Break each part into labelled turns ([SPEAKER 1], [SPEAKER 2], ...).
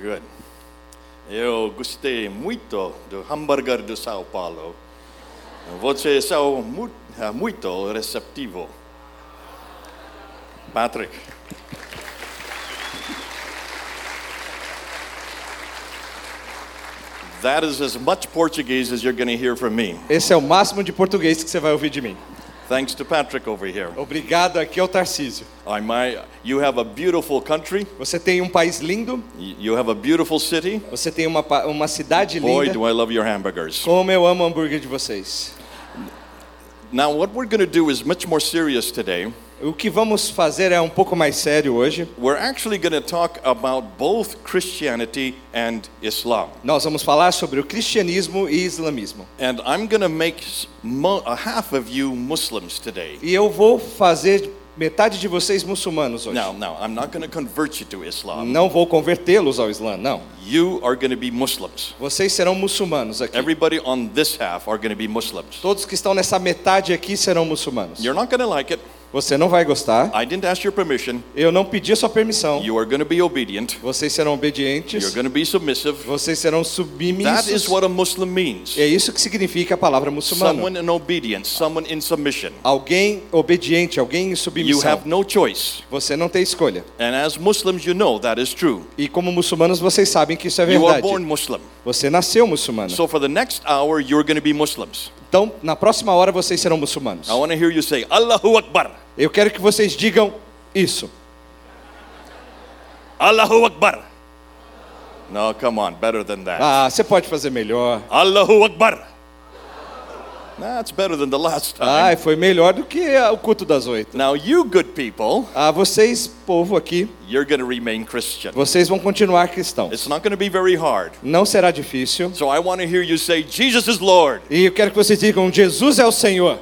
[SPEAKER 1] Good. Eu gostei muito do hambúrguer do São Paulo. Vocês são mu- ah, muito receptivo. Patrick. That is as much Portuguese as you're going to hear from me.
[SPEAKER 2] Esse é o máximo de português que você vai ouvir de mim.
[SPEAKER 1] Thanks to Patrick over here.
[SPEAKER 2] Obrigado aqui ao Tarcísio.
[SPEAKER 1] I might, you have a beautiful country.
[SPEAKER 2] Você tem um país lindo,
[SPEAKER 1] You have a beautiful city.
[SPEAKER 2] você tem uma, uma cidade
[SPEAKER 1] Boy,
[SPEAKER 2] linda.
[SPEAKER 1] do I love your hamburgers.
[SPEAKER 2] Como eu amo o hambúrguer de vocês.
[SPEAKER 1] Now, what we're going to do is much more serious today.
[SPEAKER 2] O que vamos fazer é um pouco mais sério hoje.
[SPEAKER 1] We're actually going to talk about both Christianity and Islam.
[SPEAKER 2] Nós vamos falar sobre o cristianismo e islamismo.
[SPEAKER 1] And I'm going to make half of you Muslims today.
[SPEAKER 2] E eu vou fazer metade de vocês muçulmanos hoje.
[SPEAKER 1] Now, now, I'm not going to convert you to Islam.
[SPEAKER 2] Não vou convertê-los ao Islã, não.
[SPEAKER 1] You are going to be Muslims.
[SPEAKER 2] Vocês serão muçulmanos aqui.
[SPEAKER 1] Everybody on this half are going to be Muslims.
[SPEAKER 2] Todos que estão nessa metade aqui serão muçulmanos.
[SPEAKER 1] You're not going to like it.
[SPEAKER 2] Você não vai gostar.
[SPEAKER 1] I didn't ask your permission.
[SPEAKER 2] Eu não pedi a sua permissão.
[SPEAKER 1] You are going to be obedient.
[SPEAKER 2] Vocês serão
[SPEAKER 1] You're
[SPEAKER 2] obedientes.
[SPEAKER 1] going to be submissive.
[SPEAKER 2] Vocês serão
[SPEAKER 1] That is
[SPEAKER 2] submissos.
[SPEAKER 1] what a Muslim means.
[SPEAKER 2] É isso que significa a palavra muçulmano.
[SPEAKER 1] Someone in obedience, someone in submission.
[SPEAKER 2] Alguém obediente, alguém em
[SPEAKER 1] You
[SPEAKER 2] submissão.
[SPEAKER 1] have no choice.
[SPEAKER 2] Você não tem escolha.
[SPEAKER 1] And as Muslims, you know that is true.
[SPEAKER 2] E como muçulmanos, vocês sabem que isso é
[SPEAKER 1] You are
[SPEAKER 2] verdade.
[SPEAKER 1] born Muslim.
[SPEAKER 2] Você nasceu muçulmano.
[SPEAKER 1] So for the next hour, you're going to be Muslims.
[SPEAKER 2] Então, na próxima hora, vocês serão muçulmanos.
[SPEAKER 1] I want to hear you say, Allahu Akbar.
[SPEAKER 2] Eu quero que vocês digam isso.
[SPEAKER 1] Allahu Akbar. No, come on, better than that.
[SPEAKER 2] Ah, você pode fazer melhor.
[SPEAKER 1] Allahu Akbar. That's better than the last time.
[SPEAKER 2] Ah, foi melhor do que ah, o culto das oito.
[SPEAKER 1] Now, you good people,
[SPEAKER 2] Ah, vocês, povo aqui,
[SPEAKER 1] you're going to remain Christian.
[SPEAKER 2] vocês vão continuar cristãos.
[SPEAKER 1] It's not going to be very hard.
[SPEAKER 2] Não será difícil.
[SPEAKER 1] So I want to hear you say, Jesus is Lord.
[SPEAKER 2] E eu quero que vocês digam: Jesus é o Senhor.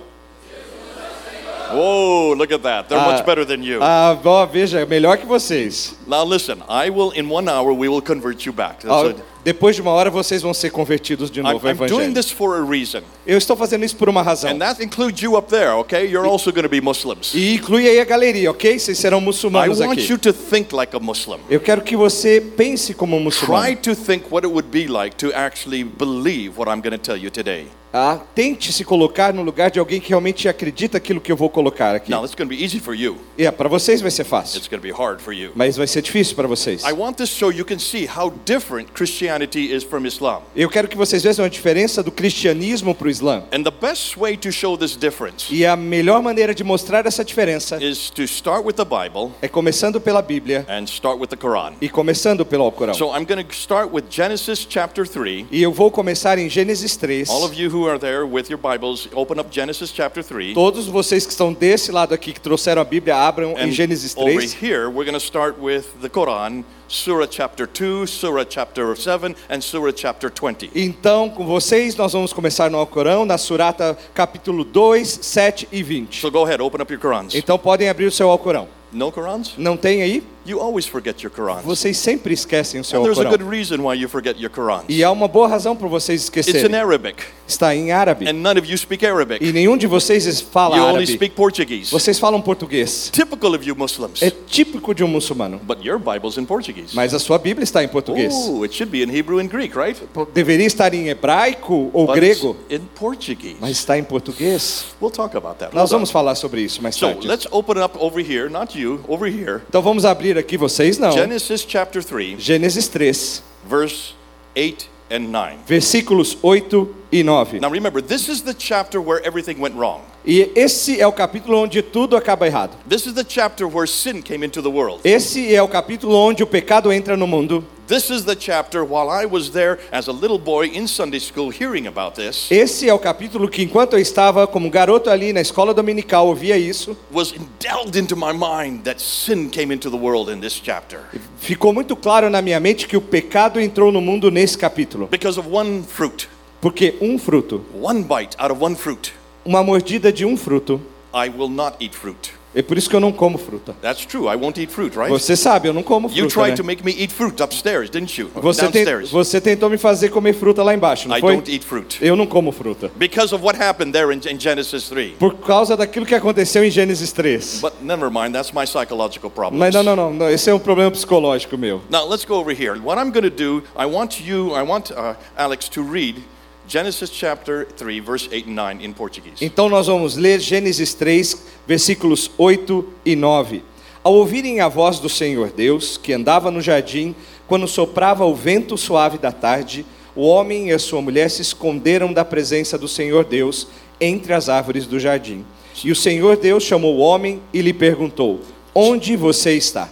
[SPEAKER 1] Whoa, look at that. They're
[SPEAKER 2] Ah,
[SPEAKER 1] much better than you.
[SPEAKER 2] Ah, ó, veja, melhor que vocês.
[SPEAKER 1] Now listen, I will, in one hour, we will convert you back.
[SPEAKER 2] Ah, depois de uma hora, vocês vão ser convertidos de
[SPEAKER 1] I'm,
[SPEAKER 2] novo ao
[SPEAKER 1] I'm doing
[SPEAKER 2] Evangelho.
[SPEAKER 1] this for a reason.
[SPEAKER 2] Eu estou fazendo isso por uma razão.
[SPEAKER 1] And that includes you up there, okay? You're also going to be Muslims.
[SPEAKER 2] E inclui aí a galeria, ok? Vocês serão
[SPEAKER 1] I
[SPEAKER 2] muçulmanos
[SPEAKER 1] want
[SPEAKER 2] aqui.
[SPEAKER 1] you to think like a Muslim.
[SPEAKER 2] Eu quero que você pense como um
[SPEAKER 1] Try
[SPEAKER 2] muçulmano.
[SPEAKER 1] to think what it would be like to actually believe what I'm going to tell you today.
[SPEAKER 2] Ah, tente se colocar no lugar de alguém que realmente acredita aquilo que eu vou colocar aqui.
[SPEAKER 1] Now, it's going to be easy for you.
[SPEAKER 2] E é, para vocês vai ser fácil,
[SPEAKER 1] It's going to be hard for you.
[SPEAKER 2] mas vai ser difícil para vocês.
[SPEAKER 1] I want this so you can see how different Christianity is from Islam.
[SPEAKER 2] Eu quero que vocês vejam a diferença do cristianismo para o Islã.
[SPEAKER 1] And the best way to show this difference
[SPEAKER 2] E a melhor maneira de mostrar essa diferença
[SPEAKER 1] is to start with the Bible
[SPEAKER 2] é começando pela Bíblia
[SPEAKER 1] and start with the Quran.
[SPEAKER 2] e começando pelo Alcorão.
[SPEAKER 1] So I'm going to start with Genesis chapter 3.
[SPEAKER 2] E eu vou começar em Gênesis 3.
[SPEAKER 1] All of you who are there with your Bibles, open up Genesis chapter 3.
[SPEAKER 2] Todos vocês que estão desse lado aqui que trouxeram a Bíblia, abram em Gênesis
[SPEAKER 1] over
[SPEAKER 2] 3.
[SPEAKER 1] here, we're going to start with the Quran, Surah chapter 2, Surah chapter 7, and Surah chapter 20.
[SPEAKER 2] Então, com vocês, nós vamos começar no Alcorão, na Surata capítulo 2, 7 e 20.
[SPEAKER 1] So go ahead, open up your Qurans.
[SPEAKER 2] Então podem abrir o seu Alcorão.
[SPEAKER 1] No Qurans?
[SPEAKER 2] Não tem aí?
[SPEAKER 1] You always forget your Qurans.
[SPEAKER 2] Vocês sempre esquecem o seu
[SPEAKER 1] there's a good reason why you forget your Qurans.
[SPEAKER 2] E há uma boa razão para vocês
[SPEAKER 1] It's in
[SPEAKER 2] esquecerem.
[SPEAKER 1] Arabic,
[SPEAKER 2] Está em árabe.
[SPEAKER 1] and none of you speak Arabic.
[SPEAKER 2] E nenhum de vocês fala
[SPEAKER 1] You only
[SPEAKER 2] árabe.
[SPEAKER 1] speak Portuguese.
[SPEAKER 2] Vocês falam português.
[SPEAKER 1] Typical of you Muslims.
[SPEAKER 2] É típico de um muçulmano.
[SPEAKER 1] But your Bible's in Portuguese.
[SPEAKER 2] Mas a sua Bíblia está em português.
[SPEAKER 1] Oh, it should be in Hebrew and Greek, right?
[SPEAKER 2] Deveria estar em hebraico ou
[SPEAKER 1] But
[SPEAKER 2] grego,
[SPEAKER 1] it's in Portuguese.
[SPEAKER 2] mas está em português.
[SPEAKER 1] We'll talk about that.
[SPEAKER 2] Nós vamos falar sobre isso mais
[SPEAKER 1] So
[SPEAKER 2] tarde.
[SPEAKER 1] let's open up over here, not you, over here.
[SPEAKER 2] Então vamos abrir aqui, vocês não.
[SPEAKER 1] Genesis chapter 3,
[SPEAKER 2] Gênesis 3,
[SPEAKER 1] verse 8 and 9.
[SPEAKER 2] versículos 8 e 9.
[SPEAKER 1] Now remember, this is the chapter where everything went wrong.
[SPEAKER 2] E esse é o capítulo onde tudo acaba errado.
[SPEAKER 1] This is the chapter where sin came into the world.
[SPEAKER 2] Esse é o capítulo onde o pecado entra no mundo.
[SPEAKER 1] This is the chapter while I was there as a little boy in Sunday school hearing about this,
[SPEAKER 2] Esse é o capítulo que, enquanto eu estava como garoto ali na escola dominical, ouvia isso.
[SPEAKER 1] was delved into my mind that sin came into the world in this chapter
[SPEAKER 2] Ficou muito claro na minha mente que o pecado entrou no mundo nesse capítulo.
[SPEAKER 1] because of one fruit,
[SPEAKER 2] Porque um fruto,
[SPEAKER 1] one bite out of one fruit.
[SPEAKER 2] uma mordida de um fruto,
[SPEAKER 1] I will not eat fruit.
[SPEAKER 2] É por isso que eu não como fruta.
[SPEAKER 1] That's true. I won't eat fruit, right?
[SPEAKER 2] Você sabe, eu não como
[SPEAKER 1] You
[SPEAKER 2] fruta.
[SPEAKER 1] tried
[SPEAKER 2] né?
[SPEAKER 1] to make me eat fruit upstairs, didn't you?
[SPEAKER 2] Você, você tentou me fazer comer fruta lá embaixo, não
[SPEAKER 1] I
[SPEAKER 2] foi?
[SPEAKER 1] don't eat fruit.
[SPEAKER 2] Eu não como fruta.
[SPEAKER 1] Because of what happened there in, in Genesis 3.
[SPEAKER 2] Por causa daquilo que aconteceu em Gênesis 3.
[SPEAKER 1] But never mind, that's my psychological problem.
[SPEAKER 2] Mas não, não, não, não, esse é um problema psicológico meu.
[SPEAKER 1] Now let's go over here. What I'm going to do, I want you, I want uh, Alex to read Genesis chapter 3, verse 8 and 9 in Portuguese.
[SPEAKER 2] Então nós vamos ler Gênesis 3, versículos 8 e 9. Ao ouvirem a voz do Senhor Deus, que andava no jardim, quando soprava o vento suave da tarde, o homem e a sua mulher se esconderam da presença do Senhor Deus entre as árvores do jardim. E o Senhor Deus chamou o homem e lhe perguntou: Onde você está?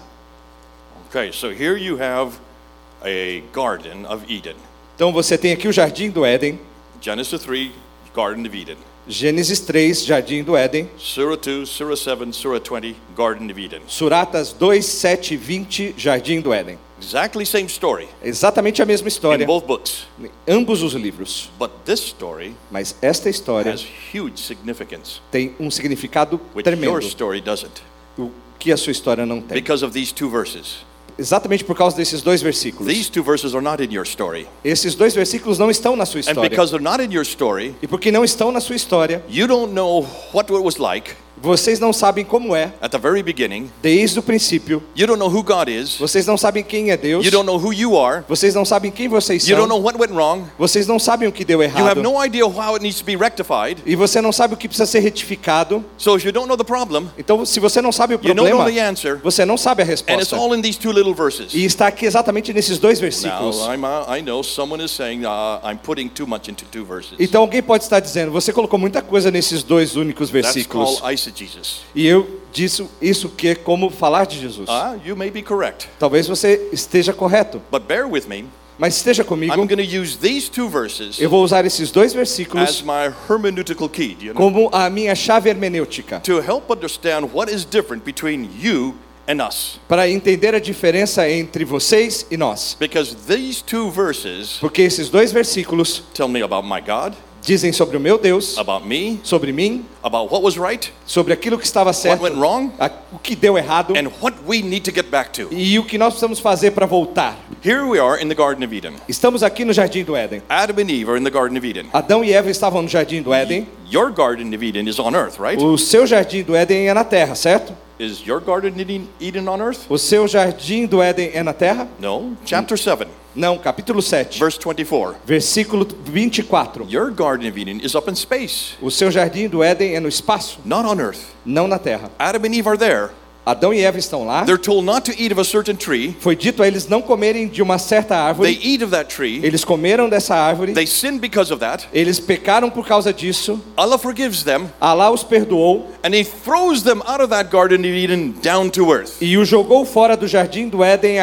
[SPEAKER 1] Okay, so here you have a garden of Eden.
[SPEAKER 2] Então você tem aqui o jardim do Éden,
[SPEAKER 1] Genesis 3, Garden of Eden.
[SPEAKER 2] Gênesis 3, jardim do Éden,
[SPEAKER 1] Surah 2, Surah 7, Surah 20, Garden of Eden.
[SPEAKER 2] Suratas 2, 7 e 20, jardim do Éden.
[SPEAKER 1] Exactly same story
[SPEAKER 2] Exatamente a mesma
[SPEAKER 1] in
[SPEAKER 2] história,
[SPEAKER 1] both books.
[SPEAKER 2] em ambos os livros.
[SPEAKER 1] But this story
[SPEAKER 2] Mas esta história
[SPEAKER 1] has huge significance,
[SPEAKER 2] tem um significado
[SPEAKER 1] which your
[SPEAKER 2] tremendo,
[SPEAKER 1] story doesn't.
[SPEAKER 2] o que a sua história não tem.
[SPEAKER 1] Because of these two verses.
[SPEAKER 2] Exatamente por causa desses dois versículos.
[SPEAKER 1] These two verses are not in your story.
[SPEAKER 2] Esses dois versículos não estão na sua
[SPEAKER 1] And
[SPEAKER 2] história.
[SPEAKER 1] because they're not in your story,
[SPEAKER 2] E porque não estão na sua história,
[SPEAKER 1] you don't know what it was like
[SPEAKER 2] vocês não sabem como é,
[SPEAKER 1] at the very beginning.
[SPEAKER 2] desde o princípio.
[SPEAKER 1] You don't know who God is.
[SPEAKER 2] Vocês não sabem quem é Deus.
[SPEAKER 1] You don't know who you are.
[SPEAKER 2] Vocês não sabem quem vocês
[SPEAKER 1] You don't
[SPEAKER 2] são.
[SPEAKER 1] know what went wrong.
[SPEAKER 2] Vocês não sabem o que deu
[SPEAKER 1] You have
[SPEAKER 2] errado.
[SPEAKER 1] no idea how it needs to be rectified.
[SPEAKER 2] E você não sabe o que precisa ser retificado.
[SPEAKER 1] So if you don't know the problem,
[SPEAKER 2] Então, se você não sabe o
[SPEAKER 1] you don't know
[SPEAKER 2] problema,
[SPEAKER 1] the answer,
[SPEAKER 2] você não sabe a
[SPEAKER 1] and it's
[SPEAKER 2] resposta.
[SPEAKER 1] all in these two little verses.
[SPEAKER 2] E está aqui exatamente nesses dois
[SPEAKER 1] Now,
[SPEAKER 2] versículos.
[SPEAKER 1] I'm, uh, I know someone is saying uh, I'm putting too much into two verses.
[SPEAKER 2] Então alguém pode estar dizendo, você colocou muita coisa nesses dois únicos
[SPEAKER 1] That's
[SPEAKER 2] versículos.
[SPEAKER 1] Called eisegesis.
[SPEAKER 2] E eu disse isso que é como falar de Jesus.
[SPEAKER 1] Ah, you may be correct.
[SPEAKER 2] Talvez você esteja correto,
[SPEAKER 1] But bear with me.
[SPEAKER 2] mas esteja comigo.
[SPEAKER 1] I'm going to use these two verses
[SPEAKER 2] Eu vou usar esses dois
[SPEAKER 1] as
[SPEAKER 2] versículos
[SPEAKER 1] my hermeneutical key. You know?
[SPEAKER 2] como a minha chave hermenêutica,
[SPEAKER 1] To help understand what is different between you and us.
[SPEAKER 2] para entender a diferença entre vocês e nós.
[SPEAKER 1] Because these two verses
[SPEAKER 2] Porque esses dois versículos
[SPEAKER 1] tell me about my God,
[SPEAKER 2] dizem sobre o meu Deus,
[SPEAKER 1] about me,
[SPEAKER 2] sobre mim,
[SPEAKER 1] about what was right,
[SPEAKER 2] sobre aquilo que estava
[SPEAKER 1] what
[SPEAKER 2] certo,
[SPEAKER 1] went wrong,
[SPEAKER 2] a- o que deu errado
[SPEAKER 1] and what we need to get back to.
[SPEAKER 2] e o que nós precisamos fazer para voltar.
[SPEAKER 1] Here we are in the Garden of Eden.
[SPEAKER 2] Estamos aqui no jardim do Éden.
[SPEAKER 1] Adam and Eve are in the Garden of Eden.
[SPEAKER 2] Adão e Eva estavam no jardim do Éden.
[SPEAKER 1] Your Garden of Eden is on earth, right?
[SPEAKER 2] O seu jardim do Éden é na terra, certo?
[SPEAKER 1] Is your Garden of Eden on earth?
[SPEAKER 2] O seu jardim do Éden é na terra?
[SPEAKER 1] No. Chapter 7,
[SPEAKER 2] Não, capítulo 7,
[SPEAKER 1] verse 24.
[SPEAKER 2] versículo 24.
[SPEAKER 1] Your Garden of Eden is up in space,
[SPEAKER 2] O seu jardim do Éden é no espaço,
[SPEAKER 1] not on earth.
[SPEAKER 2] não na terra.
[SPEAKER 1] Adam and Eve are there.
[SPEAKER 2] Adão e Eva estão lá.
[SPEAKER 1] They're told not to eat of a certain tree.
[SPEAKER 2] Foi dito a eles não comerem de uma certa
[SPEAKER 1] They
[SPEAKER 2] árvore.
[SPEAKER 1] eat of that tree.
[SPEAKER 2] Eles comeram dessa árvore.
[SPEAKER 1] They sin because of that.
[SPEAKER 2] Eles pecaram por causa disso.
[SPEAKER 1] Allah forgives them,
[SPEAKER 2] Alá os perdoou
[SPEAKER 1] and He throws them out of that Garden of Eden down to earth.
[SPEAKER 2] e o jogou fora do jardim do Éden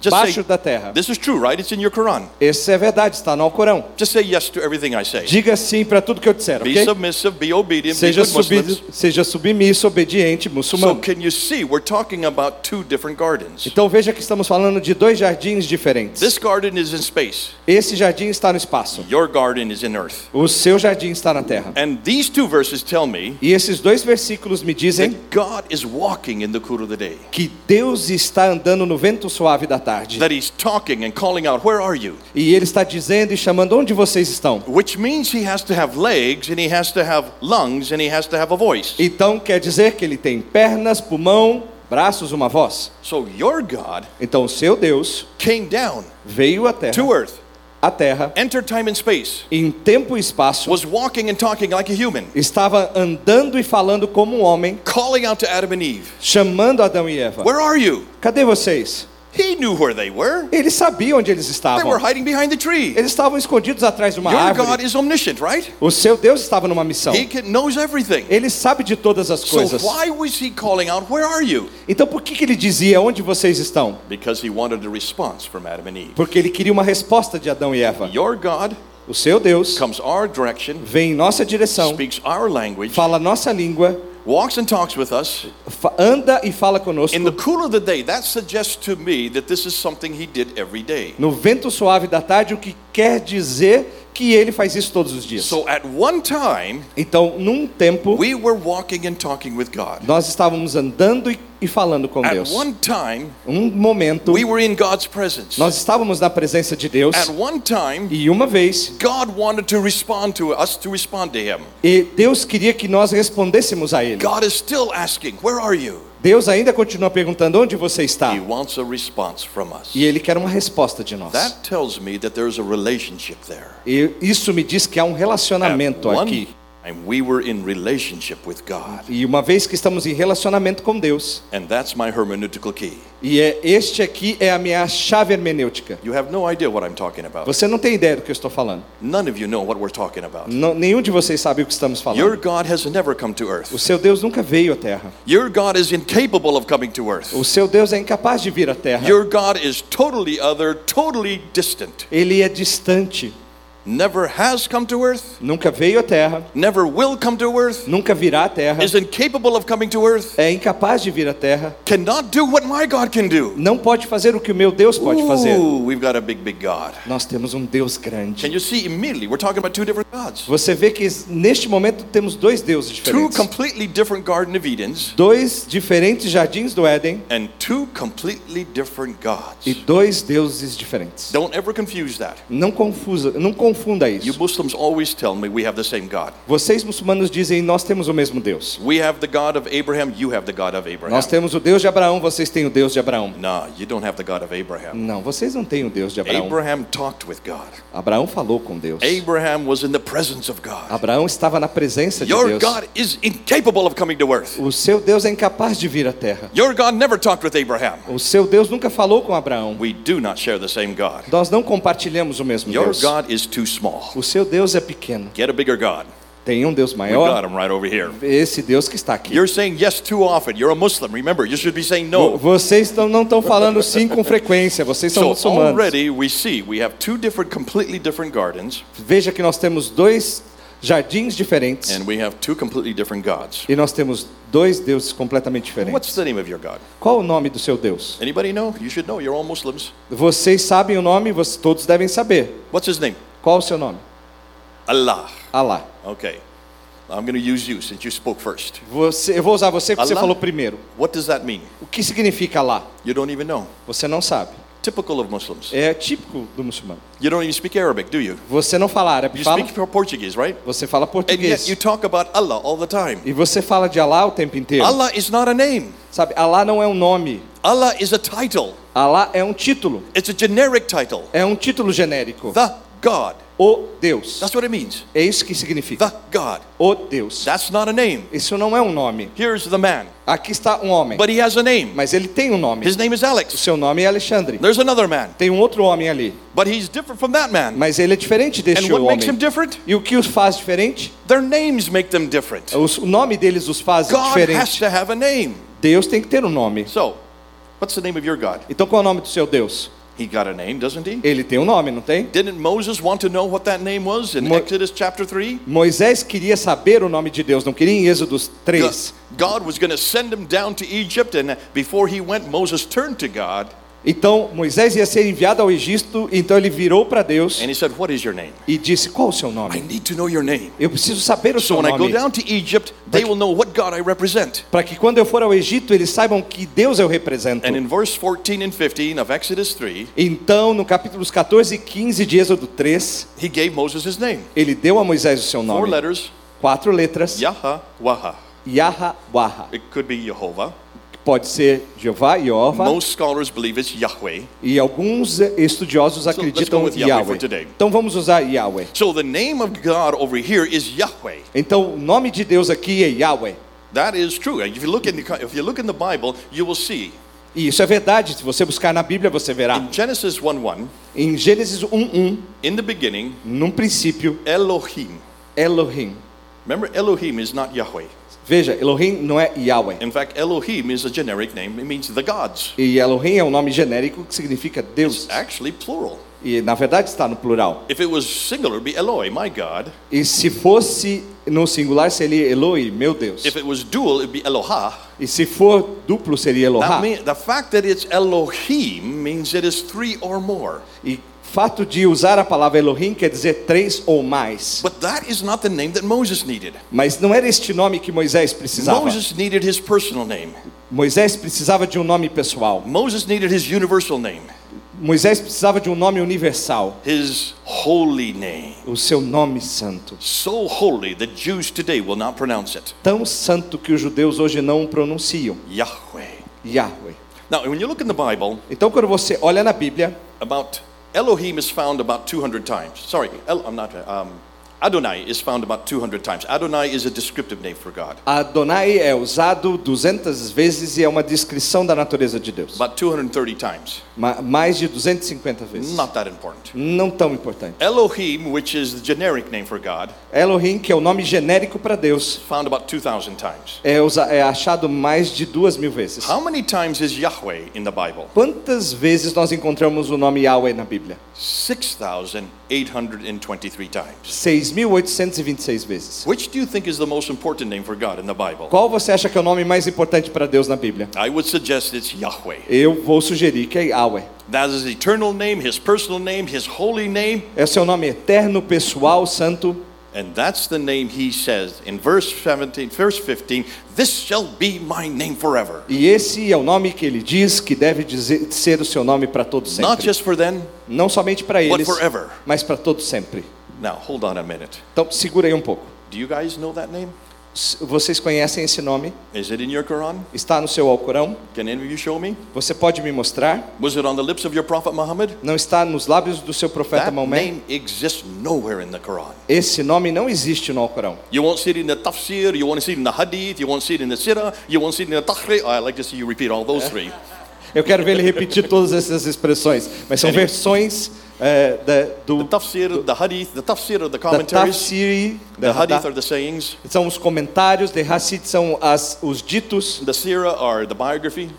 [SPEAKER 1] Just say,
[SPEAKER 2] abaixo da terra.
[SPEAKER 1] this is true, right? It's in your Quran.
[SPEAKER 2] Isso é verdade, está no Alcorão.
[SPEAKER 1] Just say yes to everything I say.
[SPEAKER 2] Diga sim para tudo que eu disser,
[SPEAKER 1] Be submissive, be obedient, be
[SPEAKER 2] Seja, subi, seja submisso, obediente,
[SPEAKER 1] So
[SPEAKER 2] muçulmano.
[SPEAKER 1] can you see we're talking about two different gardens?
[SPEAKER 2] Então veja que estamos falando de dois jardins diferentes.
[SPEAKER 1] This garden is in space.
[SPEAKER 2] Esse jardim está no espaço.
[SPEAKER 1] Your garden is in earth.
[SPEAKER 2] O seu jardim está na terra.
[SPEAKER 1] And these two verses tell me
[SPEAKER 2] E esses dois versículos me dizem
[SPEAKER 1] that God is walking in the cool of the day.
[SPEAKER 2] que Deus está andando no vento suave da tarde.
[SPEAKER 1] That he's talking and calling out, Where are you?
[SPEAKER 2] E Ele está dizendo e chamando onde vocês estão.
[SPEAKER 1] Which means he has to have legs and he has to have lungs and he has to have a voice.
[SPEAKER 2] Então quer dizer que Ele tem pernas, pulmão, braços, uma voz.
[SPEAKER 1] So your God
[SPEAKER 2] Então o seu Deus
[SPEAKER 1] came down
[SPEAKER 2] veio à terra,
[SPEAKER 1] to earth,
[SPEAKER 2] à terra,
[SPEAKER 1] entered time and space,
[SPEAKER 2] em tempo e espaço,
[SPEAKER 1] was walking and talking like a human,
[SPEAKER 2] estava andando e falando como um homem,
[SPEAKER 1] calling out to Adam and Eve,
[SPEAKER 2] chamando Adão e Eva.
[SPEAKER 1] Where are you?
[SPEAKER 2] Cadê vocês?
[SPEAKER 1] He knew where they were.
[SPEAKER 2] Ele sabia onde eles
[SPEAKER 1] They
[SPEAKER 2] estavam.
[SPEAKER 1] were hiding behind the tree.
[SPEAKER 2] Eles estavam escondidos atrás de uma
[SPEAKER 1] Your God
[SPEAKER 2] árvore.
[SPEAKER 1] is omniscient, right?
[SPEAKER 2] O seu Deus estava numa missão.
[SPEAKER 1] He knows everything.
[SPEAKER 2] Ele sabe de todas as
[SPEAKER 1] So
[SPEAKER 2] coisas.
[SPEAKER 1] why was he calling out, Where are you?
[SPEAKER 2] Então por que, que ele dizia onde vocês estão?
[SPEAKER 1] Because he wanted a response from Adam and Eve.
[SPEAKER 2] Porque ele queria uma resposta de Adão e Eva.
[SPEAKER 1] Your God
[SPEAKER 2] O seu Deus
[SPEAKER 1] comes our direction,
[SPEAKER 2] vem em nossa direção,
[SPEAKER 1] speaks our language,
[SPEAKER 2] fala nossa língua,
[SPEAKER 1] walks and talks with us.
[SPEAKER 2] anda e fala conosco.
[SPEAKER 1] In the cool of the day, that suggests to me that this is something he did every day.
[SPEAKER 2] No vento suave da tarde, o que quer dizer que ele faz isso todos os dias.
[SPEAKER 1] So at one time,
[SPEAKER 2] Então, num tempo,
[SPEAKER 1] we were walking and talking with God.
[SPEAKER 2] nós estávamos andando e, e falando com
[SPEAKER 1] At
[SPEAKER 2] Deus.
[SPEAKER 1] one time,
[SPEAKER 2] Um momento,
[SPEAKER 1] we were in God's presence.
[SPEAKER 2] nós estávamos na presença de Deus
[SPEAKER 1] At one time,
[SPEAKER 2] e uma vez,
[SPEAKER 1] God wanted to respond to us to respond to Him.
[SPEAKER 2] e Deus queria que nós respondêssemos a Ele.
[SPEAKER 1] God is still asking, Where are you?
[SPEAKER 2] Deus ainda continua perguntando onde você está.
[SPEAKER 1] He wants a response from us.
[SPEAKER 2] E Ele quer uma resposta de nós.
[SPEAKER 1] That tells me that there's a relationship there.
[SPEAKER 2] E isso me diz que há um
[SPEAKER 1] At
[SPEAKER 2] relacionamento
[SPEAKER 1] one
[SPEAKER 2] aqui.
[SPEAKER 1] Time, we were in relationship with God.
[SPEAKER 2] E uma vez que estamos em relacionamento com Deus,
[SPEAKER 1] And that's my hermeneutical key.
[SPEAKER 2] e é este aqui é a minha chave hermenêutica.
[SPEAKER 1] You have no idea what I'm talking about.
[SPEAKER 2] Você não tem ideia do que eu estou falando.
[SPEAKER 1] None of you know what we're talking about.
[SPEAKER 2] Não- nenhum de vocês sabe o que estamos
[SPEAKER 1] Your
[SPEAKER 2] falando.
[SPEAKER 1] God has never come to
[SPEAKER 2] O
[SPEAKER 1] earth.
[SPEAKER 2] seu Deus nunca veio à Terra.
[SPEAKER 1] Your God is incapable of coming to earth.
[SPEAKER 2] O seu Deus é incapaz de vir à Terra.
[SPEAKER 1] Your God is totally other, totally distant.
[SPEAKER 2] Ele é distante.
[SPEAKER 1] Never has come to earth,
[SPEAKER 2] Nunca veio à Terra.
[SPEAKER 1] never will come to earth,
[SPEAKER 2] Nunca virá à Terra.
[SPEAKER 1] is incapable of coming to earth,
[SPEAKER 2] É incapaz de vir à Terra.
[SPEAKER 1] cannot do what my God can do.
[SPEAKER 2] Não pode fazer o que o meu Deus pode fazer.
[SPEAKER 1] Ooh, we've got a big, big God.
[SPEAKER 2] Nós temos um Deus grande.
[SPEAKER 1] Can you see immediately? We're talking about two different gods.
[SPEAKER 2] Você vê que neste momento temos dois deuses
[SPEAKER 1] Two
[SPEAKER 2] diferentes.
[SPEAKER 1] completely different Garden of Edens
[SPEAKER 2] Dois diferentes jardins do Éden
[SPEAKER 1] and two completely different
[SPEAKER 2] e
[SPEAKER 1] gods.
[SPEAKER 2] dois deuses diferentes.
[SPEAKER 1] Don't ever confuse that.
[SPEAKER 2] Não confusa, não confunda
[SPEAKER 1] You
[SPEAKER 2] isso.
[SPEAKER 1] Muslims always tell me we have the same God.
[SPEAKER 2] Vocês muçulmanos dizem nós temos o mesmo Deus.
[SPEAKER 1] We have the God of Abraham, you have the God of Abraham.
[SPEAKER 2] Nós temos o Deus de Abraão, vocês têm o Deus de Abraão.
[SPEAKER 1] No, you don't have the God of Abraham.
[SPEAKER 2] Não, vocês não têm o Deus de Abraão.
[SPEAKER 1] Abraham talked with God.
[SPEAKER 2] Abraão falou com Deus.
[SPEAKER 1] Abraham was in the presence of God.
[SPEAKER 2] Abraão estava na presença de
[SPEAKER 1] Your
[SPEAKER 2] Deus.
[SPEAKER 1] God is incapable of coming to earth.
[SPEAKER 2] O seu Deus é incapaz de vir à terra.
[SPEAKER 1] Your God never talked with Abraham.
[SPEAKER 2] O seu Deus nunca falou com Abraão.
[SPEAKER 1] We do not share the same God.
[SPEAKER 2] Nós não compartilhamos o mesmo
[SPEAKER 1] Your
[SPEAKER 2] Deus.
[SPEAKER 1] God is too small.
[SPEAKER 2] O seu Deus é pequeno.
[SPEAKER 1] Get a bigger God.
[SPEAKER 2] Tem um Deus
[SPEAKER 1] We've got
[SPEAKER 2] maior.
[SPEAKER 1] him right over here.
[SPEAKER 2] Esse Deus que está aqui.
[SPEAKER 1] You're saying yes too often. You're a Muslim. Remember, you should be saying no.
[SPEAKER 2] Vocês não estão falando sim com frequência. Vocês são
[SPEAKER 1] So
[SPEAKER 2] muçulmanos.
[SPEAKER 1] already we see we have two different, completely different gardens,
[SPEAKER 2] Veja que nós temos dois jardins diferentes
[SPEAKER 1] and we have two completely different gods.
[SPEAKER 2] e nós temos dois deuses completamente diferentes.
[SPEAKER 1] What's the name of your God?
[SPEAKER 2] Qual o nome do seu Deus?
[SPEAKER 1] Anybody know? You should know. You're all Muslims.
[SPEAKER 2] Vocês sabem o nome, vocês todos devem saber.
[SPEAKER 1] What's his name?
[SPEAKER 2] Qual o seu nome?
[SPEAKER 1] Allah.
[SPEAKER 2] Alá.
[SPEAKER 1] Okay. I'm going to use you since you spoke first.
[SPEAKER 2] Você, eu vou usar você porque você
[SPEAKER 1] Allah?
[SPEAKER 2] falou primeiro.
[SPEAKER 1] What does that mean?
[SPEAKER 2] O que significa Alá?
[SPEAKER 1] You don't even know.
[SPEAKER 2] Você não sabe.
[SPEAKER 1] Typical of Muslims.
[SPEAKER 2] É típico do muçulmano.
[SPEAKER 1] You don't even speak Arabic, do you?
[SPEAKER 2] Você não fala árabe,
[SPEAKER 1] You
[SPEAKER 2] fala?
[SPEAKER 1] speak Portuguese, right?
[SPEAKER 2] Você fala
[SPEAKER 1] And yet
[SPEAKER 2] português.
[SPEAKER 1] you talk about Allah all the time.
[SPEAKER 2] E você fala de Alá o tempo inteiro.
[SPEAKER 1] Allah is not a name.
[SPEAKER 2] Sabe, Alá não é um nome.
[SPEAKER 1] Allah is a title.
[SPEAKER 2] Alá é um título.
[SPEAKER 1] It's a generic title.
[SPEAKER 2] É um título genérico.
[SPEAKER 1] The God.
[SPEAKER 2] O Deus.
[SPEAKER 1] That's what it means.
[SPEAKER 2] É isso que significa.
[SPEAKER 1] The God.
[SPEAKER 2] O Deus.
[SPEAKER 1] That's not a name.
[SPEAKER 2] Isso não é um nome.
[SPEAKER 1] Here's the man.
[SPEAKER 2] Aqui está um homem.
[SPEAKER 1] But he has a name.
[SPEAKER 2] Mas ele tem um nome.
[SPEAKER 1] His name is
[SPEAKER 2] O
[SPEAKER 1] Alex.
[SPEAKER 2] seu nome é Alexandre.
[SPEAKER 1] There's another man.
[SPEAKER 2] Tem um outro homem ali.
[SPEAKER 1] But he's different from that man.
[SPEAKER 2] Mas ele é diferente
[SPEAKER 1] And
[SPEAKER 2] deste
[SPEAKER 1] what makes him
[SPEAKER 2] homem.
[SPEAKER 1] different?
[SPEAKER 2] E o que os faz diferente?
[SPEAKER 1] Their names make them different.
[SPEAKER 2] Os- O nome deles os faz
[SPEAKER 1] God has
[SPEAKER 2] diferente.
[SPEAKER 1] to have a name.
[SPEAKER 2] Deus tem que ter um nome.
[SPEAKER 1] So, what's the name of your God?
[SPEAKER 2] Então qual é o nome do seu Deus?
[SPEAKER 1] He got a name, doesn't he?
[SPEAKER 2] Ele tem um nome, não tem?
[SPEAKER 1] Didn't Moses want to know what that name was in
[SPEAKER 2] Mo-
[SPEAKER 1] Exodus chapter 3?
[SPEAKER 2] Moisés queria saber o nome de Deus, não queria em Êxodos 3.
[SPEAKER 1] God was going to send him down to Egypt, and before he went, Moses turned to God
[SPEAKER 2] Então Moisés ia ser enviado ao Egito, então ele virou para Deus
[SPEAKER 1] and he said, What is your name?
[SPEAKER 2] e disse: Qual o seu
[SPEAKER 1] I
[SPEAKER 2] nome?
[SPEAKER 1] need to know your name.
[SPEAKER 2] Eu preciso saber o
[SPEAKER 1] So
[SPEAKER 2] seu
[SPEAKER 1] when I go
[SPEAKER 2] nome.
[SPEAKER 1] down to Egypt, they will know what God I represent.
[SPEAKER 2] Para que quando eu for ao Egito eles saibam que Deus eu represento.
[SPEAKER 1] And in verse 14 and 15 of Exodus 3,
[SPEAKER 2] Então, no capítulos 14 e 15 de Êxodo 3,
[SPEAKER 1] he gave Moses his name.
[SPEAKER 2] ele deu a Moisés o seu
[SPEAKER 1] Four
[SPEAKER 2] nome.
[SPEAKER 1] letters,
[SPEAKER 2] Quatro letras.
[SPEAKER 1] Yaha, Waha.
[SPEAKER 2] Yahwaha.
[SPEAKER 1] It could be Jehovah.
[SPEAKER 2] Pode ser Jeová, Jeová.
[SPEAKER 1] Most scholars believe it's Yahweh.
[SPEAKER 2] E alguns estudiosos
[SPEAKER 1] let's
[SPEAKER 2] acreditam em
[SPEAKER 1] Yahweh
[SPEAKER 2] Yahweh. Então vamos usar Yahweh.
[SPEAKER 1] So the name of God over here is Yahweh.
[SPEAKER 2] Então o nome de Deus aqui é Yahweh.
[SPEAKER 1] That is true. If you look in the if you look in the Bible, you will see
[SPEAKER 2] E isso é verdade. Se você buscar na Bíblia, você verá.
[SPEAKER 1] in Genesis 1:1,
[SPEAKER 2] Em Gênesis 1:1,
[SPEAKER 1] in the beginning,
[SPEAKER 2] num princípio,
[SPEAKER 1] Elohim.
[SPEAKER 2] Elohim.
[SPEAKER 1] Remember, Elohim is not Yahweh.
[SPEAKER 2] Veja, Elohim não é Yahweh.
[SPEAKER 1] In fact, Elohim is a generic name. It means the gods.
[SPEAKER 2] E Elohim é um nome genérico que significa Deus.
[SPEAKER 1] It's actually plural.
[SPEAKER 2] E na verdade está no plural.
[SPEAKER 1] If it was singular, be Eloi, my God.
[SPEAKER 2] E se fosse no singular seria Eloi, meu Deus.
[SPEAKER 1] If it was dual, it'd be Eloha.
[SPEAKER 2] E se for duplo seria
[SPEAKER 1] That
[SPEAKER 2] Elohá.
[SPEAKER 1] mean, the fact that it's Elohim means it is three or more.
[SPEAKER 2] E fato de usar a palavra Elohim quer dizer três ou mais.
[SPEAKER 1] But that is not the name that Moses needed.
[SPEAKER 2] Mas não era este nome que Moisés precisava.
[SPEAKER 1] Moses needed his personal name.
[SPEAKER 2] Moisés precisava de um nome pessoal.
[SPEAKER 1] Moses needed his universal name,
[SPEAKER 2] Moisés precisava de um nome universal,
[SPEAKER 1] his holy name.
[SPEAKER 2] o seu nome santo.
[SPEAKER 1] So holy that Jews today will not pronounce it.
[SPEAKER 2] Tão santo que os judeus hoje não o pronunciam.
[SPEAKER 1] Yahweh.
[SPEAKER 2] Yahweh.
[SPEAKER 1] Now, when you look in the Bible,
[SPEAKER 2] Então quando você olha na Bíblia,
[SPEAKER 1] about Elohim is found about 200 times. Sorry, El, I'm not. Um, Adonai is found about 200 times. Adonai is a descriptive name for God.
[SPEAKER 2] Adonai é usado 200 vezes e é uma descrição da natureza de Deus.
[SPEAKER 1] About 230 times.
[SPEAKER 2] Ma- Mais de 250 vezes.
[SPEAKER 1] Not that important.
[SPEAKER 2] Não tão importante.
[SPEAKER 1] Elohim, which is the generic name for God,
[SPEAKER 2] Elohim, que é o nome genérico para Deus,
[SPEAKER 1] found about 2,000 times.
[SPEAKER 2] é, é achado mais de duas mil vezes.
[SPEAKER 1] How many times is Yahweh in the Bible?
[SPEAKER 2] Quantas vezes nós encontramos o nome Yahweh na Bíblia?
[SPEAKER 1] 6,823 times.
[SPEAKER 2] 6.826 vezes.
[SPEAKER 1] Which do you think is the most important name for God in the Bible?
[SPEAKER 2] Qual você acha que é o nome mais importante para Deus na Bíblia?
[SPEAKER 1] I would suggest it's Yahweh.
[SPEAKER 2] Eu vou sugerir que é Yahweh.
[SPEAKER 1] That is his eternal name, his personal name, his holy name,
[SPEAKER 2] É seu nome eterno, pessoal, santo.
[SPEAKER 1] and that's the name he says in verse 17, verse 15, this shall be my name forever.
[SPEAKER 2] E esse é o nome que ele diz que deve dizer, ser o seu nome para todos
[SPEAKER 1] Not
[SPEAKER 2] sempre.
[SPEAKER 1] just for them.
[SPEAKER 2] Não somente para
[SPEAKER 1] But
[SPEAKER 2] eles,
[SPEAKER 1] forever.
[SPEAKER 2] mas para todos sempre.
[SPEAKER 1] Now, hold on a minute.
[SPEAKER 2] Então, segura aí um pouco.
[SPEAKER 1] Do you guys know that name?
[SPEAKER 2] Vocês conhecem esse nome?
[SPEAKER 1] Is it in your Quran?
[SPEAKER 2] Está no seu Alcorão?
[SPEAKER 1] Can any of you show me?
[SPEAKER 2] Você pode me mostrar?
[SPEAKER 1] Was it on the lips of your prophet Muhammad?
[SPEAKER 2] Não está nos lábios do seu profeta
[SPEAKER 1] That
[SPEAKER 2] Maomé?
[SPEAKER 1] name exists nowhere in the Quran.
[SPEAKER 2] Esse nome não existe no Alcorão.
[SPEAKER 1] You won't see it in the tafsir, you won't see it in the hadith, you won't see it in the sirah, you won't see it in the tahri. I like to see you repeat all those three.
[SPEAKER 2] Eu quero ver ele repetir todas essas expressões, mas são
[SPEAKER 1] Anyway.
[SPEAKER 2] versões é, da,
[SPEAKER 1] The
[SPEAKER 2] do
[SPEAKER 1] tafsir, the hadith, the tafsir are the commentaries,
[SPEAKER 2] Tafsiri,
[SPEAKER 1] the hadith are the sayings,
[SPEAKER 2] são os comentários, de Hassid são as, os ditos,
[SPEAKER 1] the sirah are the biography,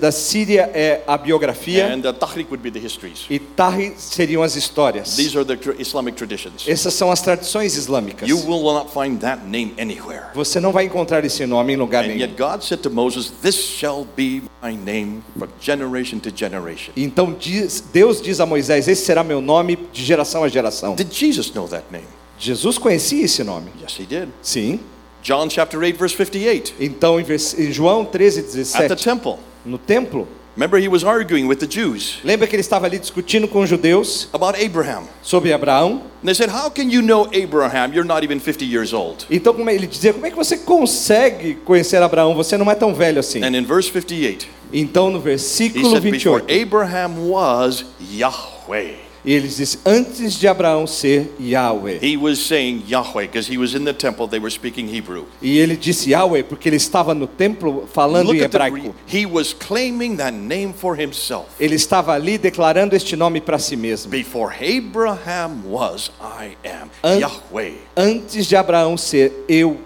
[SPEAKER 2] da Síria é a biografia
[SPEAKER 1] and would be the histories.
[SPEAKER 2] e Tahi seriam as histórias.
[SPEAKER 1] These are the Islamic traditions.
[SPEAKER 2] Essas são as tradições islâmicas.
[SPEAKER 1] You will not find that name anywhere.
[SPEAKER 2] Você não vai encontrar esse nome em lugar
[SPEAKER 1] And
[SPEAKER 2] nenhum.
[SPEAKER 1] yet God said to Moses, This shall be my name from generation to generation.
[SPEAKER 2] Então diz- Deus diz a Moisés: Esse será meu nome de geração a geração.
[SPEAKER 1] Did Jesus know that name?
[SPEAKER 2] Jesus conhecia esse nome.
[SPEAKER 1] Yes, he did.
[SPEAKER 2] Sim.
[SPEAKER 1] John chapter 8, verse 58.
[SPEAKER 2] Então em, João 13,
[SPEAKER 1] At the
[SPEAKER 2] 17,
[SPEAKER 1] temple.
[SPEAKER 2] No templo,
[SPEAKER 1] Remember, he was arguing with the Jews
[SPEAKER 2] lembra que ele estava ali discutindo com os judeus
[SPEAKER 1] about Abraham.
[SPEAKER 2] sobre Abraão?
[SPEAKER 1] And they said, How can you know Abraham? You're not even 50 years old.
[SPEAKER 2] Então como ele dizia: Como é que você consegue conhecer Abraão? Você não é tão velho assim.
[SPEAKER 1] And in verse 58,
[SPEAKER 2] Então no
[SPEAKER 1] he
[SPEAKER 2] versículo
[SPEAKER 1] said, Before
[SPEAKER 2] 28,
[SPEAKER 1] Abraham was Yahweh.
[SPEAKER 2] Ele diz: Antes de Abraão ser Yahweh.
[SPEAKER 1] He was saying Yahweh because he was in the temple, they were speaking Hebrew.
[SPEAKER 2] E ele disse Yahweh porque ele estava no templo falando
[SPEAKER 1] Look
[SPEAKER 2] em
[SPEAKER 1] at the,
[SPEAKER 2] hebraico.
[SPEAKER 1] he was claiming that name for himself.
[SPEAKER 2] Ele estava ali declarando este nome para si mesmo.
[SPEAKER 1] Before Abraham was, I am
[SPEAKER 2] An-
[SPEAKER 1] Yahweh.
[SPEAKER 2] Antes de Abraão ser eu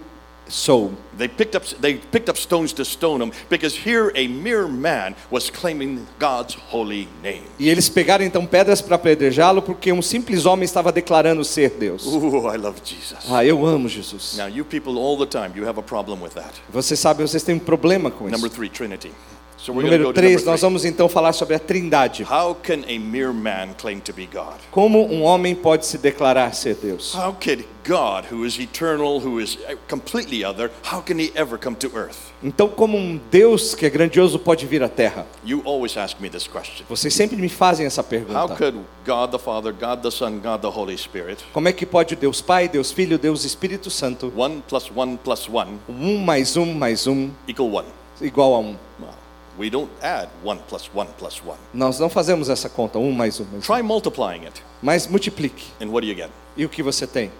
[SPEAKER 2] sou.
[SPEAKER 1] They picked up they picked up stones to stone him because here a mere man was claiming God's holy name.
[SPEAKER 2] E eles pegaram então pedras para apedrejá-lo porque um simples homem estava declarando ser Deus.
[SPEAKER 1] Ooh, I love Jesus.
[SPEAKER 2] Ah, eu amo Jesus.
[SPEAKER 1] Now you people all the time you have a problem with that.
[SPEAKER 2] Você sabe, vocês têm um problema com
[SPEAKER 1] Number
[SPEAKER 2] isso.
[SPEAKER 1] three, Trinity. So
[SPEAKER 2] Número
[SPEAKER 1] go to
[SPEAKER 2] 3,
[SPEAKER 1] number
[SPEAKER 2] nós vamos então falar sobre a Trindade.
[SPEAKER 1] How can a mere man claim to be God?
[SPEAKER 2] Como um homem pode se declarar ser Deus?
[SPEAKER 1] How could God, who is eternal, who is completely other, how can he ever come to earth?
[SPEAKER 2] Então, como um Deus que é grandioso pode vir à Terra?
[SPEAKER 1] You always ask me this question.
[SPEAKER 2] Vocês sempre me fazem essa
[SPEAKER 1] How
[SPEAKER 2] pergunta.
[SPEAKER 1] could God the Father, God the Son, God the Holy Spirit,
[SPEAKER 2] Como é que pode Deus Pai, Deus Filho, Deus Espírito Santo,
[SPEAKER 1] one plus one plus one
[SPEAKER 2] um mais um mais um
[SPEAKER 1] equal one?
[SPEAKER 2] igual a um?
[SPEAKER 1] Well, we don't add one plus one plus one.
[SPEAKER 2] Nós não fazemos essa conta, um mais um mais um.
[SPEAKER 1] Try multiplying it,
[SPEAKER 2] Mas multiplique.
[SPEAKER 1] and what do you get?
[SPEAKER 2] E o que você tem?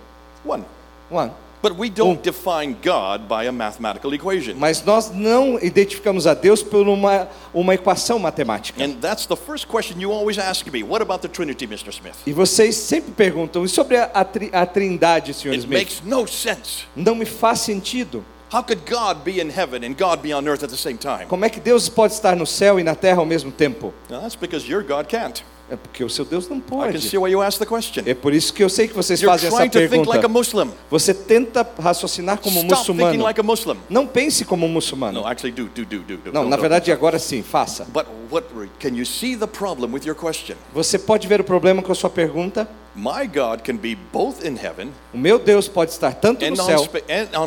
[SPEAKER 1] One.
[SPEAKER 2] Um.
[SPEAKER 1] But we don't define God by a mathematical equation.
[SPEAKER 2] Mas nós não identificamos a Deus por uma, uma equação matemática.
[SPEAKER 1] And that's the first question you always ask me. What about the Trinity, Mr. Smith?
[SPEAKER 2] E vocês sempre perguntam, e sobre a, a, tri- a trindade, Sr.
[SPEAKER 1] It
[SPEAKER 2] Smith?
[SPEAKER 1] makes no sense.
[SPEAKER 2] Não me faz sentido.
[SPEAKER 1] How could God be in heaven and God be on earth at the same time?
[SPEAKER 2] Como é que Deus pode estar no céu e na terra ao mesmo tempo?
[SPEAKER 1] Now, that's because your God can't.
[SPEAKER 2] É porque o seu Deus não
[SPEAKER 1] I can
[SPEAKER 2] pode.
[SPEAKER 1] see why you asked the question.
[SPEAKER 2] É por isso que eu sei que vocês
[SPEAKER 1] You're
[SPEAKER 2] fazem essa
[SPEAKER 1] trying to think like a
[SPEAKER 2] pergunta.
[SPEAKER 1] Muslim.
[SPEAKER 2] Você tenta raciocinar como
[SPEAKER 1] Stop
[SPEAKER 2] muçulmano.
[SPEAKER 1] like.
[SPEAKER 2] Não pense como um muçulmano.
[SPEAKER 1] No, actually, do, do, do.
[SPEAKER 2] Não, na verdade agora sim, faça.
[SPEAKER 1] But what can you see the problem with your question?
[SPEAKER 2] Você pode ver o problema com a sua pergunta?
[SPEAKER 1] My God can be both in heaven
[SPEAKER 2] O meu Deus pode estar tanto no céu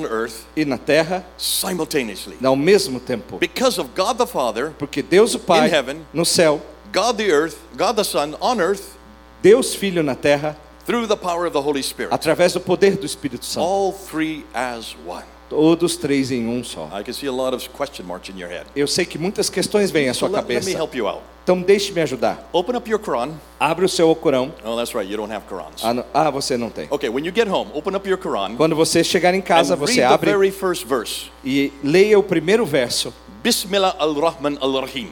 [SPEAKER 1] earth
[SPEAKER 2] e na terra
[SPEAKER 1] simultaneously.
[SPEAKER 2] ao mesmo tempo.
[SPEAKER 1] Because of God the Father,
[SPEAKER 2] Porque Deus o Pai
[SPEAKER 1] In heaven.
[SPEAKER 2] no céu,
[SPEAKER 1] God the earth, God the Son on earth,
[SPEAKER 2] Deus Filho na terra,
[SPEAKER 1] through the power of the Holy Spirit.
[SPEAKER 2] através do poder do Espírito Santo.
[SPEAKER 1] All three as one.
[SPEAKER 2] Todos três em um só.
[SPEAKER 1] I can see a lot of question marks in your head.
[SPEAKER 2] Eu sei que muitas questões vêm à
[SPEAKER 1] So
[SPEAKER 2] sua
[SPEAKER 1] let, let me
[SPEAKER 2] cabeça.
[SPEAKER 1] help you out.
[SPEAKER 2] Então deixe-me ajudar.
[SPEAKER 1] Open up your Quran.
[SPEAKER 2] Abre o seu Corão.
[SPEAKER 1] Oh, that's right, you don't have Qurans.
[SPEAKER 2] Ah, não- ah, você não tem.
[SPEAKER 1] Okay, when you get home, open up your Quran
[SPEAKER 2] Quando você chegar em casa,
[SPEAKER 1] and
[SPEAKER 2] você
[SPEAKER 1] read the
[SPEAKER 2] abre
[SPEAKER 1] very first verse.
[SPEAKER 2] e leia o primeiro verso.
[SPEAKER 1] Bismillah al-Rahman al-Rahim.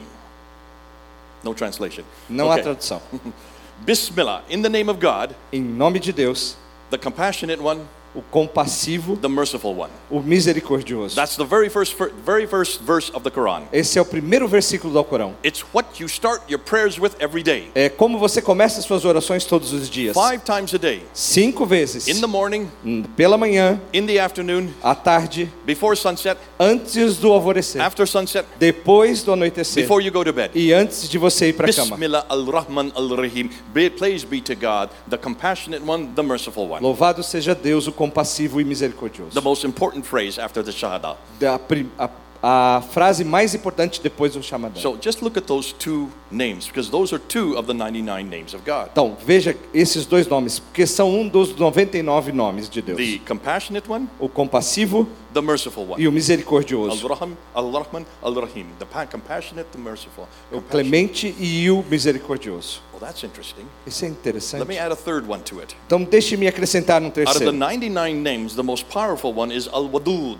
[SPEAKER 1] No translation.
[SPEAKER 2] Não há
[SPEAKER 1] Okay.
[SPEAKER 2] tradução.
[SPEAKER 1] Bismillah, in the name of God,
[SPEAKER 2] Em nome de Deus,
[SPEAKER 1] the compassionate one,
[SPEAKER 2] o compassivo,
[SPEAKER 1] the merciful one.
[SPEAKER 2] o misericordioso.
[SPEAKER 1] That's the very first very first verse of the Quran.
[SPEAKER 2] Esse é o primeiro versículo do Alcorão.
[SPEAKER 1] It's what you start your prayers with every day.
[SPEAKER 2] É como você começa as suas orações todos os dias.
[SPEAKER 1] Five times a day.
[SPEAKER 2] Cinco vezes.
[SPEAKER 1] In the morning,
[SPEAKER 2] Pela manhã,
[SPEAKER 1] in the afternoon,
[SPEAKER 2] à tarde,
[SPEAKER 1] before sunset,
[SPEAKER 2] antes do alvorecer,
[SPEAKER 1] after sunset,
[SPEAKER 2] depois do anoitecer
[SPEAKER 1] before you go to bed.
[SPEAKER 2] e antes de você ir para a cama.
[SPEAKER 1] Bismillah al-Rahman al-Rahim. Praise be to God, the compassionate one, the merciful one.
[SPEAKER 2] Louvado seja Deus, o compassivo e misericordioso.
[SPEAKER 1] The most important phrase after the Shahada.
[SPEAKER 2] A- a frase mais importante depois do chamadão.
[SPEAKER 1] So just look at those two names, because those are two of the 99 names of God.
[SPEAKER 2] Então, veja esses dois nomes, porque são um dos 99 nomes de Deus.
[SPEAKER 1] The compassionate one,
[SPEAKER 2] O compassivo
[SPEAKER 1] the merciful one.
[SPEAKER 2] e o misericordioso.
[SPEAKER 1] Al-Rahman, Al-Rahman, Al-Rahim. The pa- compassionate, the merciful.
[SPEAKER 2] O clemente e o misericordioso.
[SPEAKER 1] Well, that's interesting.
[SPEAKER 2] Isso é
[SPEAKER 1] Let me
[SPEAKER 2] interessante.
[SPEAKER 1] add a third one to it.
[SPEAKER 2] Então, deixe-me acrescentar um
[SPEAKER 1] Out of the
[SPEAKER 2] terceiro.
[SPEAKER 1] 99 names, the most powerful one is Al-Wadud.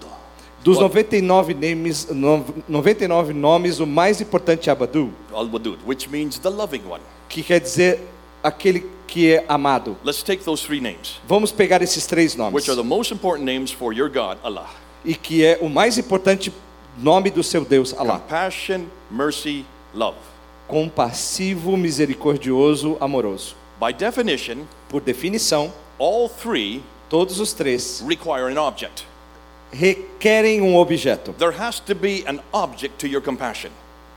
[SPEAKER 2] Dos
[SPEAKER 1] What?
[SPEAKER 2] 99 names, no- 99 nomes, o mais importante é Abadu,
[SPEAKER 1] Al-Wadud, which means the loving one.
[SPEAKER 2] que quer dizer aquele que é amado.
[SPEAKER 1] Let's take those three names,
[SPEAKER 2] Vamos pegar esses três nomes.
[SPEAKER 1] which are the most important names for your God, Allah.
[SPEAKER 2] E que é o mais importante nome do seu Deus, Allah.
[SPEAKER 1] Compassion, mercy, love.
[SPEAKER 2] Compassivo, misericordioso, amoroso.
[SPEAKER 1] By definition,
[SPEAKER 2] Por definição,
[SPEAKER 1] all three
[SPEAKER 2] todos os três
[SPEAKER 1] require an object.
[SPEAKER 2] Requerem um objeto.
[SPEAKER 1] There has to be an object to your compassion.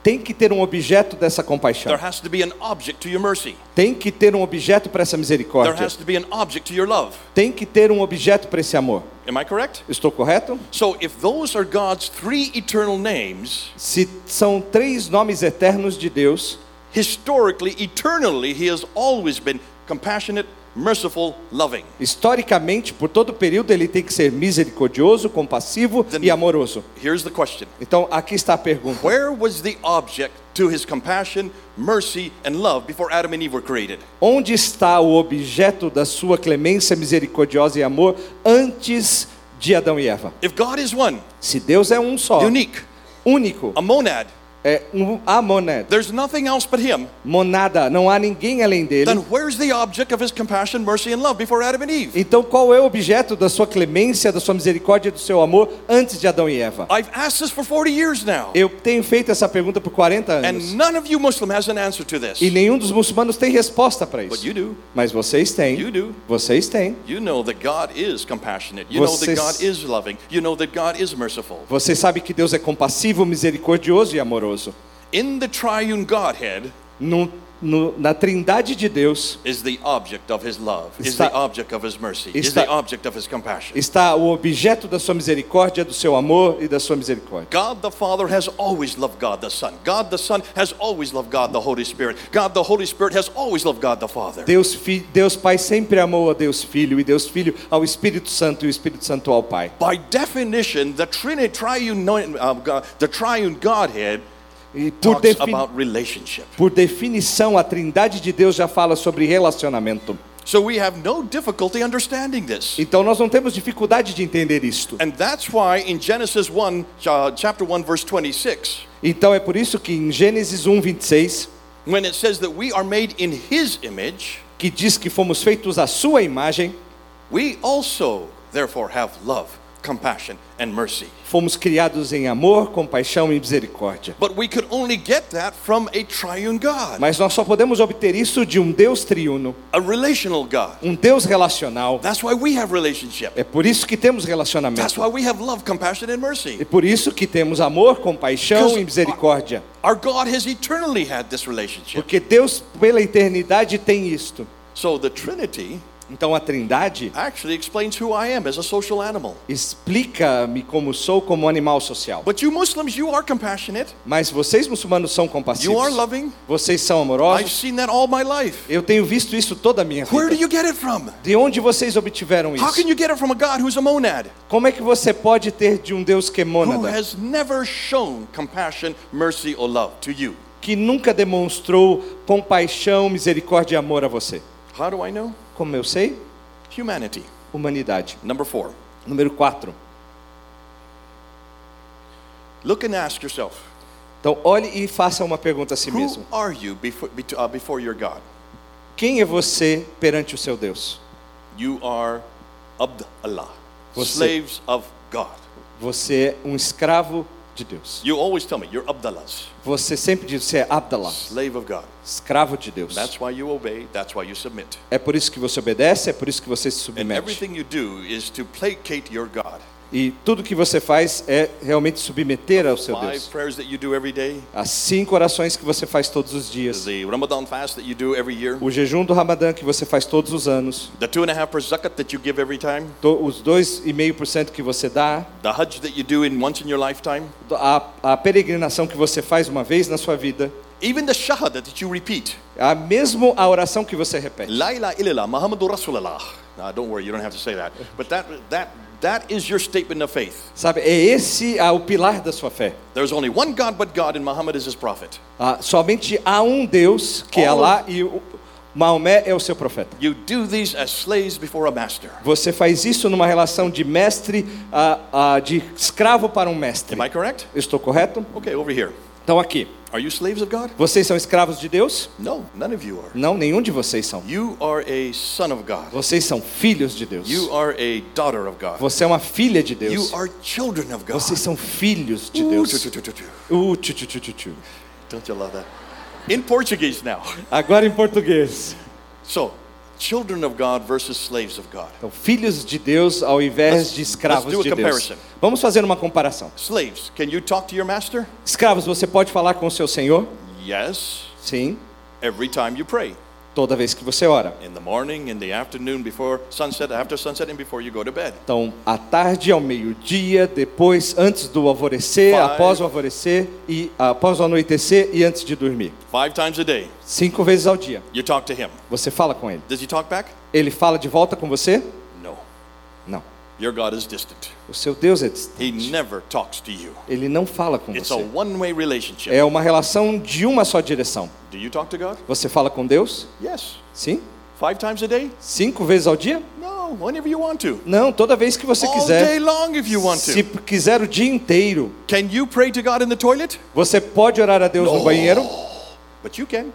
[SPEAKER 2] Tem que ter um objeto dessa compaixão.
[SPEAKER 1] There has to be an object to your mercy.
[SPEAKER 2] Tem que ter um objeto para essa
[SPEAKER 1] There
[SPEAKER 2] misericórdia.
[SPEAKER 1] has to be an object to your love.
[SPEAKER 2] Tem que ter um objeto para esse amor.
[SPEAKER 1] Am I correct?
[SPEAKER 2] Estou correto?
[SPEAKER 1] So if those are God's three eternal names,
[SPEAKER 2] Se são três nomes eternos de Deus,
[SPEAKER 1] historically, eternally, He has always been compassionate, merciful, loving.
[SPEAKER 2] historicamente, por todo o período, ele tem que ser misericordioso, compassivo
[SPEAKER 1] Then-
[SPEAKER 2] e amoroso.
[SPEAKER 1] Here's the question
[SPEAKER 2] Então, aqui está a pergunta.
[SPEAKER 1] Where was the object to His compassion, mercy, and love before Adam and Eve were created?
[SPEAKER 2] Onde está o objeto da sua clemência misericordiosa e amor antes de Adão e Eva?
[SPEAKER 1] If God is one,
[SPEAKER 2] Se Deus é um só,
[SPEAKER 1] unique,
[SPEAKER 2] único,
[SPEAKER 1] a monad,
[SPEAKER 2] é um a monad,
[SPEAKER 1] there's nothing else but Him,
[SPEAKER 2] monada, não há ninguém além dele.
[SPEAKER 1] then where's the object of His compassion, mercy, and love before Adam and Eve?
[SPEAKER 2] Então, qual é o objeto da sua clemência, da sua misericórdia e do seu amor antes de Adão e Eva?
[SPEAKER 1] I've asked this for 40 years now,
[SPEAKER 2] Eu tenho feito essa pergunta por 40 anos.
[SPEAKER 1] and none of you Muslim has an answer to this.
[SPEAKER 2] E nenhum dos muçulmanos tem resposta para
[SPEAKER 1] But
[SPEAKER 2] isso.
[SPEAKER 1] you do.
[SPEAKER 2] Mas vocês têm.
[SPEAKER 1] You do.
[SPEAKER 2] Vocês têm.
[SPEAKER 1] You know that God is compassionate. You know that
[SPEAKER 2] Vocês-
[SPEAKER 1] God is loving. You know that God is merciful.
[SPEAKER 2] Você sabe que Deus é compassivo, misericordioso e amoroso.
[SPEAKER 1] In the triune Godhead
[SPEAKER 2] No, no, na trindade de Deus
[SPEAKER 1] is the object of his love, is
[SPEAKER 2] Está-
[SPEAKER 1] the object of his mercy, is
[SPEAKER 2] está-
[SPEAKER 1] the object of his compassion.
[SPEAKER 2] está o objeto da sua misericórdia, do seu amor e da sua misericórdia.
[SPEAKER 1] God the Father has always loved God the Son. God the Son has always loved God the Holy Spirit. God the Holy Spirit has always loved God the Father.
[SPEAKER 2] Deus, Fi- Deus Pai sempre amou a Deus Filho e Deus Filho ao Espírito Santo e o Espírito Santo ao Pai.
[SPEAKER 1] By definition, the Trinity, triune, uh, God, the triune Godhead
[SPEAKER 2] E por, defini- por definição, a trindade de Deus já fala sobre relacionamento.
[SPEAKER 1] So we have no difficulty understanding this.
[SPEAKER 2] Então nós não temos dificuldade de entender isto.
[SPEAKER 1] And that's why in Genesis 1, uh, chapter 1, verse 26,
[SPEAKER 2] Então é por isso que em Gênesis 1, 26,
[SPEAKER 1] when it says that we are made in his image,
[SPEAKER 2] que diz que fomos feitos à sua imagem,
[SPEAKER 1] we also therefore have love compassion, and mercy.
[SPEAKER 2] Fomos criados em amor, compaixão e misericórdia.
[SPEAKER 1] But we could only get that from a triune God,
[SPEAKER 2] Mas nós só podemos obter isso de um Deus triuno,
[SPEAKER 1] a relational God.
[SPEAKER 2] um Deus relacional.
[SPEAKER 1] That's why we have relationship.
[SPEAKER 2] É por isso que temos
[SPEAKER 1] That's why we have love, compassion, and mercy.
[SPEAKER 2] É por isso que temos amor, compaixão e misericórdia.
[SPEAKER 1] Our God has eternally had this relationship.
[SPEAKER 2] Porque Deus, pela eternidade, tem isto.
[SPEAKER 1] So the Trinity
[SPEAKER 2] Então a Trindade
[SPEAKER 1] actually explains who I am as a social animal.
[SPEAKER 2] explica-me como sou como animal social.
[SPEAKER 1] But you Muslims, you are compassionate.
[SPEAKER 2] Mas vocês muçulmanos são
[SPEAKER 1] You are
[SPEAKER 2] compassivos.
[SPEAKER 1] loving.
[SPEAKER 2] Vocês são
[SPEAKER 1] I've
[SPEAKER 2] amorosos.
[SPEAKER 1] seen that all my life.
[SPEAKER 2] Eu tenho visto isso toda a minha
[SPEAKER 1] Where do
[SPEAKER 2] vida.
[SPEAKER 1] you get it from?
[SPEAKER 2] De onde vocês obtiveram
[SPEAKER 1] How
[SPEAKER 2] isso?
[SPEAKER 1] can you get it from a God who's a monad?
[SPEAKER 2] Como é que você pode ter de um Deus que é
[SPEAKER 1] Who
[SPEAKER 2] mônada,
[SPEAKER 1] has never shown compassion, mercy, or love to you?
[SPEAKER 2] que nunca demonstrou compaixão, misericórdia e amor a você?
[SPEAKER 1] How do I know?
[SPEAKER 2] Como eu sei?
[SPEAKER 1] Humanity.
[SPEAKER 2] Humanidade.
[SPEAKER 1] Number four.
[SPEAKER 2] Número 4.
[SPEAKER 1] Look and ask yourself,
[SPEAKER 2] Então, olhe e faça uma pergunta a si
[SPEAKER 1] who
[SPEAKER 2] mesmo.
[SPEAKER 1] are you before, uh, before your God?
[SPEAKER 2] Quem é você perante o seu Deus?
[SPEAKER 1] You are Abd Allah,
[SPEAKER 2] Você-
[SPEAKER 1] slaves of God.
[SPEAKER 2] Você é um escravo de Deus.
[SPEAKER 1] You always tell me you're Abdallahs,
[SPEAKER 2] Você sempre diz você é Abdallah,
[SPEAKER 1] slave of God.
[SPEAKER 2] escravo de Deus.
[SPEAKER 1] That's why you obey, that's why you submit.
[SPEAKER 2] É por isso que você obedece, é por isso que você se
[SPEAKER 1] And
[SPEAKER 2] submete.
[SPEAKER 1] everything you do is to placate your God.
[SPEAKER 2] E tudo que você faz é realmente submeter ao seu Deus. As cinco orações que você faz todos os dias. O jejum do Ramadã que você faz todos os anos.
[SPEAKER 1] the two and a half per zakat that you give every time,
[SPEAKER 2] to- Os 2,5% que você dá.
[SPEAKER 1] the hajj that you do in once in your lifetime,
[SPEAKER 2] A, a peregrinação que você faz uma vez na sua vida.
[SPEAKER 1] even the shahada that you repeat.
[SPEAKER 2] A mesmo a oração que você repete.
[SPEAKER 1] La ilaha illallah, Muhammadur Rasulullah. Don't worry, you don't have to say that. But that, that, that is your statement of faith.
[SPEAKER 2] Sabe, é esse ah, o pilar da sua fé.
[SPEAKER 1] There's only one God but God, and Muhammad is his prophet.
[SPEAKER 2] Ah, somente há um Deus que é
[SPEAKER 1] All
[SPEAKER 2] Allah e o, Maomé é o seu profeta.
[SPEAKER 1] You do these as slaves before a master.
[SPEAKER 2] Você faz isso numa relação de mestre, ah, ah, de escravo para um mestre.
[SPEAKER 1] Am I correct?
[SPEAKER 2] Estou correto?
[SPEAKER 1] Okay, over here.
[SPEAKER 2] Então aqui,
[SPEAKER 1] Are you slaves of God?
[SPEAKER 2] vocês são escravos de Deus?
[SPEAKER 1] No, none of you are.
[SPEAKER 2] Não, nenhum de vocês são.
[SPEAKER 1] You are a son of God.
[SPEAKER 2] Vocês são filhos de Deus.
[SPEAKER 1] You are a daughter of God.
[SPEAKER 2] Você é uma filha de Deus.
[SPEAKER 1] You are children of God.
[SPEAKER 2] Vocês são filhos de Deus. Uh, tchu, tchu, tchu, tchu, tchu.
[SPEAKER 1] Don't you love that? In Portuguese now.
[SPEAKER 2] Agora em português.
[SPEAKER 1] So, children of God versus slaves of God.
[SPEAKER 2] Então, filhos de Deus ao invés de escravos de Deus. Vamos fazer uma comparação.
[SPEAKER 1] Slaves, can you talk to your master?
[SPEAKER 2] Escravos, você pode falar com o seu senhor?
[SPEAKER 1] Yes,
[SPEAKER 2] Sim,
[SPEAKER 1] every time you pray.
[SPEAKER 2] Toda vez que você ora. Então, à tarde, ao meio-dia, depois, antes do alvorecer,
[SPEAKER 1] Five.
[SPEAKER 2] após o alvorecer e após o anoitecer e antes de dormir.
[SPEAKER 1] Five times a day,
[SPEAKER 2] Cinco vezes ao dia.
[SPEAKER 1] you talk to him.
[SPEAKER 2] Você fala com ele.
[SPEAKER 1] Does he talk back?
[SPEAKER 2] Ele fala de volta com você?
[SPEAKER 1] No.
[SPEAKER 2] Não.
[SPEAKER 1] Your God is distant.
[SPEAKER 2] O seu Deus é
[SPEAKER 1] He
[SPEAKER 2] distante.
[SPEAKER 1] never talks to you.
[SPEAKER 2] Ele não fala com
[SPEAKER 1] It's a
[SPEAKER 2] você.
[SPEAKER 1] one-way relationship.
[SPEAKER 2] É uma relação de uma só direção.
[SPEAKER 1] Do you talk to God?
[SPEAKER 2] Você fala com Deus?
[SPEAKER 1] Yes.
[SPEAKER 2] Sim.
[SPEAKER 1] Five times a day?
[SPEAKER 2] Cinco vezes ao dia?
[SPEAKER 1] No, whenever you want to.
[SPEAKER 2] Não, toda vez que você
[SPEAKER 1] All day
[SPEAKER 2] quiser.
[SPEAKER 1] long if you want
[SPEAKER 2] Se
[SPEAKER 1] to.
[SPEAKER 2] quiser o dia inteiro.
[SPEAKER 1] Can you pray to God in the toilet?
[SPEAKER 2] Você pode orar a Deus no banheiro?
[SPEAKER 1] But you can.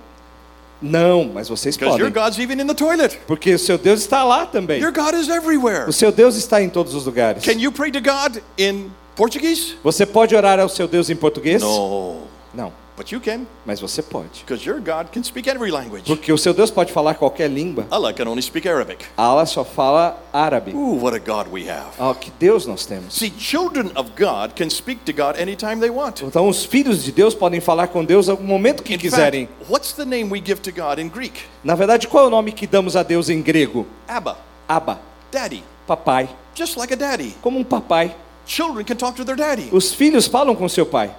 [SPEAKER 2] Não, mas vocês
[SPEAKER 1] Because your
[SPEAKER 2] podem.
[SPEAKER 1] God's even in the toilet.
[SPEAKER 2] Porque o seu Deus está lá também.
[SPEAKER 1] Your God is everywhere.
[SPEAKER 2] O seu Deus está em todos os lugares.
[SPEAKER 1] Can you pray to God in Portuguese?
[SPEAKER 2] Você pode orar ao seu Deus em português?
[SPEAKER 1] No.
[SPEAKER 2] Não,
[SPEAKER 1] But you can.
[SPEAKER 2] mas você pode.
[SPEAKER 1] Because your God can speak every language.
[SPEAKER 2] Porque o seu Deus pode falar qualquer língua.
[SPEAKER 1] Allah can only speak Arabic.
[SPEAKER 2] Allah só fala árabe.
[SPEAKER 1] Ooh, what a God we have.
[SPEAKER 2] Oh, que Deus nós temos.
[SPEAKER 1] See, children of God can speak to God anytime they want.
[SPEAKER 2] Então os filhos de Deus podem falar com Deus no momento que
[SPEAKER 1] In
[SPEAKER 2] quiserem.
[SPEAKER 1] fact, what's the name we give to God in Greek?
[SPEAKER 2] Na verdade, qual é o nome que damos a Deus em grego?
[SPEAKER 1] Abba,
[SPEAKER 2] Abba,
[SPEAKER 1] daddy,
[SPEAKER 2] papai.
[SPEAKER 1] just like a daddy.
[SPEAKER 2] Como um papai.
[SPEAKER 1] Children can talk to their daddy.
[SPEAKER 2] Os filhos falam com seu pai.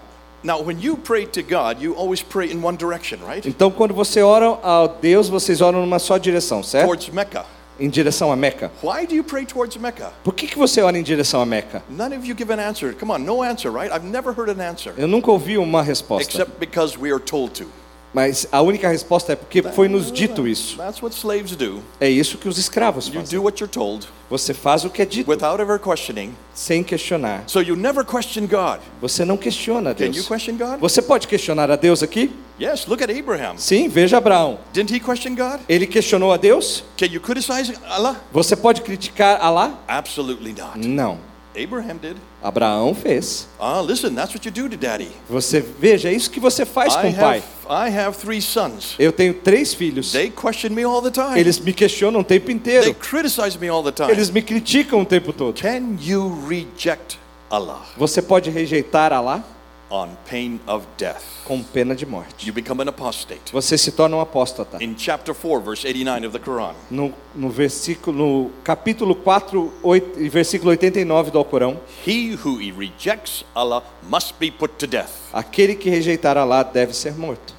[SPEAKER 1] Now, when you pray to God, you always pray in one direction, right?
[SPEAKER 2] Então, quando você ora a Deus, vocês oram numa só direção, certo?
[SPEAKER 1] Towards Mecca.
[SPEAKER 2] Em direção a Meca.
[SPEAKER 1] Why do you pray towards Mecca?
[SPEAKER 2] Por que, que você ora em direção a Meca?
[SPEAKER 1] None of you give an answer. Come on, no answer, right? I've never heard an answer.
[SPEAKER 2] Eu nunca ouvi uma resposta.
[SPEAKER 1] Except because we are told to.
[SPEAKER 2] Mas a única resposta é porque foi nos dito isso.
[SPEAKER 1] That's what slaves do.
[SPEAKER 2] É isso que os escravos
[SPEAKER 1] You
[SPEAKER 2] fazem.
[SPEAKER 1] do what you're told
[SPEAKER 2] Você faz o que é dito
[SPEAKER 1] without ever questioning.
[SPEAKER 2] sem questionar.
[SPEAKER 1] So you never question God.
[SPEAKER 2] Você não questiona
[SPEAKER 1] Can you
[SPEAKER 2] Deus.
[SPEAKER 1] question God?
[SPEAKER 2] Você pode questionar a Deus aqui?
[SPEAKER 1] Yes, look at Abraham.
[SPEAKER 2] Sim, veja Abraão.
[SPEAKER 1] Didn't he question God?
[SPEAKER 2] Ele questionou a Deus?
[SPEAKER 1] Can you criticize Allah?
[SPEAKER 2] Você pode criticar?
[SPEAKER 1] Absolutely not.
[SPEAKER 2] Não.
[SPEAKER 1] Abraham did.
[SPEAKER 2] Abraão fez.
[SPEAKER 1] Ah, listen, that's what you do to daddy.
[SPEAKER 2] Você veja, é isso que você faz com o pai.
[SPEAKER 1] I have three sons.
[SPEAKER 2] Eu tenho três filhos.
[SPEAKER 1] They question me all the time.
[SPEAKER 2] Eles me questionam o tempo
[SPEAKER 1] They
[SPEAKER 2] inteiro.
[SPEAKER 1] criticize me all the time.
[SPEAKER 2] Eles me criticam o tempo todo.
[SPEAKER 1] Can you reject Allah
[SPEAKER 2] Você pode rejeitar Alá
[SPEAKER 1] on pain of death?
[SPEAKER 2] com pena de morte.
[SPEAKER 1] You become an apostate.
[SPEAKER 2] Você se torna um apóstata.
[SPEAKER 1] In chapter 4, verse 89 of the Quran,
[SPEAKER 2] No, no versículo, no capítulo 4, 8, e versículo 89 do Alcorão,
[SPEAKER 1] he who rejects Allah must be put to death.
[SPEAKER 2] aquele que rejeitar Alá deve ser morto.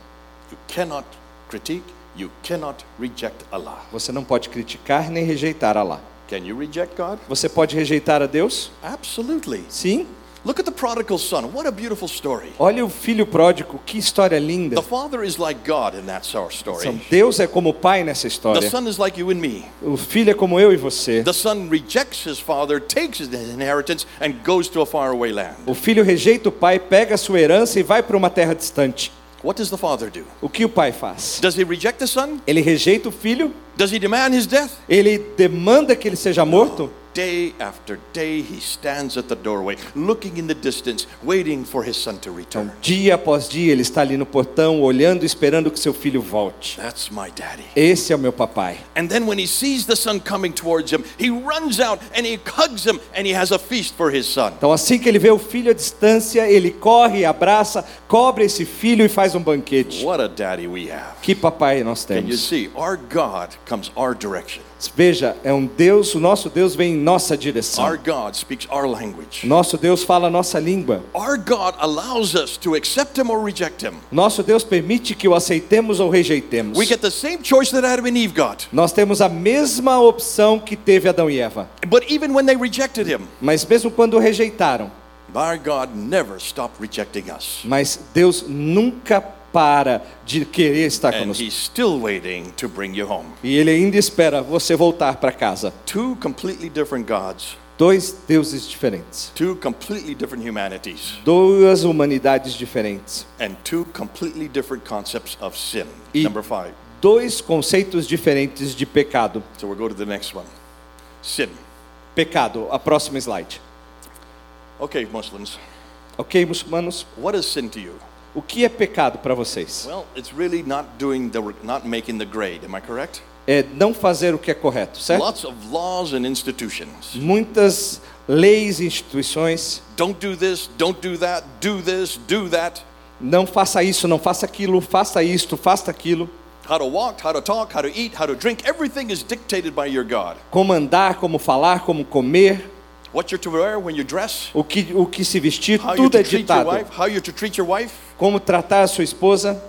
[SPEAKER 1] You cannot critique, you cannot reject Allah.
[SPEAKER 2] Você não pode criticar nem rejeitar Alá.
[SPEAKER 1] Can you reject God?
[SPEAKER 2] Você pode rejeitar a Deus?
[SPEAKER 1] Absolutely.
[SPEAKER 2] Sim.
[SPEAKER 1] Look at the prodigal son. What a beautiful story.
[SPEAKER 2] Olha o filho pródigo, que história linda.
[SPEAKER 1] The father is like God in that story.
[SPEAKER 2] Deus é como o pai nessa
[SPEAKER 1] The
[SPEAKER 2] história.
[SPEAKER 1] son is like you and me.
[SPEAKER 2] O filho é como eu e você.
[SPEAKER 1] The son rejects his father, takes his inheritance, and goes to a faraway land.
[SPEAKER 2] O filho rejeita o pai, pega a sua herança e vai para uma terra distante.
[SPEAKER 1] What does the father do?
[SPEAKER 2] O que o pai faz?
[SPEAKER 1] Does he reject the son?
[SPEAKER 2] Ele rejeita o filho,
[SPEAKER 1] Does he demand his death?
[SPEAKER 2] ele demanda que ele seja morto.
[SPEAKER 1] Day after day, he stands at the doorway, looking in the distance, waiting for his son to return.
[SPEAKER 2] Dia após dia ele está ali no portão, olhando, esperando que seu filho volte.
[SPEAKER 1] That's my daddy.
[SPEAKER 2] Esse é o meu papai.
[SPEAKER 1] And then when he sees the son coming towards him, he runs out and he hugs him and he has a feast for his son.
[SPEAKER 2] Então, assim que ele vê o filho à distância, ele corre, abraça, cobre esse filho e faz um banquete.
[SPEAKER 1] What a daddy we have.
[SPEAKER 2] Que papai nós
[SPEAKER 1] Can you
[SPEAKER 2] temos?
[SPEAKER 1] see? Our God comes our direction.
[SPEAKER 2] Veja, é um Deus, o nosso Deus vem em nossa direção.
[SPEAKER 1] Our God speaks our language.
[SPEAKER 2] Nosso Deus fala a nossa língua.
[SPEAKER 1] Our God allows us to accept him or reject him.
[SPEAKER 2] Nosso Deus permite que o aceitemos ou rejeitemos.
[SPEAKER 1] We get the same choice that Adam and Eve got.
[SPEAKER 2] Nós temos a mesma opção que teve Adão e Eva.
[SPEAKER 1] But even when they rejected him,
[SPEAKER 2] Mas mesmo quando o rejeitaram,
[SPEAKER 1] our God never stopped rejecting us.
[SPEAKER 2] mas Deus nunca para de querer estar
[SPEAKER 1] And
[SPEAKER 2] conosco.
[SPEAKER 1] he's still waiting to bring you home.
[SPEAKER 2] E ele ainda espera você voltar para casa.
[SPEAKER 1] Two completely different gods,
[SPEAKER 2] Dois deuses diferentes,
[SPEAKER 1] two completely different humanities,
[SPEAKER 2] duas humanidades diferentes,
[SPEAKER 1] and two completely different concepts of sin.
[SPEAKER 2] E-
[SPEAKER 1] Number five.
[SPEAKER 2] dois conceitos diferentes de pecado.
[SPEAKER 1] So we'll go to the next one. Sin.
[SPEAKER 2] Pecado, a próxima slide.
[SPEAKER 1] Okay, Muslims,
[SPEAKER 2] Ok, muçulmanos?
[SPEAKER 1] what is sin to you?
[SPEAKER 2] O que é pecado para vocês?
[SPEAKER 1] Well, it's really not doing the not making the grade. Am I correct?
[SPEAKER 2] É não fazer o que é correto, certo?
[SPEAKER 1] Lots of laws and institutions.
[SPEAKER 2] Muitas leis e instituições.
[SPEAKER 1] Don't do this, don't do that, do this, do that.
[SPEAKER 2] Não faça isso, não faça aquilo, faça isto, faça aquilo.
[SPEAKER 1] How to walk, how to talk, how to eat, how to drink, everything is dictated by your God.
[SPEAKER 2] Como andar, como falar, como comer,
[SPEAKER 1] What you're to wear when you dress,
[SPEAKER 2] o que, o que se vestir,
[SPEAKER 1] how
[SPEAKER 2] tudo é
[SPEAKER 1] treat your
[SPEAKER 2] ditado.
[SPEAKER 1] wife, how you're to treat your wife.
[SPEAKER 2] Como tratar a sua esposa.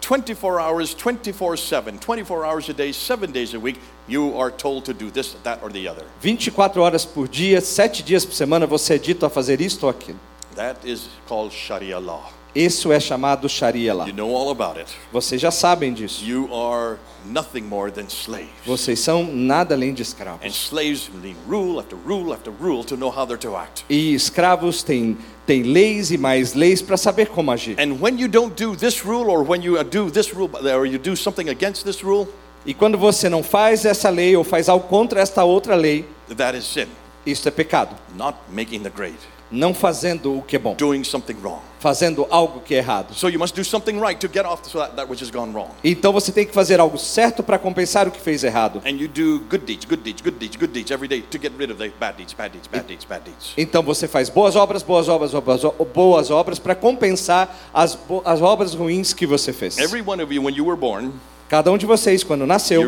[SPEAKER 1] 24 hours, 24 7, 24 hours a day, seven days a week, you are told to do this, that, or the other.
[SPEAKER 2] 24 horas por dia, 7 dias por semana, você é dito a fazer isto ou aquilo.
[SPEAKER 1] That is called Sharia law.
[SPEAKER 2] Isso é chamado Sharia lá.
[SPEAKER 1] You know all about it.
[SPEAKER 2] Vocês já sabem disso.
[SPEAKER 1] You are nothing more than slaves.
[SPEAKER 2] Vocês são nada além de
[SPEAKER 1] And
[SPEAKER 2] escravos.
[SPEAKER 1] slaves need rule after rule after rule to know how they're to act.
[SPEAKER 2] E escravos têm, têm leis e mais leis para saber como agir.
[SPEAKER 1] And when you don't do this rule, or when you do this rule, or you do something against this rule,
[SPEAKER 2] E quando você não faz essa lei ou faz algo contra esta outra lei,
[SPEAKER 1] that is sin.
[SPEAKER 2] isso é pecado.
[SPEAKER 1] Not making the grade,
[SPEAKER 2] Não fazendo o que é bom,
[SPEAKER 1] doing something wrong.
[SPEAKER 2] fazendo algo que é errado.
[SPEAKER 1] So you must do something right to get off that, that which has gone wrong.
[SPEAKER 2] Então você tem que fazer algo certo para compensar o que fez errado.
[SPEAKER 1] And you do good deeds, good deeds, good deeds, good deeds every day to get rid of the bad deeds, bad deeds, bad deeds, bad deeds.
[SPEAKER 2] Então você faz boas obras, boas obras, obras boas obras para compensar as, as obras ruins que você fez.
[SPEAKER 1] Every one of you, when you were born,
[SPEAKER 2] Cada um de vocês, quando nasceu,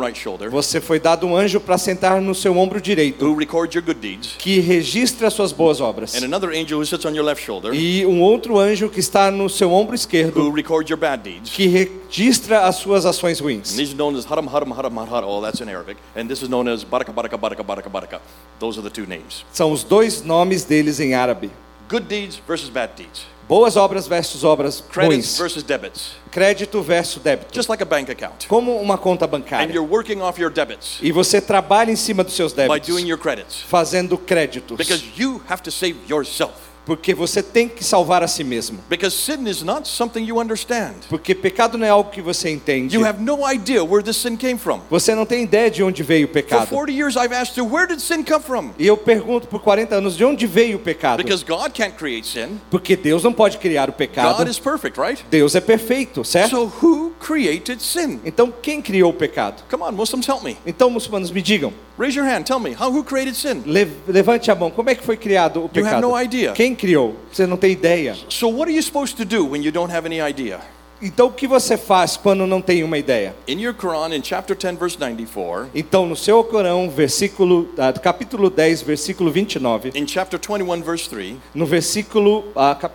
[SPEAKER 1] right shoulder
[SPEAKER 2] você foi dado um anjo para sentar no seu ombro direito,
[SPEAKER 1] deeds,
[SPEAKER 2] que registra suas boas obras.
[SPEAKER 1] shoulder
[SPEAKER 2] E um outro anjo que está no seu ombro esquerdo,
[SPEAKER 1] deeds.
[SPEAKER 2] que registra as suas ações ruins.
[SPEAKER 1] haram, haram, haram. Oh, that's in Arabic. And this is known as baraka, baraka, baraka, baraka, baraka. Those are the two names.
[SPEAKER 2] São os dois nomes deles em árabe.
[SPEAKER 1] Good deeds versus bad deeds.
[SPEAKER 2] Boas obras versus obras
[SPEAKER 1] Credits
[SPEAKER 2] ruins.
[SPEAKER 1] versus debits.
[SPEAKER 2] Crédito versus débito.
[SPEAKER 1] Just like a bank account.
[SPEAKER 2] Como uma conta
[SPEAKER 1] And
[SPEAKER 2] bancária.
[SPEAKER 1] you're working off your debits
[SPEAKER 2] E você trabalha em cima dos seus
[SPEAKER 1] by
[SPEAKER 2] débitos,
[SPEAKER 1] doing your credits.
[SPEAKER 2] fazendo créditos.
[SPEAKER 1] Because you have to save yourself.
[SPEAKER 2] Porque você tem que salvar a si mesmo.
[SPEAKER 1] Because sin is not something you understand.
[SPEAKER 2] Porque pecado não é algo que você entende.
[SPEAKER 1] You have no idea where this sin came from.
[SPEAKER 2] Você não tem ideia de onde veio o
[SPEAKER 1] For
[SPEAKER 2] pecado.
[SPEAKER 1] 40 years, I've asked you, where did sin come from?
[SPEAKER 2] E eu pergunto por 40 anos de onde veio o pecado?
[SPEAKER 1] Because God can't create sin.
[SPEAKER 2] Porque Deus não pode criar o pecado.
[SPEAKER 1] God is perfect, right?
[SPEAKER 2] Deus é perfeito, certo?
[SPEAKER 1] So who created sin?
[SPEAKER 2] Então quem criou o pecado?
[SPEAKER 1] Come on, Muslims, help me.
[SPEAKER 2] Então muçulmanos me digam,
[SPEAKER 1] Raise your hand. Tell me, how who created sin?
[SPEAKER 2] le- levante a mão. Como é que foi criado o
[SPEAKER 1] You have
[SPEAKER 2] pecado?
[SPEAKER 1] no idea.
[SPEAKER 2] Quem criou? Você não tem ideia.
[SPEAKER 1] So what are you supposed to do when you don't have any idea?
[SPEAKER 2] Então o que você faz quando não tem uma ideia?
[SPEAKER 1] In your Quran, in chapter 10, verse 94,
[SPEAKER 2] Então no seu Corão, versículo ah, capítulo 10, versículo 29,
[SPEAKER 1] in chapter 21, verse 3,
[SPEAKER 2] no versículo ah, cap-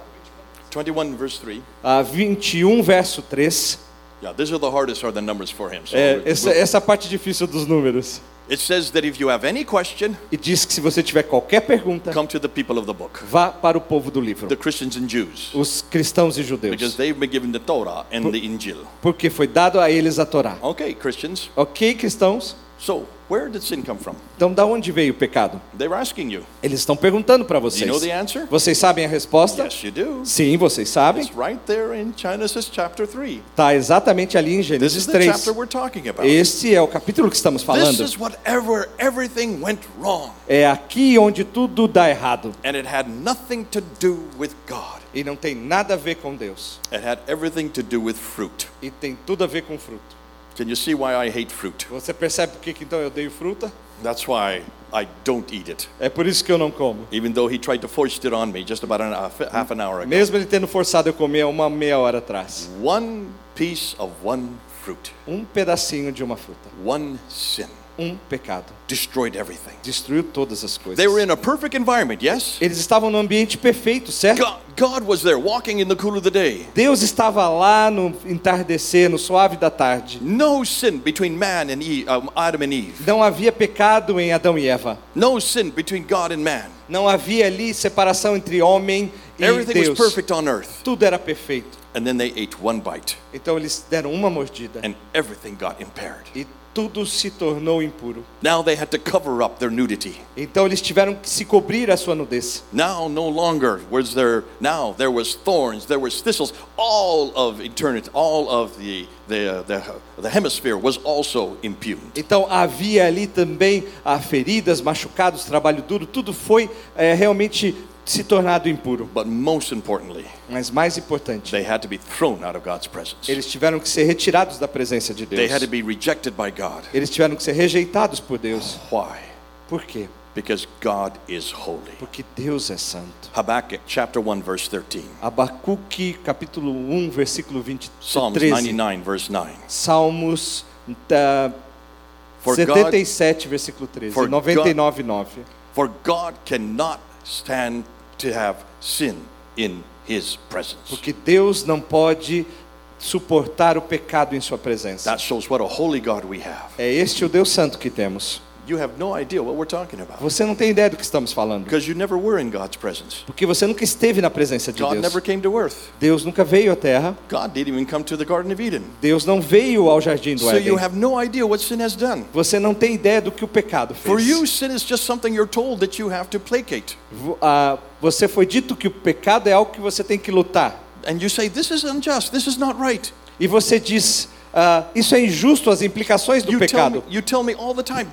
[SPEAKER 1] 21, verse 3,
[SPEAKER 2] ah, 21, verso 3,
[SPEAKER 1] yeah, these are the hardest are the numbers for him. So
[SPEAKER 2] é, essa, essa parte difícil dos números.
[SPEAKER 1] It says that if you have any question,
[SPEAKER 2] E diz que se você tiver qualquer pergunta,
[SPEAKER 1] come to the people of the book,
[SPEAKER 2] vá para o povo do livro,
[SPEAKER 1] the Christians and Jews,
[SPEAKER 2] os cristãos e
[SPEAKER 1] because
[SPEAKER 2] judeus,
[SPEAKER 1] they've been given the Torah and the Injil.
[SPEAKER 2] porque foi dado a eles a Torá.
[SPEAKER 1] Okay, Christians.
[SPEAKER 2] Ok, cristãos?
[SPEAKER 1] So where did sin come from?
[SPEAKER 2] Então, da onde veio o pecado?
[SPEAKER 1] Asking you.
[SPEAKER 2] Eles estão perguntando para
[SPEAKER 1] Do you
[SPEAKER 2] vocês.
[SPEAKER 1] know the answer?
[SPEAKER 2] Vocês sabem a resposta?
[SPEAKER 1] Yes, you do.
[SPEAKER 2] Sim, vocês sabem.
[SPEAKER 1] It's right there in Genesis chapter 3.
[SPEAKER 2] Está exatamente ali em
[SPEAKER 1] This
[SPEAKER 2] Gênesis
[SPEAKER 1] is the
[SPEAKER 2] 3.
[SPEAKER 1] chapter we're talking about.
[SPEAKER 2] Este é o capítulo que estamos
[SPEAKER 1] This
[SPEAKER 2] falando.
[SPEAKER 1] is whatever everything went wrong.
[SPEAKER 2] É aqui onde tudo dá errado.
[SPEAKER 1] And it had nothing to do with God.
[SPEAKER 2] E não tem nada a ver com Deus.
[SPEAKER 1] It had everything to do with fruit.
[SPEAKER 2] E tem tudo a ver com fruto.
[SPEAKER 1] Can you see why I hate fruit?
[SPEAKER 2] Você percebe por que então eu odeio fruta?
[SPEAKER 1] That's why I don't eat it.
[SPEAKER 2] É por isso que eu não como.
[SPEAKER 1] Even though he tried to foist it on me just about an, half an hour ago.
[SPEAKER 2] Mesmo ele tendo forçado eu comer uma meia hora atrás.
[SPEAKER 1] One piece of one fruit,
[SPEAKER 2] Um pedacinho de uma fruta.
[SPEAKER 1] one sin,
[SPEAKER 2] Um pecado.
[SPEAKER 1] destroyed everything.
[SPEAKER 2] Destruiu todas as coisas.
[SPEAKER 1] They were in a perfect environment, yes?
[SPEAKER 2] Eles estavam no ambiente perfeito, certo?
[SPEAKER 1] God, God was there walking in the cool of the day.
[SPEAKER 2] Deus estava lá no entardecer, no suave da tarde.
[SPEAKER 1] No sin between man and Eve, um, Adam and Eve.
[SPEAKER 2] Não havia pecado em Adão e Eva.
[SPEAKER 1] No sin between God and man.
[SPEAKER 2] Não havia ali separação entre homem e
[SPEAKER 1] Everything was
[SPEAKER 2] Deus.
[SPEAKER 1] perfect on earth.
[SPEAKER 2] Tudo era perfeito.
[SPEAKER 1] And then they ate one bite,
[SPEAKER 2] Então eles deram uma mordida
[SPEAKER 1] and everything got impaired.
[SPEAKER 2] e tudo se tornou impuro.
[SPEAKER 1] Now they had to cover up their nudity.
[SPEAKER 2] Então eles tiveram que se cobrir a sua nudez.
[SPEAKER 1] Now no longer was there. Now there was thorns, there was thistles. All of eternity, all of the the the, the hemisphere was also impugned.
[SPEAKER 2] Então havia ali também ah, feridas, machucados, trabalho duro, tudo foi eh, realmente se tornado impuro.
[SPEAKER 1] But most importantly,
[SPEAKER 2] Mas mais importante,
[SPEAKER 1] they had to be thrown out of God's presence.
[SPEAKER 2] eles tiveram que ser retirados da presença de
[SPEAKER 1] They
[SPEAKER 2] Deus.
[SPEAKER 1] had to be rejected by God.
[SPEAKER 2] Eles tiveram que ser rejeitados por Deus.
[SPEAKER 1] Why?
[SPEAKER 2] Por quê?
[SPEAKER 1] Because God is holy.
[SPEAKER 2] Porque Deus é santo.
[SPEAKER 1] Habakkuk chapter 1 verse 13.
[SPEAKER 2] Abacuque capítulo 1, versículo 20,
[SPEAKER 1] Psalms
[SPEAKER 2] 13.
[SPEAKER 1] 99 verse 9.
[SPEAKER 2] Salmos tá,
[SPEAKER 1] For
[SPEAKER 2] 77, versículo 13.
[SPEAKER 1] for
[SPEAKER 2] 99, 9.
[SPEAKER 1] For God cannot stand to have sin in his presence.
[SPEAKER 2] Porque Deus não pode suportar o pecado em sua presença.
[SPEAKER 1] That shows what a holy God we have.
[SPEAKER 2] É este o Deus santo que temos.
[SPEAKER 1] You have no idea what we're talking about.
[SPEAKER 2] Você não tem ideia do que estamos falando.
[SPEAKER 1] Because you never were in God's presence.
[SPEAKER 2] Porque você nunca esteve na presença de
[SPEAKER 1] God
[SPEAKER 2] Deus.
[SPEAKER 1] never came to earth.
[SPEAKER 2] Deus nunca veio à terra.
[SPEAKER 1] God didn't even come to the Garden of Eden.
[SPEAKER 2] Deus não veio ao jardim do
[SPEAKER 1] So you
[SPEAKER 2] Éden.
[SPEAKER 1] have no idea what sin has done.
[SPEAKER 2] Você não tem ideia do que o pecado
[SPEAKER 1] For you,
[SPEAKER 2] fez.
[SPEAKER 1] sin is just something you're told that you have to placate.
[SPEAKER 2] Ah, Você foi dito que o pecado é algo que você tem que lutar.
[SPEAKER 1] And you say, This is unjust. This is not right.
[SPEAKER 2] E você diz, ah, isso é injusto, as implicações do
[SPEAKER 1] You
[SPEAKER 2] pecado.
[SPEAKER 1] me time.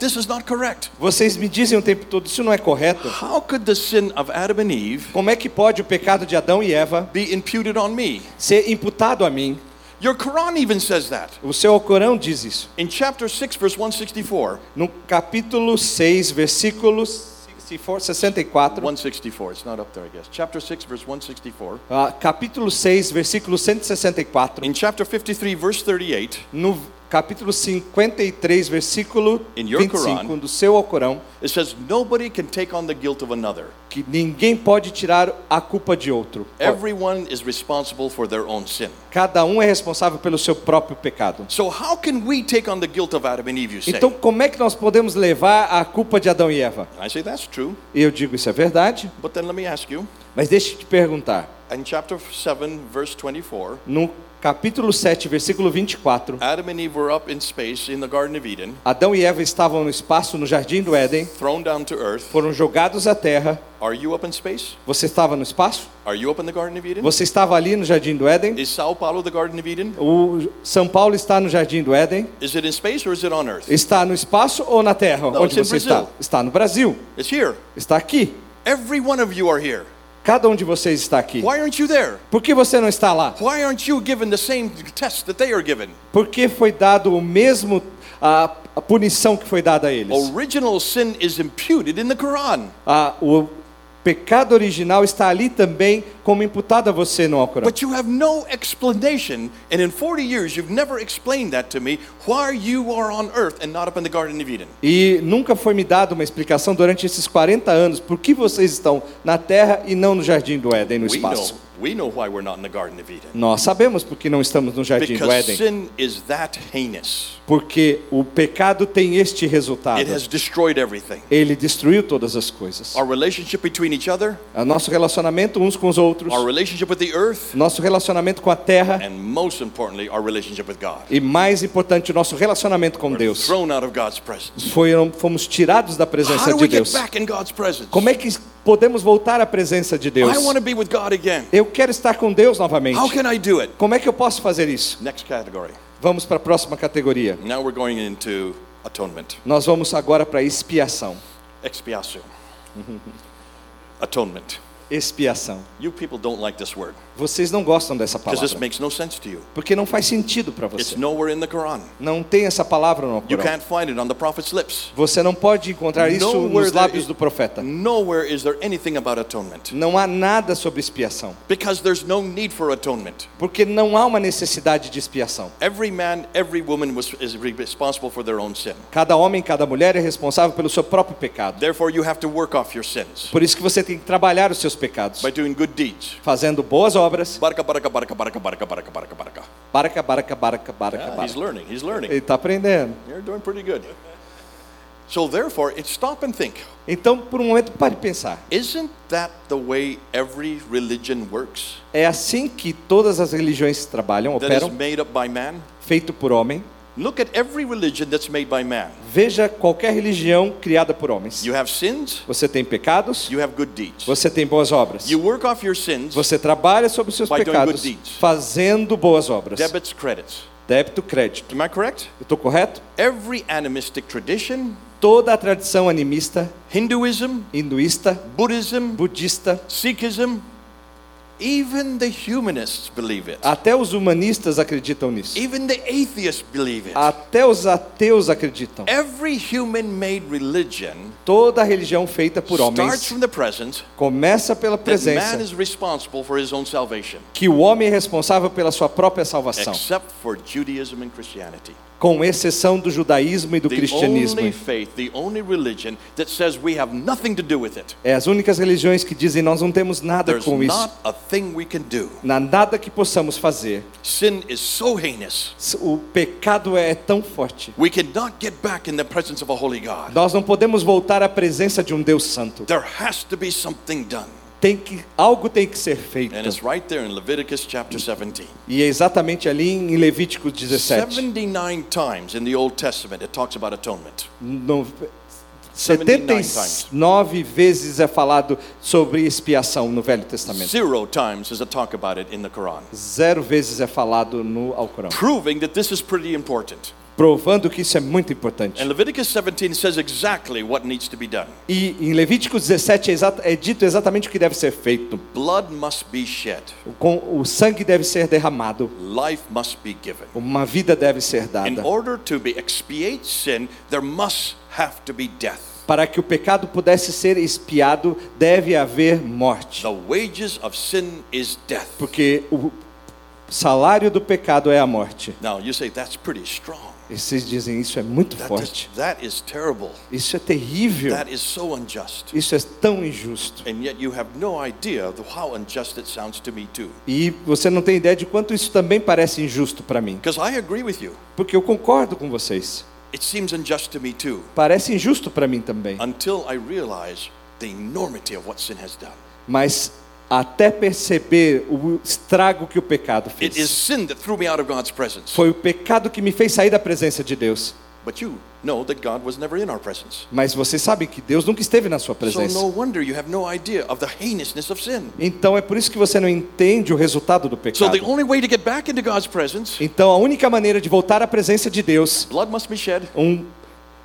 [SPEAKER 2] Vocês me dizem o tempo todo, isso não é correto.
[SPEAKER 1] How could the sin of Adam and Eve
[SPEAKER 2] Como é que pode o pecado de Adão e Eva
[SPEAKER 1] be imputed on me?
[SPEAKER 2] ser imputado a mim?
[SPEAKER 1] Your Quran even says that.
[SPEAKER 2] O seu Corão diz isso.
[SPEAKER 1] In chapter 6, verse 164,
[SPEAKER 2] No capítulo 6, versículos se for 64,
[SPEAKER 1] 164, it's not up there, I guess. Chapter 6, verse 164.
[SPEAKER 2] ah, capítulo 6, versículo 164,
[SPEAKER 1] In chapter 53, verse 38,
[SPEAKER 2] no capítulo 53, versículo
[SPEAKER 1] In your
[SPEAKER 2] 25
[SPEAKER 1] Quran.
[SPEAKER 2] do seu Alcorão,
[SPEAKER 1] it says, Nobody can take on the guilt of another.
[SPEAKER 2] que ninguém pode tirar a culpa de outro.
[SPEAKER 1] Everyone is responsible for their own sin.
[SPEAKER 2] Cada um é responsável pelo seu próprio pecado.
[SPEAKER 1] So, how can we take on the guilt of Adam and Eve, you say?
[SPEAKER 2] Então, como é que nós podemos levar a culpa de Adão e Eva?
[SPEAKER 1] I say, That's true.
[SPEAKER 2] E eu digo isso é verdade,
[SPEAKER 1] But then let me ask you,
[SPEAKER 2] mas deixa eu te perguntar.
[SPEAKER 1] in chapter 7, verse 24,
[SPEAKER 2] No capítulo 7, versículo 24.
[SPEAKER 1] Adam and Eve were up in space in the Garden of Eden,
[SPEAKER 2] Adão e Eva estavam no espaço no jardim do Éden,
[SPEAKER 1] thrown down to earth.
[SPEAKER 2] foram jogados à terra.
[SPEAKER 1] Are you up in space?
[SPEAKER 2] Você estava no espaço?
[SPEAKER 1] Are you up in the Garden of Eden?
[SPEAKER 2] Você estava ali no jardim do Éden?
[SPEAKER 1] Is Sao Paulo the Garden of Eden?
[SPEAKER 2] O São Paulo está no jardim do Éden?
[SPEAKER 1] Is it in space or is it on earth?
[SPEAKER 2] Está no espaço ou na terra?
[SPEAKER 1] Não,
[SPEAKER 2] Onde você está? Está no Brasil.
[SPEAKER 1] It's here.
[SPEAKER 2] Está aqui.
[SPEAKER 1] Every one of you are here.
[SPEAKER 2] Cada um de vocês está aqui.
[SPEAKER 1] Why aren't you there?
[SPEAKER 2] Por que você não está lá?
[SPEAKER 1] Why aren't you given the same test that they are given?
[SPEAKER 2] Por que foi dado o mesmo a, a punição que foi dada a eles?
[SPEAKER 1] Original sin is imputed in the Quran.
[SPEAKER 2] Ah, o pecado original está ali também como imputado a você no Alcorão.
[SPEAKER 1] But you have no explanation, and in 40 years you've never explained that to me, why you are on earth and not up in the Garden of Eden.
[SPEAKER 2] E nunca foi me dada uma explicação durante esses 40 anos por que vocês estão na terra e não no jardim do Éden, no espaço.
[SPEAKER 1] We know why we're not in the Garden of Eden.
[SPEAKER 2] Nós sabemos por que não estamos no jardim do Éden.
[SPEAKER 1] sin is that heinous.
[SPEAKER 2] Porque o pecado tem este resultado.
[SPEAKER 1] It has destroyed everything.
[SPEAKER 2] Ele destruiu todas as coisas.
[SPEAKER 1] Our relationship between each other,
[SPEAKER 2] O nosso relacionamento uns com os outros,
[SPEAKER 1] our relationship with the earth,
[SPEAKER 2] nosso relacionamento com a terra
[SPEAKER 1] and most importantly, our relationship with God.
[SPEAKER 2] e mais importante, o nosso relacionamento com Deus.
[SPEAKER 1] Thrown out of God's presence.
[SPEAKER 2] Foram, fomos tirados da
[SPEAKER 1] How
[SPEAKER 2] presença
[SPEAKER 1] do
[SPEAKER 2] de
[SPEAKER 1] we get
[SPEAKER 2] Deus.
[SPEAKER 1] back in God's presence?
[SPEAKER 2] Como é que podemos voltar à presença de Deus? Eu quero estar com Deus novamente.
[SPEAKER 1] How can I do it?
[SPEAKER 2] Como é que eu posso fazer isso? Vamos para a próxima categoria.
[SPEAKER 1] Now we're going into atonement.
[SPEAKER 2] Nós vamos agora para expiação.
[SPEAKER 1] Expiation. Atonement.
[SPEAKER 2] Expiação.
[SPEAKER 1] You people don't like this word
[SPEAKER 2] Vocês não gostam dessa palavra, porque não faz sentido para você. Não tem essa palavra no
[SPEAKER 1] lips.
[SPEAKER 2] Você não pode encontrar isso
[SPEAKER 1] Nowhere
[SPEAKER 2] nos lábios
[SPEAKER 1] is-
[SPEAKER 2] do profeta. Não há nada sobre expiação, porque não há uma necessidade de expiação.
[SPEAKER 1] Every man, every woman was, is responsible for their own sin.
[SPEAKER 2] Cada homem, cada mulher é responsável pelo seu próprio pecado.
[SPEAKER 1] Therefore, you have to work off your sins
[SPEAKER 2] Por isso que você tem que trabalhar os seus pecados,
[SPEAKER 1] by doing good deeds.
[SPEAKER 2] fazendo boas obras.
[SPEAKER 1] Baraka, baraka, baraka, baraka, baraka, baraka, baraka, baraka.
[SPEAKER 2] Barca, barca, barca, barca,
[SPEAKER 1] Yeah, he's
[SPEAKER 2] barca.
[SPEAKER 1] learning. He's learning.
[SPEAKER 2] Ele está aprendendo.
[SPEAKER 1] You're doing pretty good. So therefore, it stop and think.
[SPEAKER 2] Então, por um momento, pare de pensar.
[SPEAKER 1] Isn't that the way every religion works?
[SPEAKER 2] É assim que todas as religiões trabalham,
[SPEAKER 1] That is
[SPEAKER 2] operam,
[SPEAKER 1] made up by man?
[SPEAKER 2] feito por homem.
[SPEAKER 1] Look at every religion that's made by man.
[SPEAKER 2] Veja qualquer religião criada por homens.
[SPEAKER 1] You have sins,
[SPEAKER 2] Você tem pecados,
[SPEAKER 1] you have good deeds.
[SPEAKER 2] você tem boas obras.
[SPEAKER 1] You work off your sins,
[SPEAKER 2] Você trabalha sobre os seus
[SPEAKER 1] By doing
[SPEAKER 2] pecados
[SPEAKER 1] good deeds.
[SPEAKER 2] fazendo boas obras.
[SPEAKER 1] debits, credits.
[SPEAKER 2] Débito, crédito.
[SPEAKER 1] Am I correct?
[SPEAKER 2] Estou correto?
[SPEAKER 1] Every animistic tradition,
[SPEAKER 2] Toda a tradição animista,
[SPEAKER 1] Hinduism,
[SPEAKER 2] hinduísta,
[SPEAKER 1] Buddhism,
[SPEAKER 2] budista,
[SPEAKER 1] Sikhism, even the humanists believe it.
[SPEAKER 2] até os humanistas acreditam nisso.
[SPEAKER 1] Even the atheists believe it.
[SPEAKER 2] Até os ateus acreditam.
[SPEAKER 1] Every human-made religion
[SPEAKER 2] Toda religião feita por
[SPEAKER 1] starts
[SPEAKER 2] homens
[SPEAKER 1] from the present
[SPEAKER 2] começa pela
[SPEAKER 1] that man
[SPEAKER 2] presença
[SPEAKER 1] is responsible for his own salvation,
[SPEAKER 2] que o homem é responsável pela sua própria salvação,
[SPEAKER 1] except for Judaism and Christianity.
[SPEAKER 2] Com exceção do judaísmo e do cristianismo. É as únicas religiões que dizem nós não temos nada com isso,
[SPEAKER 1] not a thing we can do.
[SPEAKER 2] Não há nada que possamos fazer.
[SPEAKER 1] Sin is so heinous.
[SPEAKER 2] O pecado é tão forte.
[SPEAKER 1] We cannot get back in the presence of a holy God.
[SPEAKER 2] Nós não podemos voltar à presença de um Deus santo.
[SPEAKER 1] There has to be something done.
[SPEAKER 2] Tem que algo tem que ser feito.
[SPEAKER 1] Right there in Leviticus chapter 17.
[SPEAKER 2] E é exatamente ali em Levítico 17.
[SPEAKER 1] 79 times in the Old Testament it talks about atonement.
[SPEAKER 2] No,
[SPEAKER 1] 79
[SPEAKER 2] 79 vezes é falado sobre expiação no Velho Testamento.
[SPEAKER 1] Zero times does it talk about it in the Quran.
[SPEAKER 2] Zero vezes é falado no Alcorão.
[SPEAKER 1] Proving that this is pretty important.
[SPEAKER 2] Provando que isso é muito importante.
[SPEAKER 1] And Leviticus 17 says exactly what needs to be done.
[SPEAKER 2] E em Levítico 17 é, é dito exatamente o que deve ser feito.
[SPEAKER 1] Blood must be shed.
[SPEAKER 2] Com, o sangue deve ser derramado.
[SPEAKER 1] Life must be given.
[SPEAKER 2] Uma vida deve ser
[SPEAKER 1] In
[SPEAKER 2] dada.
[SPEAKER 1] order to be expiate sin, there must have to be death.
[SPEAKER 2] Para que o pecado pudesse ser expiado, deve haver morte.
[SPEAKER 1] The wages of sin is death.
[SPEAKER 2] Porque o salário do pecado é a morte.
[SPEAKER 1] Now you say that's pretty strong.
[SPEAKER 2] E vocês dizem isso é muito
[SPEAKER 1] That is,
[SPEAKER 2] forte.
[SPEAKER 1] that is terrible.
[SPEAKER 2] Isso é terrível.
[SPEAKER 1] That is so unjust.
[SPEAKER 2] Isso é tão injusto.
[SPEAKER 1] And yet you have no idea of how unjust it sounds to me too.
[SPEAKER 2] E você não tem ideia de quanto isso também parece injusto para mim.
[SPEAKER 1] Because I agree with you.
[SPEAKER 2] Porque eu concordo com vocês.
[SPEAKER 1] It seems unjust to me too.
[SPEAKER 2] Parece injusto para mim também.
[SPEAKER 1] Until I realize the enormity of what sin has done.
[SPEAKER 2] Mas até perceber o estrago que o pecado
[SPEAKER 1] It is
[SPEAKER 2] fez.
[SPEAKER 1] sin that threw me out of God's presence.
[SPEAKER 2] Foi o pecado que me fez sair da presença de Deus.
[SPEAKER 1] But you know that God was never in our presence.
[SPEAKER 2] Mas você sabe que Deus nunca esteve na sua
[SPEAKER 1] So
[SPEAKER 2] presença. Então é por isso que você não entende o resultado do
[SPEAKER 1] So
[SPEAKER 2] pecado.
[SPEAKER 1] the only way to get back into God's presence,
[SPEAKER 2] Então a única maneira de voltar à presença de Deus,
[SPEAKER 1] blood must be shed,
[SPEAKER 2] um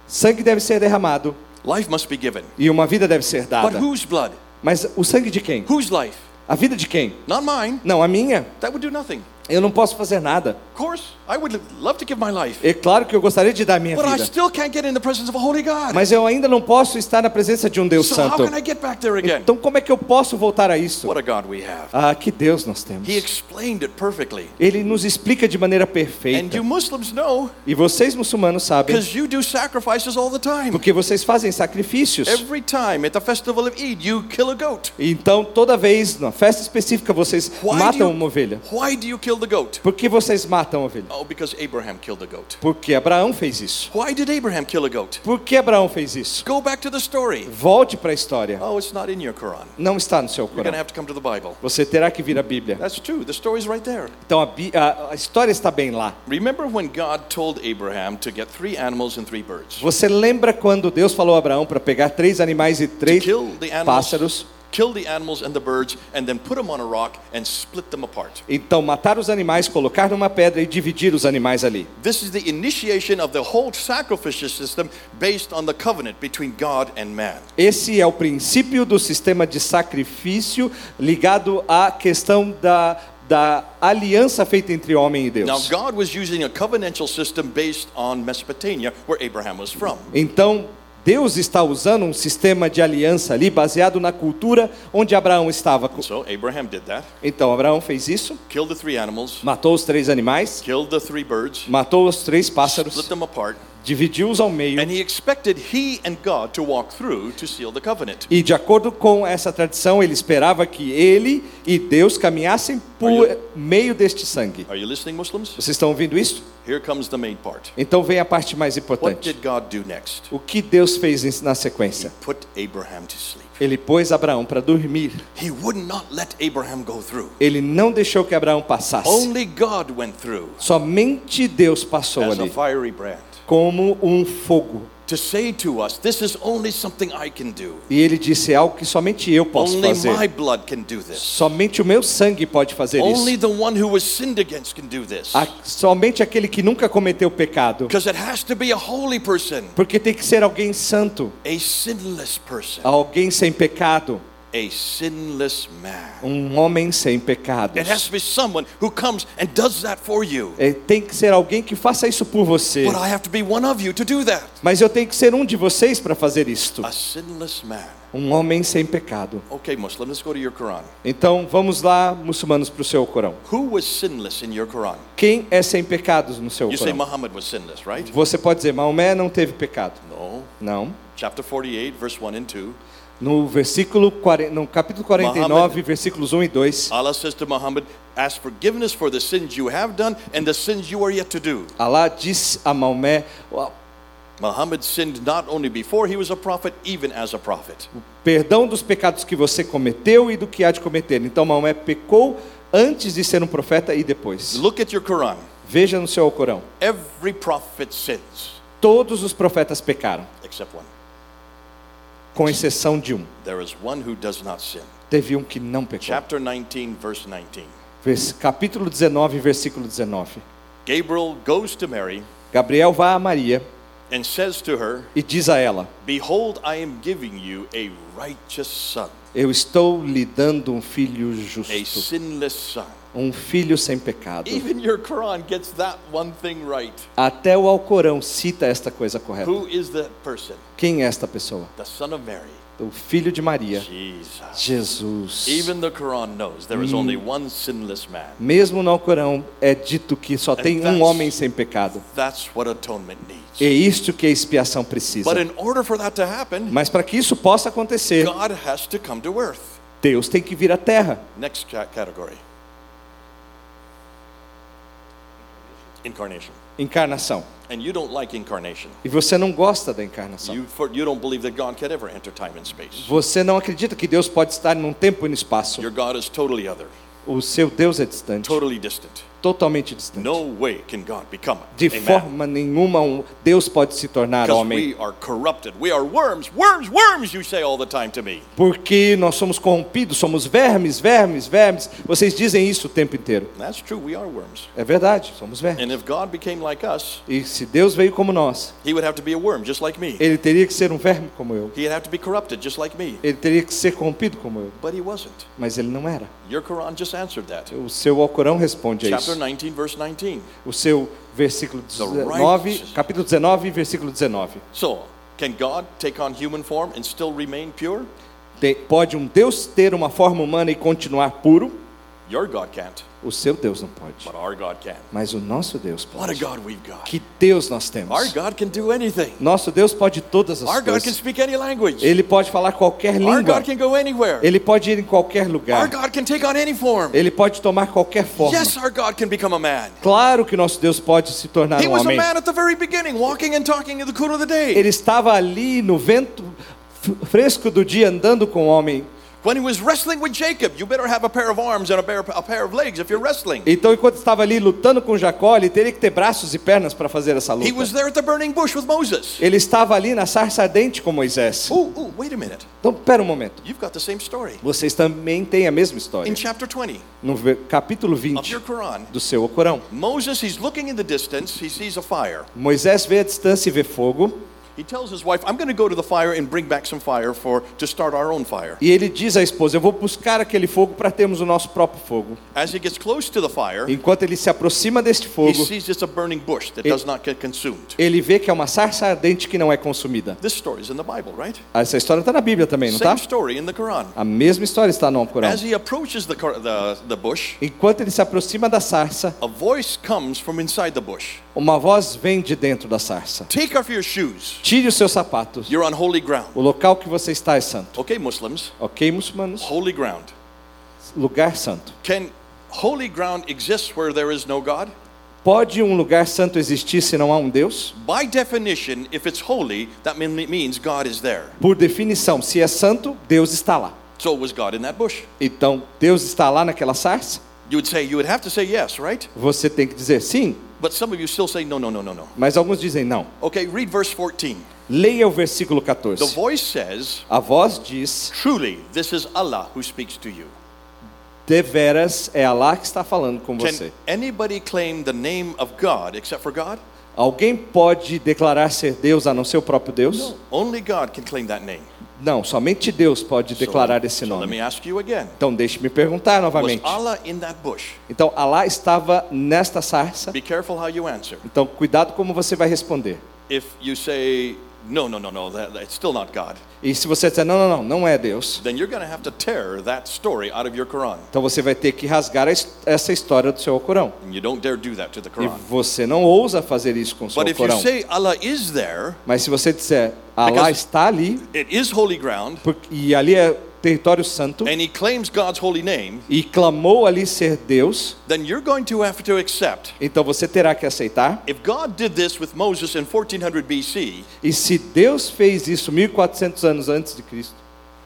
[SPEAKER 2] sangue deve ser derramado
[SPEAKER 1] life must be given.
[SPEAKER 2] e uma vida deve ser
[SPEAKER 1] But
[SPEAKER 2] dada.
[SPEAKER 1] whose blood?
[SPEAKER 2] Mas o sangue de quem?
[SPEAKER 1] Whose life?
[SPEAKER 2] A vida de quem?
[SPEAKER 1] Not mine.
[SPEAKER 2] Não, a minha.
[SPEAKER 1] That would do nothing.
[SPEAKER 2] Eu não posso fazer nada.
[SPEAKER 1] Of course, I would love to give my life.
[SPEAKER 2] É claro que eu gostaria de dar minha
[SPEAKER 1] But I
[SPEAKER 2] vida.
[SPEAKER 1] still can't get in the presence of a holy God.
[SPEAKER 2] Mas eu ainda não posso estar na presença de um Deus
[SPEAKER 1] So how
[SPEAKER 2] santo.
[SPEAKER 1] can I get back there again?
[SPEAKER 2] Então como é que eu posso voltar a isso?
[SPEAKER 1] What a God we have.
[SPEAKER 2] Ah, que Deus nós temos.
[SPEAKER 1] He explained it perfectly.
[SPEAKER 2] Ele nos explica de maneira
[SPEAKER 1] And
[SPEAKER 2] perfeita.
[SPEAKER 1] you Muslims know
[SPEAKER 2] E vocês muçulmanos sabem,
[SPEAKER 1] because you do sacrifices all the time.
[SPEAKER 2] porque vocês fazem sacrifícios.
[SPEAKER 1] Every time at the festival of Eid, you kill a goat.
[SPEAKER 2] Então toda vez, na festa específica, vocês matam uma ovelha.
[SPEAKER 1] Why do you kill the goat?
[SPEAKER 2] Por que vocês matam a ovelha?
[SPEAKER 1] Oh, because Abraham killed goat.
[SPEAKER 2] Porque Abraão fez isso.
[SPEAKER 1] Why did Abraham kill a goat?
[SPEAKER 2] Por que Abraão fez isso?
[SPEAKER 1] Go back to the story.
[SPEAKER 2] Volte para a história.
[SPEAKER 1] Oh, it's not in your Quran.
[SPEAKER 2] Não está no seu
[SPEAKER 1] You're
[SPEAKER 2] Corão.
[SPEAKER 1] have to come to the Bible.
[SPEAKER 2] Você terá que vir a Bíblia.
[SPEAKER 1] That's true. The story's right there.
[SPEAKER 2] Então a, a- história está bem lá.
[SPEAKER 1] Remember when God told Abraham to get three animals and three birds?
[SPEAKER 2] Você lembra quando Deus falou a Abraão para pegar três animais e três pássaros?
[SPEAKER 1] Kill the animals and the birds, and then put them on a rock and split them apart.
[SPEAKER 2] Então matar os animais, colocar numa pedra e dividir os animais ali.
[SPEAKER 1] This is the initiation of the whole sacrificial system based on the covenant between God and man.
[SPEAKER 2] Esse é o princípio do sistema de sacrifício ligado à questão da, da aliança feita entre homem e
[SPEAKER 1] Now,
[SPEAKER 2] Deus.
[SPEAKER 1] God was using a covenantal system based on Mesopotamia, where Abraham was from.
[SPEAKER 2] Então, Deus está usando um sistema de aliança ali baseado na cultura onde Abraão estava.
[SPEAKER 1] So Abraham did that.
[SPEAKER 2] Então, Abraão fez isso,
[SPEAKER 1] Killed the three animals,
[SPEAKER 2] matou os três animais,
[SPEAKER 1] killed the three birds,
[SPEAKER 2] matou os três
[SPEAKER 1] split
[SPEAKER 2] pássaros,
[SPEAKER 1] them apart,
[SPEAKER 2] dividiu-os ao meio.
[SPEAKER 1] and he expected he and God to walk through to seal the covenant.
[SPEAKER 2] E de acordo com essa tradição, ele esperava que ele e Deus caminhassem por meio deste sangue.
[SPEAKER 1] Are you listening, Muslims?
[SPEAKER 2] Vocês estão ouvindo isso?
[SPEAKER 1] Here comes the main part.
[SPEAKER 2] Então vem a parte mais
[SPEAKER 1] What
[SPEAKER 2] importante.
[SPEAKER 1] did God do next?
[SPEAKER 2] O que Deus fez na sequência? Ele pôs Abraão para dormir.
[SPEAKER 1] He would not let Abraham go through.
[SPEAKER 2] Ele não deixou que Abraão passasse.
[SPEAKER 1] Only God went through
[SPEAKER 2] Somente Deus passou ali, como um fogo.
[SPEAKER 1] to say to us, This is only something I can do.
[SPEAKER 2] E ele disse: é algo que somente eu posso
[SPEAKER 1] Only my
[SPEAKER 2] fazer.
[SPEAKER 1] blood can do this.
[SPEAKER 2] Somente o meu sangue pode fazer
[SPEAKER 1] Only
[SPEAKER 2] isso.
[SPEAKER 1] the one who was sinned against can do this.
[SPEAKER 2] A- Somente aquele que nunca cometeu pecado.
[SPEAKER 1] Because it has to be a holy person,
[SPEAKER 2] Porque tem que ser alguém santo,
[SPEAKER 1] a sinless person,
[SPEAKER 2] alguém sem pecado,
[SPEAKER 1] a sinless man.
[SPEAKER 2] um homem sem pecados.
[SPEAKER 1] It has to be someone who comes and does that for you.
[SPEAKER 2] É, tem que ser alguém que faça isso por você.
[SPEAKER 1] But I have to be one of you to do that.
[SPEAKER 2] Mas eu tenho que ser um de vocês para fazer isto.
[SPEAKER 1] A sinless man.
[SPEAKER 2] Um homem sem pecado.
[SPEAKER 1] Okay, Muslim, let's go to your Quran.
[SPEAKER 2] Então vamos lá, muçulmanos, para o seu Corão.
[SPEAKER 1] Who was sinless in your Quran?
[SPEAKER 2] Quem é sem pecados no seu
[SPEAKER 1] You say
[SPEAKER 2] Corão?
[SPEAKER 1] Muhammad was sinless, right?
[SPEAKER 2] Você pode dizer, Maomé não teve pecado.
[SPEAKER 1] No.
[SPEAKER 2] Não.
[SPEAKER 1] Chapter 48, verse 1 and 2.
[SPEAKER 2] No versículo 40, no capítulo 49,
[SPEAKER 1] Muhammad-
[SPEAKER 2] versículos 1 e 2,
[SPEAKER 1] Allah says to Muhammad, Ask forgiveness for the sins you have done and the sins you are yet to do.
[SPEAKER 2] Alá disse a Maomé,
[SPEAKER 1] Muhammad sinned not only before he was a prophet, even as a prophet.
[SPEAKER 2] perdão dos pecados que você cometeu e do que há de cometer. Então Maomé pecou antes de ser um profeta e depois.
[SPEAKER 1] Look at your Quran.
[SPEAKER 2] Veja no seu Corão.
[SPEAKER 1] Every prophet sins,
[SPEAKER 2] Todos os profetas pecaram,
[SPEAKER 1] except one.
[SPEAKER 2] Com exceção de um.
[SPEAKER 1] There is one who does not sin.
[SPEAKER 2] Teve um que não pecou.
[SPEAKER 1] Chapter 19, verse 19.
[SPEAKER 2] Vers- Capítulo 19, versículo 19.
[SPEAKER 1] Gabriel goes to Mary
[SPEAKER 2] Gabriel vai a Maria
[SPEAKER 1] and says to her,
[SPEAKER 2] e diz a ela:
[SPEAKER 1] Behold, I am giving you a righteous son,
[SPEAKER 2] Eu estou lhe dando um filho
[SPEAKER 1] a
[SPEAKER 2] justo,
[SPEAKER 1] sinless son.
[SPEAKER 2] um filho sem pecado.
[SPEAKER 1] Even your Quran gets that one thing right.
[SPEAKER 2] Até o Alcorão cita esta coisa correta.
[SPEAKER 1] Who is that person?
[SPEAKER 2] Quem é esta pessoa?
[SPEAKER 1] The son of Mary.
[SPEAKER 2] O filho de Maria,
[SPEAKER 1] Jesus. Man.
[SPEAKER 2] Mesmo no Alcorão é dito que só tem um homem sem pecado. É isto que a expiação precisa.
[SPEAKER 1] But in order for that to happen,
[SPEAKER 2] Mas para que isso possa acontecer. Deus tem que vir à terra.
[SPEAKER 1] Next ca- category. Incarnation.
[SPEAKER 2] Encarnação.
[SPEAKER 1] And you don't like incarnation.
[SPEAKER 2] E você não gosta da encarnação.
[SPEAKER 1] You, for, you don't believe that God could ever enter time and space.
[SPEAKER 2] Você não acredita que Deus pode estar num tempo e no espaço.
[SPEAKER 1] Your God is totally other,
[SPEAKER 2] O seu Deus é distante,
[SPEAKER 1] totally distant.
[SPEAKER 2] Totalmente distante.
[SPEAKER 1] No way can God become
[SPEAKER 2] De forma nenhuma um Deus pode se tornar homem. Porque nós somos corrompidos, somos vermes, vermes, vermes. Vocês dizem isso o tempo inteiro.
[SPEAKER 1] That's true, we are worms.
[SPEAKER 2] É verdade, somos vermes.
[SPEAKER 1] And if God became like us,
[SPEAKER 2] E se Deus veio como nós,
[SPEAKER 1] he would have to be a worm just like me.
[SPEAKER 2] ele teria que ser um verme como eu.
[SPEAKER 1] He'd have to be corrupted just like me.
[SPEAKER 2] Ele teria que ser corrompido como eu.
[SPEAKER 1] But he wasn't.
[SPEAKER 2] Mas ele não era.
[SPEAKER 1] Your Quran just answered that.
[SPEAKER 2] O seu Alcorão responde a isso.
[SPEAKER 1] 19, verse 19.
[SPEAKER 2] O seu versículo
[SPEAKER 1] The
[SPEAKER 2] 19,
[SPEAKER 1] righteous-
[SPEAKER 2] capítulo 19, versículo 19.
[SPEAKER 1] So, can God take on human form and still remain pure?
[SPEAKER 2] Pode um Deus ter uma forma humana e continuar puro?
[SPEAKER 1] Your God can't,
[SPEAKER 2] O seu Deus não pode.
[SPEAKER 1] but our God can.
[SPEAKER 2] Mas o nosso Deus pode.
[SPEAKER 1] God we've got.
[SPEAKER 2] Que Deus nós temos. Nosso Deus pode todas as
[SPEAKER 1] Our God can
[SPEAKER 2] coisas.
[SPEAKER 1] speak any language.
[SPEAKER 2] Ele pode falar qualquer língua. Ele pode ir em qualquer lugar. Ele pode tomar qualquer forma.
[SPEAKER 1] Yes.
[SPEAKER 2] Claro que nosso Deus pode se tornar
[SPEAKER 1] He
[SPEAKER 2] um homem. Ele estava ali no vento fresco do dia andando com o homem.
[SPEAKER 1] When he was wrestling with Jacob, you better have a pair of arms and a pair, a pair of legs if you're wrestling.
[SPEAKER 2] Então, enquanto estava ali lutando com Jacó, ele teria que ter braços e pernas para fazer essa
[SPEAKER 1] He was
[SPEAKER 2] luta.
[SPEAKER 1] there at the burning bush with Moses.
[SPEAKER 2] Ele estava ali na sarça ardente com Moisés.
[SPEAKER 1] Oh, oh, wait a minute.
[SPEAKER 2] Então, pera um momento.
[SPEAKER 1] You've got the same story.
[SPEAKER 2] Vocês também têm a mesma história.
[SPEAKER 1] In chapter 20
[SPEAKER 2] No capítulo
[SPEAKER 1] of
[SPEAKER 2] 20
[SPEAKER 1] your Quran,
[SPEAKER 2] do seu Alcorão.
[SPEAKER 1] Moses, he's looking in the distance, he sees a fire.
[SPEAKER 2] Moisés vê a distância e vê fogo.
[SPEAKER 1] He tells his wife, I'm going to go to the fire and bring back some fire for to start our own fire.
[SPEAKER 2] E ele diz à esposa: Eu vou buscar aquele fogo para termos o nosso próprio fogo.
[SPEAKER 1] As he gets close to the fire,
[SPEAKER 2] Enquanto ele se aproxima deste
[SPEAKER 1] he
[SPEAKER 2] fogo,
[SPEAKER 1] sees it's a burning bush that does not get consumed.
[SPEAKER 2] ele vê que é uma sarça ardente que não é consumida.
[SPEAKER 1] This story is in the Bible, right?
[SPEAKER 2] Essa história está na Bíblia também, não está?
[SPEAKER 1] Same story in the Quran.
[SPEAKER 2] A mesma história está no Alcorão.
[SPEAKER 1] As he approaches the, the, the bush,
[SPEAKER 2] Enquanto ele se aproxima da sarça,
[SPEAKER 1] a voice comes from inside the bush.
[SPEAKER 2] uma voz vem de dentro da sarça.
[SPEAKER 1] Take off your shoes.
[SPEAKER 2] Tire os seus sapatos.
[SPEAKER 1] You're on holy ground.
[SPEAKER 2] O local que você está é santo.
[SPEAKER 1] Okay, Muslims,
[SPEAKER 2] Ok, muçulmanos?
[SPEAKER 1] holy ground.
[SPEAKER 2] Lugar santo.
[SPEAKER 1] Can holy ground exist where there is no God?
[SPEAKER 2] Pode um lugar santo existir se não há um Deus?
[SPEAKER 1] By definition, if it's holy, that mean- means God is there.
[SPEAKER 2] Por definição, se é santo, Deus está lá.
[SPEAKER 1] So was God in that bush?
[SPEAKER 2] Então, Deus está lá naquela sarça?
[SPEAKER 1] You would say, you would have to say yes, right?
[SPEAKER 2] Você tem que dizer sim,
[SPEAKER 1] But some of you still say no, no, no, no, no.
[SPEAKER 2] mas alguns dizem não.
[SPEAKER 1] Okay, read verse 14.
[SPEAKER 2] Leia o versículo
[SPEAKER 1] The
[SPEAKER 2] 14.
[SPEAKER 1] voice says,
[SPEAKER 2] A voz diz:
[SPEAKER 1] Truly, this is Allah who speaks to you.
[SPEAKER 2] Deveras é Alá que está falando com você.
[SPEAKER 1] Can anybody claim the name of God except for God?
[SPEAKER 2] Alguém pode declarar ser Deus a não ser o próprio Deus?
[SPEAKER 1] Only God can claim that name.
[SPEAKER 2] Não, somente Deus pode declarar esse nome. Então deixe-me perguntar novamente.
[SPEAKER 1] Allah?
[SPEAKER 2] Então Alá estava nesta sarça.
[SPEAKER 1] Be careful how you answer.
[SPEAKER 2] Então cuidado como você vai responder.
[SPEAKER 1] If you say, no, no, no, no, that, that's still not God,
[SPEAKER 2] E se você disser não, não, não, não é Deus,
[SPEAKER 1] then you're going to have to tear that story out of your Quran.
[SPEAKER 2] então você vai ter que rasgar essa história do seu Alcorão.
[SPEAKER 1] And you don't dare do that to the
[SPEAKER 2] E
[SPEAKER 1] Quran.
[SPEAKER 2] você não ousa fazer isso com o seu
[SPEAKER 1] But if you
[SPEAKER 2] Alcorão.
[SPEAKER 1] say Allah is there,
[SPEAKER 2] Mas se você disser
[SPEAKER 1] Because-
[SPEAKER 2] está ali
[SPEAKER 1] it is holy ground,
[SPEAKER 2] porque- e ali é território santo
[SPEAKER 1] and he claims God's holy name,
[SPEAKER 2] e clamou ali ser Deus,
[SPEAKER 1] then you're going to have to accept.
[SPEAKER 2] então você terá que aceitar.
[SPEAKER 1] If God did this with Moses in 1400 BC,
[SPEAKER 2] E se Deus fez isso 1400 anos antes de Cristo,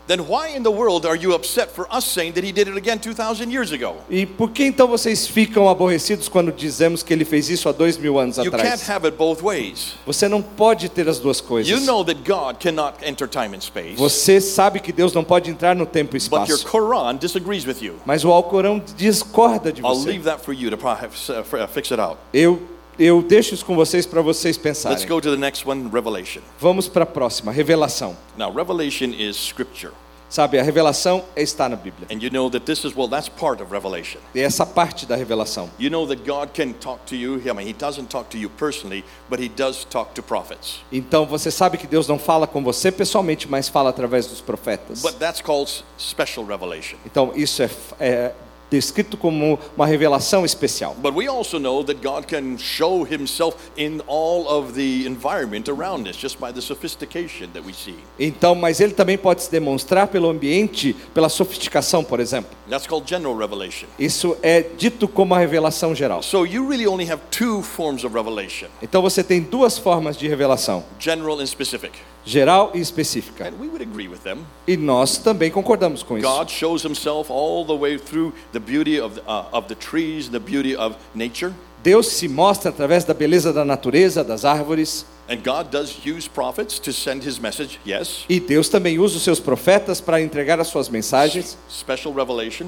[SPEAKER 1] then why in the world are you upset for us saying that he did it again 2000 years ago?
[SPEAKER 2] e por que então vocês ficam aborrecidos quando dizemos que ele fez isso há dois mil anos
[SPEAKER 1] You can't
[SPEAKER 2] atrás?
[SPEAKER 1] have it both ways.
[SPEAKER 2] Você não pode ter as duas coisas.
[SPEAKER 1] You know that God cannot enter time and space,
[SPEAKER 2] Você sabe que Deus não pode entrar no tempo e
[SPEAKER 1] but your
[SPEAKER 2] espaço.
[SPEAKER 1] Quran disagrees with you.
[SPEAKER 2] Mas o Alcorão discorda de
[SPEAKER 1] I'll
[SPEAKER 2] você.
[SPEAKER 1] leave that for you to pro- uh, fix it out.
[SPEAKER 2] Eu, eu deixo isso com vocês para vocês
[SPEAKER 1] Let's
[SPEAKER 2] pensarem.
[SPEAKER 1] go to the next one, Revelation.
[SPEAKER 2] Vamos para a próxima, revelação.
[SPEAKER 1] Now, Revelation is scripture.
[SPEAKER 2] Sabe, a revelação está na Bíblia.
[SPEAKER 1] And you know that this is, well, that's part of Revelation.
[SPEAKER 2] E essa parte da revelação.
[SPEAKER 1] You know that God can talk to you. I mean, He doesn't talk to you personally, but He does talk to prophets.
[SPEAKER 2] Então você sabe que Deus não fala com você pessoalmente, mas fala através dos profetas.
[SPEAKER 1] But that's called special revelation.
[SPEAKER 2] Então isso é, é descrito como uma revelação especial.
[SPEAKER 1] But we also know that God can show himself in all of the environment around us just by the sophistication that we see.
[SPEAKER 2] Então, mas ele também pode se demonstrar pelo ambiente, pela sofisticação, por exemplo.
[SPEAKER 1] That's called general revelation.
[SPEAKER 2] Isso é dito como a revelação geral.
[SPEAKER 1] So you really only have two forms of revelation
[SPEAKER 2] Então você tem duas formas de revelação:
[SPEAKER 1] general and specific.
[SPEAKER 2] Geral e específica.
[SPEAKER 1] And we would agree with them.
[SPEAKER 2] E nós também concordamos com isso.
[SPEAKER 1] God shows himself all the way through the beauty of the, uh, of the trees, the beauty of nature.
[SPEAKER 2] Deus se mostra através da beleza da natureza, das árvores,
[SPEAKER 1] And God does use prophets to send his message, yes.
[SPEAKER 2] e Deus também usa os seus profetas para entregar as suas mensagens,
[SPEAKER 1] Special revelation.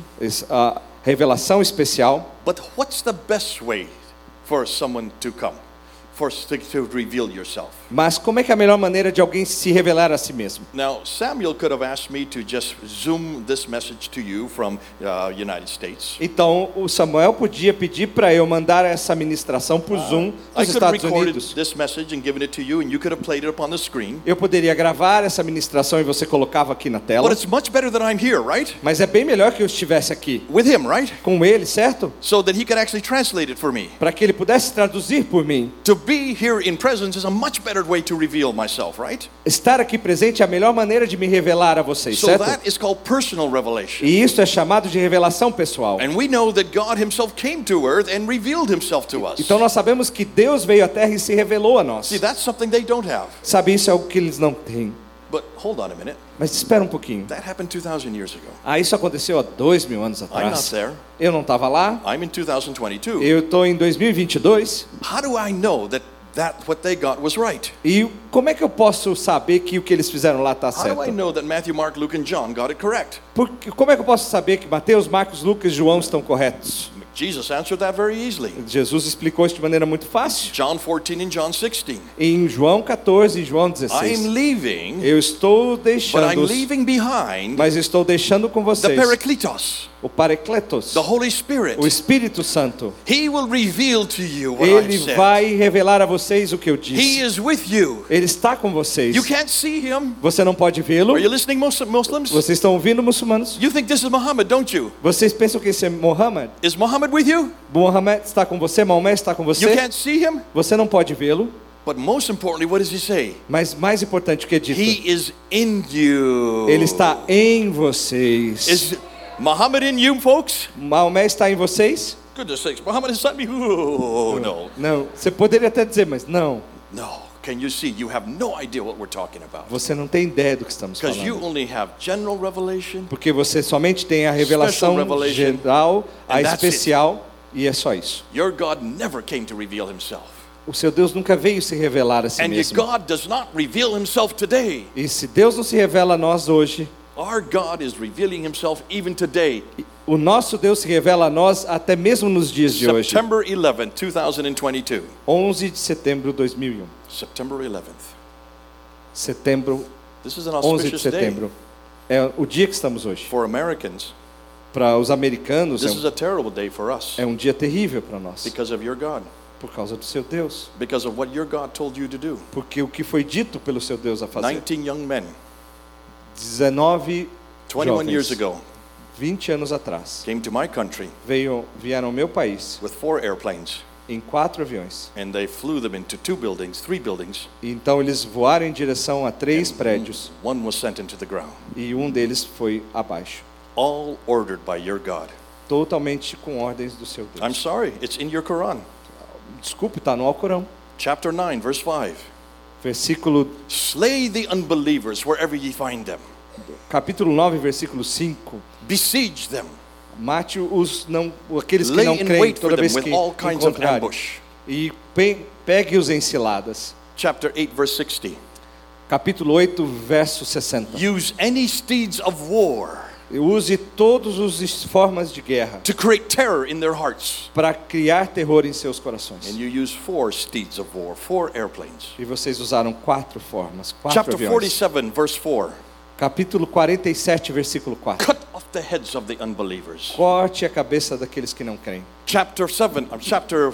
[SPEAKER 2] a revelação especial.
[SPEAKER 1] But what's the best way for someone to come?
[SPEAKER 2] Mas como é que é a melhor maneira de alguém se revelar a si mesmo?
[SPEAKER 1] Now, Samuel could have asked me to just zoom this message to you from uh, United States.
[SPEAKER 2] Então, o Samuel podia pedir para eu mandar essa ministração por Zoom
[SPEAKER 1] I
[SPEAKER 2] dos Estados Unidos.
[SPEAKER 1] this message and given it to you, and you could have played it up on the screen.
[SPEAKER 2] Eu poderia gravar essa ministração e você colocava aqui na tela.
[SPEAKER 1] But it's much better that I'm here, right?
[SPEAKER 2] Mas é bem melhor que eu estivesse aqui
[SPEAKER 1] With him, right?
[SPEAKER 2] com ele, certo?
[SPEAKER 1] So that he could actually translate it for me.
[SPEAKER 2] Para que ele pudesse traduzir por mim.
[SPEAKER 1] To be here in presence is a much better way to reveal myself, right?
[SPEAKER 2] Estar aqui presente é a melhor maneira de me revelar a vocês,
[SPEAKER 1] So
[SPEAKER 2] certo?
[SPEAKER 1] that is called personal revelation.
[SPEAKER 2] E isso é chamado de revelação pessoal.
[SPEAKER 1] And we know that God himself came to earth and revealed himself to us.
[SPEAKER 2] Então nós sabemos que Deus veio à terra e se revelou a nós.
[SPEAKER 1] See, that's something they don't have.
[SPEAKER 2] Sabe, isso é algo que eles não têm.
[SPEAKER 1] But hold on a minute.
[SPEAKER 2] Mas espera um pouquinho.
[SPEAKER 1] That happened 2,000 years ago.
[SPEAKER 2] Ah, isso aconteceu há dois mil anos
[SPEAKER 1] I'm
[SPEAKER 2] atrás.
[SPEAKER 1] not there.
[SPEAKER 2] Eu não estava lá.
[SPEAKER 1] I'm in 2022.
[SPEAKER 2] Eu estou em 2022.
[SPEAKER 1] How do I know that, that what they got was right?
[SPEAKER 2] E como é que eu posso saber que o que eles fizeram lá está
[SPEAKER 1] How do I
[SPEAKER 2] certo?
[SPEAKER 1] know that Matthew, Mark, Luke, and John got it correct?
[SPEAKER 2] Porque, como é que eu posso saber que Mateus, Marcos, Lucas e João estão corretos?
[SPEAKER 1] Jesus answered that very easily.
[SPEAKER 2] Jesus explicou isso de maneira muito fácil.
[SPEAKER 1] John 14 and John 16.
[SPEAKER 2] Em João 14 e João
[SPEAKER 1] I'm
[SPEAKER 2] 16.
[SPEAKER 1] leaving,
[SPEAKER 2] Eu estou
[SPEAKER 1] but I'm
[SPEAKER 2] deixando,
[SPEAKER 1] leaving behind
[SPEAKER 2] mas estou deixando com
[SPEAKER 1] the
[SPEAKER 2] vocês
[SPEAKER 1] Paracletos,
[SPEAKER 2] o Paracletos,
[SPEAKER 1] the Holy Spirit.
[SPEAKER 2] o Espírito Santo.
[SPEAKER 1] He will reveal to you what
[SPEAKER 2] Ele
[SPEAKER 1] said.
[SPEAKER 2] vai revelar a vocês o que eu
[SPEAKER 1] He
[SPEAKER 2] disse.
[SPEAKER 1] is with you.
[SPEAKER 2] Ele está com vocês.
[SPEAKER 1] You can't see him.
[SPEAKER 2] Você não pode vê-lo.
[SPEAKER 1] Are you listening, Mus- Muslims?
[SPEAKER 2] Vocês estão ouvindo, muçulmanos?
[SPEAKER 1] You think this is Muhammad, don't you?
[SPEAKER 2] Vocês pensam que esse é Muhammad?
[SPEAKER 1] Is Muhammad with you?
[SPEAKER 2] Muhammad está com você? Maomé está com
[SPEAKER 1] You
[SPEAKER 2] você?
[SPEAKER 1] can't see him.
[SPEAKER 2] Você não pode vê-lo.
[SPEAKER 1] But most importantly, what does he say?
[SPEAKER 2] Mas mais importante o que é dito,
[SPEAKER 1] He is in you.
[SPEAKER 2] ele está em vocês.
[SPEAKER 1] Is Muhammad in you, folks?
[SPEAKER 2] Maomé está em vocês?
[SPEAKER 1] Goodness sakes, Muhammad inside me? Oh, no.
[SPEAKER 2] Não. Você poderia até dizer, mas não.
[SPEAKER 1] No. Can you see? You have no idea what we're talking about.
[SPEAKER 2] Você não tem ideia do que estamos
[SPEAKER 1] Because you
[SPEAKER 2] falando.
[SPEAKER 1] only have general revelation.
[SPEAKER 2] Porque você somente tem a revelação geral, a
[SPEAKER 1] And
[SPEAKER 2] especial, e é só isso.
[SPEAKER 1] Your God never came to reveal himself.
[SPEAKER 2] O seu Deus nunca veio se revelar a si
[SPEAKER 1] And your
[SPEAKER 2] mesmo.
[SPEAKER 1] God does not reveal himself today.
[SPEAKER 2] E se Deus não se revela a nós hoje,
[SPEAKER 1] Our God is revealing himself even today.
[SPEAKER 2] o nosso Deus se revela a nós até mesmo nos dias de hoje.
[SPEAKER 1] September 11, 2022.
[SPEAKER 2] 11 de setembro de 2001.
[SPEAKER 1] September 11th.
[SPEAKER 2] Setembro,
[SPEAKER 1] This is an
[SPEAKER 2] 11 de setembro. É o dia que estamos hoje.
[SPEAKER 1] for Americans.
[SPEAKER 2] Para os americanos é
[SPEAKER 1] This is
[SPEAKER 2] um,
[SPEAKER 1] a terrible day for us
[SPEAKER 2] é um dia terrível para nós,
[SPEAKER 1] because of your God,
[SPEAKER 2] por causa do seu Deus.
[SPEAKER 1] because of what your God told you to do.
[SPEAKER 2] Porque o que foi dito pelo seu Deus a fazer.
[SPEAKER 1] 19 young men,
[SPEAKER 2] 19
[SPEAKER 1] 21 years
[SPEAKER 2] jovens,
[SPEAKER 1] ago,
[SPEAKER 2] 20 anos atrás,
[SPEAKER 1] came to my country
[SPEAKER 2] veio, vieram ao meu país
[SPEAKER 1] with four airplanes,
[SPEAKER 2] em quatro aviões.
[SPEAKER 1] and they flew them into two buildings, three buildings.
[SPEAKER 2] E Então eles voaram em direção a três prédios
[SPEAKER 1] One was sent into the ground,
[SPEAKER 2] e um deles foi abaixo,
[SPEAKER 1] all ordered by your God.
[SPEAKER 2] totalmente com ordens do seu
[SPEAKER 1] I'm
[SPEAKER 2] Deus.
[SPEAKER 1] sorry, it's in your Quran.
[SPEAKER 2] Desculpe, está no Alcorão,
[SPEAKER 1] Chapter 9, verse 5.
[SPEAKER 2] Versículo
[SPEAKER 1] Slay the unbelievers wherever ye find them,
[SPEAKER 2] capítulo 9, versículo 5.
[SPEAKER 1] besiege them,
[SPEAKER 2] Mate os não aqueles que não creem toda vez que
[SPEAKER 1] all kinds of
[SPEAKER 2] encontrarem
[SPEAKER 1] ambush.
[SPEAKER 2] e pe- pegue-os em ciladas.
[SPEAKER 1] Chapter 8, verse 60.
[SPEAKER 2] Capítulo 8, verso 60.
[SPEAKER 1] Use any steeds of war
[SPEAKER 2] Use todas as formas de guerra
[SPEAKER 1] to create terror in their hearts.
[SPEAKER 2] para criar terror em seus corações.
[SPEAKER 1] And you use four steeds of war, four airplanes.
[SPEAKER 2] E vocês usaram quatro formas, quatro
[SPEAKER 1] Chapter
[SPEAKER 2] aviões.
[SPEAKER 1] 47, verse 4.
[SPEAKER 2] Capítulo 47, versículo 4.
[SPEAKER 1] Cut off the heads of the unbelievers.
[SPEAKER 2] Corte a cabeça daqueles que não creem.
[SPEAKER 1] Chapter 7, uh, chapter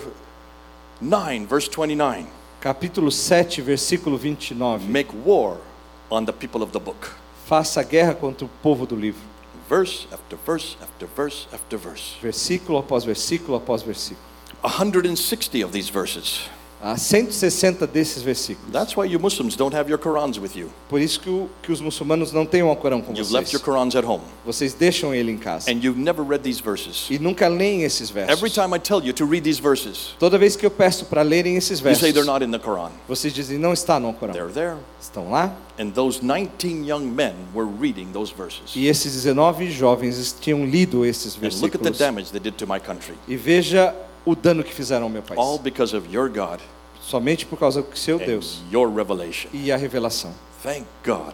[SPEAKER 1] 9, verse 29.
[SPEAKER 2] Capítulo 7, versículo 29.
[SPEAKER 1] Make war on the people of the book.
[SPEAKER 2] Faça guerra contra o povo do livro.
[SPEAKER 1] Verse after verse after verse after verse.
[SPEAKER 2] Versículo após versículo após versículo.
[SPEAKER 1] 160 of these verses.
[SPEAKER 2] Há 160 desses versículos.
[SPEAKER 1] That's why you Muslims don't have your Qurans with you.
[SPEAKER 2] Por isso que, o- que os muçulmanos não têm o Alcorão com
[SPEAKER 1] You've left
[SPEAKER 2] vocês.
[SPEAKER 1] your Qurans at home
[SPEAKER 2] Vocês deixam ele em casa.
[SPEAKER 1] and you've never read these verses.
[SPEAKER 2] E nunca leem esses
[SPEAKER 1] Every
[SPEAKER 2] versos.
[SPEAKER 1] time I tell you to read these verses,
[SPEAKER 2] Toda vez que eu peço para lerem esses
[SPEAKER 1] you say
[SPEAKER 2] versos,
[SPEAKER 1] they're not in the Quran.
[SPEAKER 2] vocês dizem, não está no Alcorão.
[SPEAKER 1] They're there.
[SPEAKER 2] Estão lá?
[SPEAKER 1] And those 19 young men were reading those verses.
[SPEAKER 2] E esses 19 jovens tinham lido esses
[SPEAKER 1] And look at the
[SPEAKER 2] versículos.
[SPEAKER 1] damage they did to my country.
[SPEAKER 2] E veja o dano que fizeram ao meu país.
[SPEAKER 1] All because of your God
[SPEAKER 2] Somente por causa do seu Deus
[SPEAKER 1] your revelation.
[SPEAKER 2] e a revelação.
[SPEAKER 1] Thank God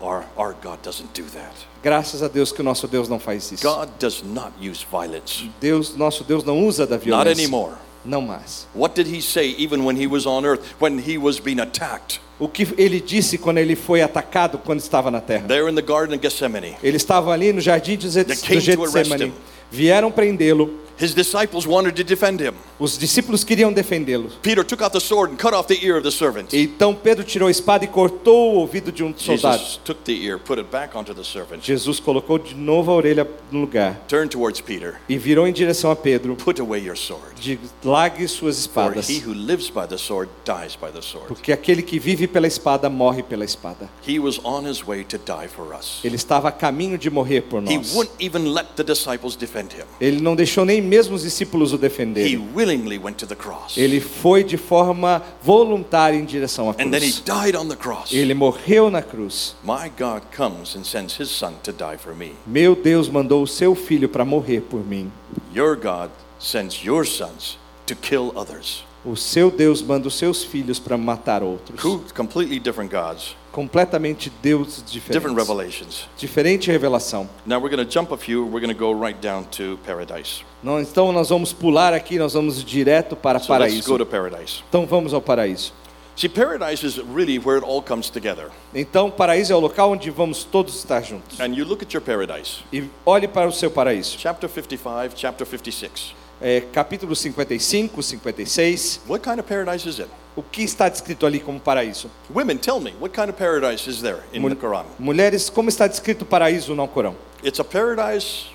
[SPEAKER 1] our, our God doesn't do that.
[SPEAKER 2] Graças a Deus que o nosso Deus não faz isso.
[SPEAKER 1] God does not use violence.
[SPEAKER 2] Deus, nosso Deus não usa da
[SPEAKER 1] Not
[SPEAKER 2] violência.
[SPEAKER 1] anymore.
[SPEAKER 2] Não mais.
[SPEAKER 1] What did he say even when he was on earth, when he was being attacked?
[SPEAKER 2] O que ele disse quando ele foi atacado quando estava na terra?
[SPEAKER 1] There in the Garden of Gethsemane.
[SPEAKER 2] Ele estava ali no jardim de Getsemane. Vieram prendê-lo.
[SPEAKER 1] His disciples wanted to defend him.
[SPEAKER 2] Os discípulos queriam defendê-lo.
[SPEAKER 1] Peter took out the sword and cut off the ear of the servant.
[SPEAKER 2] Então Pedro tirou a espada e cortou o ouvido de um soldado.
[SPEAKER 1] Jesus took the ear, put it back onto the servant,
[SPEAKER 2] Jesus colocou de novo a orelha no lugar
[SPEAKER 1] turned towards Peter,
[SPEAKER 2] e virou em direção a Pedro.
[SPEAKER 1] put away your sword.
[SPEAKER 2] De largue suas
[SPEAKER 1] For
[SPEAKER 2] espadas,
[SPEAKER 1] he who lives by the sword dies by the sword.
[SPEAKER 2] porque aquele que vive pela espada morre pela espada.
[SPEAKER 1] He was on his way to die for us.
[SPEAKER 2] Ele estava a caminho de morrer por
[SPEAKER 1] He
[SPEAKER 2] nós.
[SPEAKER 1] wouldn't even let the disciples defend him.
[SPEAKER 2] Ele não deixou nem mesmo os discípulos o
[SPEAKER 1] He
[SPEAKER 2] defenderem.
[SPEAKER 1] willingly went to the cross.
[SPEAKER 2] Ele foi de forma voluntária em direção à
[SPEAKER 1] And then he
[SPEAKER 2] cruz.
[SPEAKER 1] died on the cross.
[SPEAKER 2] Ele morreu na cruz.
[SPEAKER 1] My God comes and sends his son to die for me.
[SPEAKER 2] Meu Deus mandou o seu filho para morrer por mim.
[SPEAKER 1] Your God sends your sons to kill others.
[SPEAKER 2] O seu Deus manda os seus filhos para matar outros.
[SPEAKER 1] Two completely different gods,
[SPEAKER 2] Completamente deuses
[SPEAKER 1] different
[SPEAKER 2] diferentes.
[SPEAKER 1] revelations.
[SPEAKER 2] Diferente revelação.
[SPEAKER 1] Now we're going to jump a few. We're going to go right down to paradise.
[SPEAKER 2] Não, então nós vamos pular aqui, nós vamos direto para
[SPEAKER 1] So let's
[SPEAKER 2] paraíso.
[SPEAKER 1] go to paradise.
[SPEAKER 2] Então vamos ao paraíso.
[SPEAKER 1] See, paradise is really where it all comes together.
[SPEAKER 2] Então o paraíso é o local onde vamos todos estar juntos.
[SPEAKER 1] And you look at your paradise.
[SPEAKER 2] E olhe para o seu paraíso.
[SPEAKER 1] Chapter 55, chapter 56.
[SPEAKER 2] É, capítulo 55, 56.
[SPEAKER 1] What kind of paradise is it?
[SPEAKER 2] O que está descrito ali como paraíso?
[SPEAKER 1] Women, tell me, what kind of paradise is there in the Quran?
[SPEAKER 2] Mulheres, como está descrito paraíso no Corão?
[SPEAKER 1] It's a paradise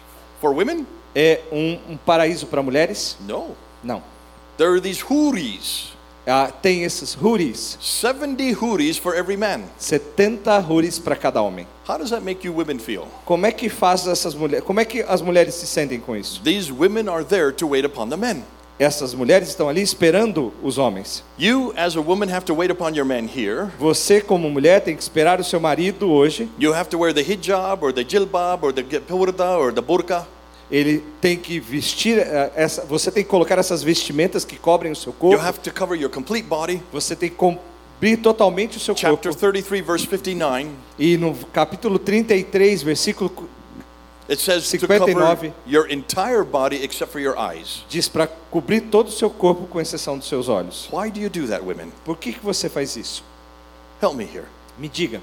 [SPEAKER 1] for women?
[SPEAKER 2] É um, um paraíso para mulheres?
[SPEAKER 1] No.
[SPEAKER 2] Não.
[SPEAKER 1] There are these huris.
[SPEAKER 2] Ah, tem esses huris,
[SPEAKER 1] 70 huris for every man.
[SPEAKER 2] 70 huris para cada homem.
[SPEAKER 1] How does that make you women feel?
[SPEAKER 2] Como é que faz essas mulheres? Como é que as mulheres se sentem com isso?
[SPEAKER 1] These women are there to wait upon the men.
[SPEAKER 2] Essas mulheres estão ali esperando os homens.
[SPEAKER 1] You, as a woman, have to wait upon your man here.
[SPEAKER 2] Você, como mulher, tem que esperar o seu marido hoje.
[SPEAKER 1] You have to wear the hijab or the jilbab or the purda or the burqa.
[SPEAKER 2] Ele tem que vestir eh, essa. Você tem que colocar essas vestimentas que cobrem o seu
[SPEAKER 1] You
[SPEAKER 2] corpo.
[SPEAKER 1] have to cover your complete body.
[SPEAKER 2] Você tem que cobrir totalmente o seu
[SPEAKER 1] Chapter
[SPEAKER 2] corpo.
[SPEAKER 1] 33, verse 59,
[SPEAKER 2] E no capítulo 33, versículo
[SPEAKER 1] it says to
[SPEAKER 2] 59.
[SPEAKER 1] cover your entire body except for your eyes.
[SPEAKER 2] diz para cobrir todo o seu corpo com exceção dos seus olhos.
[SPEAKER 1] Why do you do that, women?
[SPEAKER 2] Por que, que você faz isso?
[SPEAKER 1] Help me here.
[SPEAKER 2] Me diga.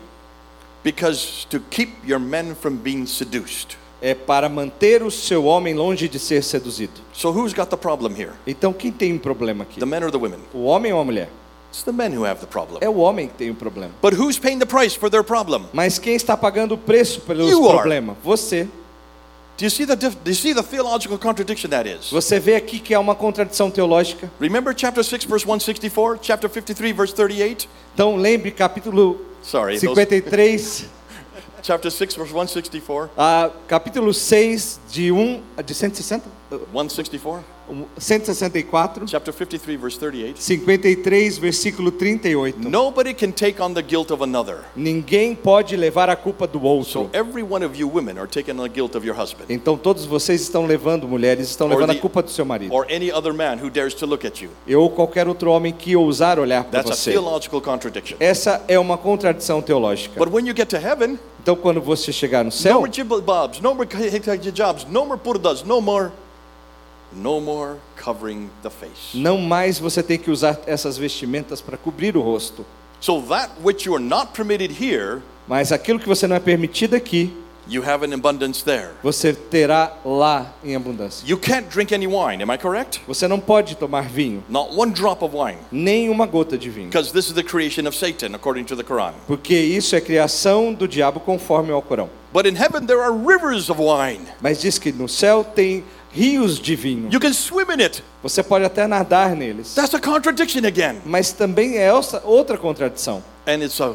[SPEAKER 1] Because to keep your men from being seduced.
[SPEAKER 2] É para manter o seu homem longe de ser seduzido.
[SPEAKER 1] So who's got the problem here?
[SPEAKER 2] Então quem tem um problema aqui?
[SPEAKER 1] The men or the women?
[SPEAKER 2] O homem ou a mulher?
[SPEAKER 1] It's the men who have the problem.
[SPEAKER 2] É o homem que tem o problema.
[SPEAKER 1] But who's paying the price for their problem?
[SPEAKER 2] Mas quem está pagando o preço pelo
[SPEAKER 1] You are.
[SPEAKER 2] problema? Você.
[SPEAKER 1] Do you see the do you see the theological contradiction that is?
[SPEAKER 2] Você vê aqui que é uma contradição teológica.
[SPEAKER 1] Remember chapter 6 verse 164, chapter 53 verse 38?
[SPEAKER 2] Então lembre capítulo
[SPEAKER 1] Sorry, those-
[SPEAKER 2] 53,
[SPEAKER 1] chapter 6 verse 164,
[SPEAKER 2] a capítulo 6 de 1 de 160,
[SPEAKER 1] 164,
[SPEAKER 2] 164,
[SPEAKER 1] chapter 53 verse 38.
[SPEAKER 2] 53, versículo 38.
[SPEAKER 1] Nobody can take on the guilt of another.
[SPEAKER 2] Ninguém pode levar a culpa do
[SPEAKER 1] So
[SPEAKER 2] outro.
[SPEAKER 1] every one of you women are taking on the guilt of your husband
[SPEAKER 2] Então todos vocês estão levando, mulheres, estão
[SPEAKER 1] Or
[SPEAKER 2] levando a
[SPEAKER 1] the-
[SPEAKER 2] culpa do seu marido.
[SPEAKER 1] or any other man who dares to look at you.
[SPEAKER 2] Eu ou qualquer outro homem que ousar olhar para
[SPEAKER 1] That's a
[SPEAKER 2] você.
[SPEAKER 1] theological contradiction.
[SPEAKER 2] Essa é uma contradição teológica.
[SPEAKER 1] But when you get to heaven,
[SPEAKER 2] Então quando você chegar no
[SPEAKER 1] no
[SPEAKER 2] céu,
[SPEAKER 1] more jibabs, no more hijabs, no more purdas, no more, no more covering the face.
[SPEAKER 2] não mais você tem que usar essas vestimentas para cobrir o rosto.
[SPEAKER 1] So that which you are not permitted here,
[SPEAKER 2] Mas aquilo que você não é permitido aqui,
[SPEAKER 1] you have an abundance there.
[SPEAKER 2] você terá lá em abundância.
[SPEAKER 1] You can't drink any wine, am I correct?
[SPEAKER 2] Você não pode tomar vinho,
[SPEAKER 1] Not one drop of wine,
[SPEAKER 2] nem uma gota de vinho,
[SPEAKER 1] because this is the creation of Satan according to the Quran.
[SPEAKER 2] porque isso é criação do diabo conforme ao Corão.
[SPEAKER 1] But in heaven there are rivers of wine.
[SPEAKER 2] Mas diz que no céu tem rios de vinho.
[SPEAKER 1] You can swim in it.
[SPEAKER 2] Você pode até nadar neles.
[SPEAKER 1] That's a contradiction again.
[SPEAKER 2] Mas também é outra- contradição.
[SPEAKER 1] And it's a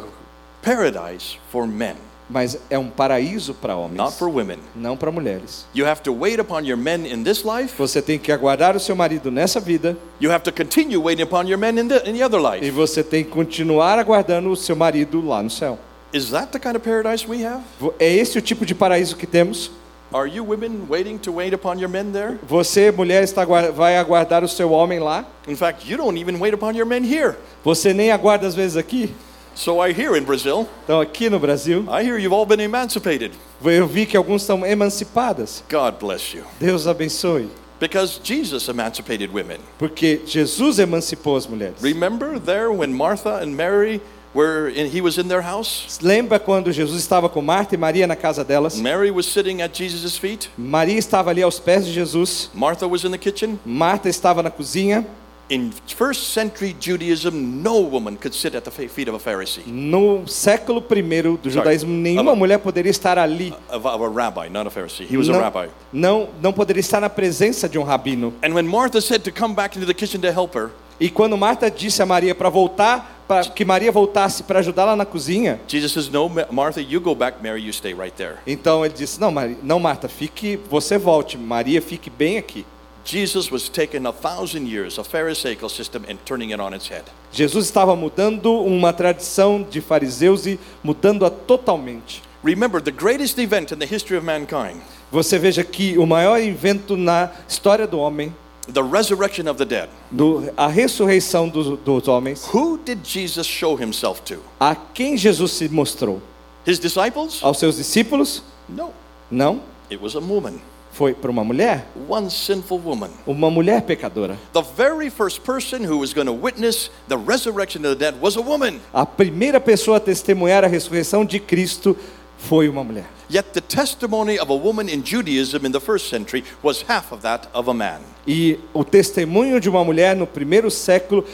[SPEAKER 1] paradise for men,
[SPEAKER 2] Mas é um paraíso para
[SPEAKER 1] not
[SPEAKER 2] homens,
[SPEAKER 1] for women.
[SPEAKER 2] não para mulheres.
[SPEAKER 1] You have to wait upon your men in this life.
[SPEAKER 2] Você tem que aguardar o seu marido nessa vida
[SPEAKER 1] You have to continue waiting upon your men in the, in the other
[SPEAKER 2] e
[SPEAKER 1] life.
[SPEAKER 2] você tem que continuar aguardando o seu marido lá no céu.
[SPEAKER 1] Is that the kind of paradise we have?
[SPEAKER 2] É esse o tipo de paraíso que temos?
[SPEAKER 1] Are you women waiting to wait upon your men there?
[SPEAKER 2] Você, mulher, está, vai aguardar o seu homem lá?
[SPEAKER 1] In fact, you don't even wait upon your men here.
[SPEAKER 2] Você nem aguarda às vezes aqui?
[SPEAKER 1] So I hear in Brazil,
[SPEAKER 2] Então, aqui no Brasil,
[SPEAKER 1] I hear you've all been emancipated.
[SPEAKER 2] eu vi que alguns estão emancipadas.
[SPEAKER 1] God bless you.
[SPEAKER 2] Deus abençoe.
[SPEAKER 1] Because Jesus emancipated women.
[SPEAKER 2] Porque Jesus emancipou as mulheres.
[SPEAKER 1] Remember there when Martha and Mary were in, he was in their house?
[SPEAKER 2] Lembra quando Jesus estava com Marta e Maria na casa delas?
[SPEAKER 1] Mary was sitting at Jesus' feet.
[SPEAKER 2] Maria estava ali aos pés de Jesus.
[SPEAKER 1] Martha was in the kitchen.
[SPEAKER 2] Marta estava na cozinha.
[SPEAKER 1] In first century Judaism, no woman could sit at the feet of a Pharisee,
[SPEAKER 2] No século I do judaísmo, nenhuma mulher poderia estar ali.
[SPEAKER 1] of, of a rabbi, not a Pharisee. He was a
[SPEAKER 2] Não,
[SPEAKER 1] rabbi.
[SPEAKER 2] não, não poderia estar na presença de um rabino.
[SPEAKER 1] And when Martha said to come back into the kitchen to help her,
[SPEAKER 2] E quando Marta disse a Maria para voltar, para que Maria voltasse para ajudá-la na cozinha,
[SPEAKER 1] Jesus says, No, Ma- Martha, you go back. Mary, you stay right there.
[SPEAKER 2] então ele disse: "Não, Maria, não Marta, fique, você volte. Maria, fique bem aqui."
[SPEAKER 1] Jesus was taking a thousand years of Pharisaical system and turning it on its head.
[SPEAKER 2] Jesus estava mudando uma tradição de fariseus e mudando-a totalmente.
[SPEAKER 1] Remember, the greatest event in the history of mankind,
[SPEAKER 2] Você veja que o maior evento na história do homem,
[SPEAKER 1] the resurrection of the dead.
[SPEAKER 2] do, a ressurreição dos, dos homens,
[SPEAKER 1] Who did Jesus show himself to?
[SPEAKER 2] a quem Jesus se mostrou?
[SPEAKER 1] His disciples?
[SPEAKER 2] Aos seus discípulos?
[SPEAKER 1] No,
[SPEAKER 2] Não,
[SPEAKER 1] it was a woman,
[SPEAKER 2] foi para uma mulher,
[SPEAKER 1] one sinful woman.
[SPEAKER 2] uma mulher pecadora.
[SPEAKER 1] The very first person who was going to witness the resurrection of the dead was a woman.
[SPEAKER 2] A primeira pessoa a testemunhar a ressurreição de Cristo foi uma mulher.
[SPEAKER 1] Yet the testimony of a woman in Judaism in the first century was half of that of a man.
[SPEAKER 2] E o testemunho de uma mulher no primeiro século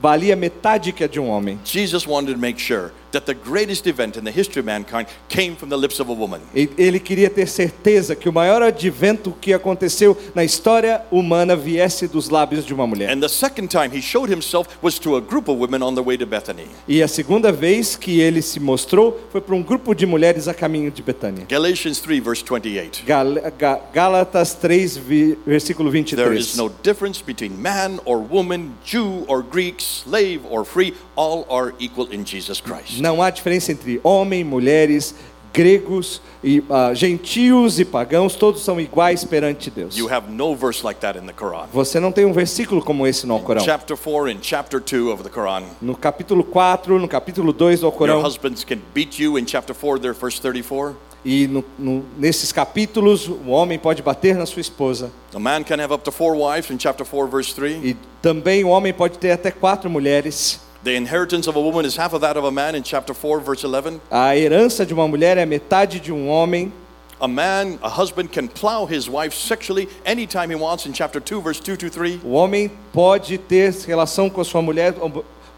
[SPEAKER 2] valia metade que a de um homem.
[SPEAKER 1] Jesus wanted to make sure that the greatest event in the history of mankind came from the lips of a woman.
[SPEAKER 2] Ele queria ter certeza que o maior advento que aconteceu na história humana viesse dos lábios de uma mulher.
[SPEAKER 1] And the second time he showed himself was to a group of women on their way to Bethany.
[SPEAKER 2] E a segunda vez que ele se mostrou foi para um grupo de mulheres a caminho de Betânia.
[SPEAKER 1] Galatians 3, verse 28.
[SPEAKER 2] Gal- Ga- Gálatas 3, vi- versículo
[SPEAKER 1] There
[SPEAKER 2] 23.
[SPEAKER 1] is no difference between man or woman, Jew or Greek, slave or free, all are equal in Jesus Christ.
[SPEAKER 2] Não há diferença entre homem, mulheres, gregos, e, ah, gentios e pagãos, todos são iguais perante Deus.
[SPEAKER 1] You have no verse like that in the Quran.
[SPEAKER 2] Você não tem um versículo como esse no Alcorão.
[SPEAKER 1] Chapter 4 and chapter 2 of the Quran.
[SPEAKER 2] No capítulo 4, no capítulo 2 do
[SPEAKER 1] Your
[SPEAKER 2] Alcorão,
[SPEAKER 1] husbands can beat you in chapter 4, there, verse 34.
[SPEAKER 2] e no- no- nesses capítulos, o homem pode bater na sua esposa.
[SPEAKER 1] A man can have up to four wives in chapter 4, verse 3.
[SPEAKER 2] E também o homem pode ter até quatro mulheres.
[SPEAKER 1] The inheritance of a woman is half of that of a man in chapter 4, verse 11.
[SPEAKER 2] A herança de uma mulher é metade de um homem.
[SPEAKER 1] A man, a husband can plow his wife sexually anytime he wants in chapter 2, verse 2 to 3.
[SPEAKER 2] O homem pode ter relação com a sua mulher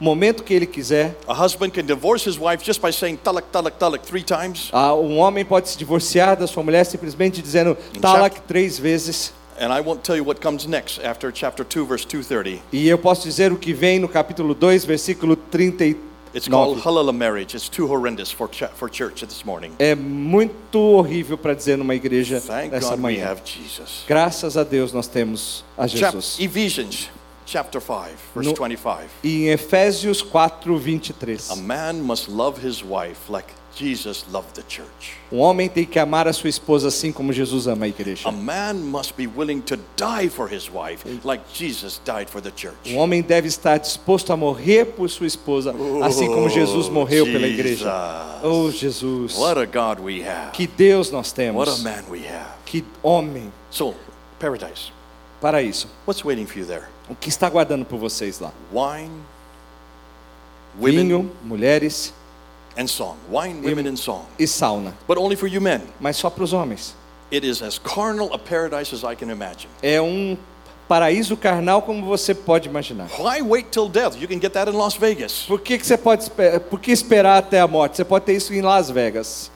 [SPEAKER 2] momento que ele quiser.
[SPEAKER 1] A husband can divorce his wife just by saying talak, talak, talak three times.
[SPEAKER 2] Ah, Um homem pode se divorciar da sua mulher simplesmente dizendo talak três vezes.
[SPEAKER 1] And I won't tell you what comes next after chapter 2, verse 230.
[SPEAKER 2] E eu posso dizer o que vem no capítulo 2, versículo 39.
[SPEAKER 1] It's called halala marriage. It's too horrendous for, ch- for church this morning.
[SPEAKER 2] É muito horrível para dizer numa igreja
[SPEAKER 1] Thank God we have Jesus.
[SPEAKER 2] Graças a Deus nós temos a
[SPEAKER 1] Chap-
[SPEAKER 2] Jesus.
[SPEAKER 1] Ephesians chapter 5, verse
[SPEAKER 2] No-
[SPEAKER 1] 25.
[SPEAKER 2] E em Efésios 4, 23.
[SPEAKER 1] A man must love his wife like Jesus loved the church.
[SPEAKER 2] Um homem tem que amar a sua esposa assim como Jesus ama a igreja.
[SPEAKER 1] A man must be willing to die for his wife like Jesus died for the church.
[SPEAKER 2] Um homem deve estar disposto a morrer por sua esposa, assim como Jesus morreu pela igreja. Oh, Jesus.
[SPEAKER 1] What a God we have.
[SPEAKER 2] Que Deus nós
[SPEAKER 1] What a
[SPEAKER 2] temos.
[SPEAKER 1] man we have.
[SPEAKER 2] Que homem.
[SPEAKER 1] So, paradise.
[SPEAKER 2] Para isso,
[SPEAKER 1] What's waiting for you there?
[SPEAKER 2] o que está aguardando por vocês lá?
[SPEAKER 1] Wine, women,
[SPEAKER 2] Vinho, mulheres
[SPEAKER 1] and song. Wine, women, and song.
[SPEAKER 2] e sauna.
[SPEAKER 1] But only for you men.
[SPEAKER 2] Mas só para os homens.
[SPEAKER 1] It is as carnal a paradise as I can imagine.
[SPEAKER 2] É um paraíso carnal como você pode imaginar.
[SPEAKER 1] Why wait till death? You can get that in Las Vegas.
[SPEAKER 2] Por que, que você pode por que esperar até a morte? Você pode ter isso em Las Vegas.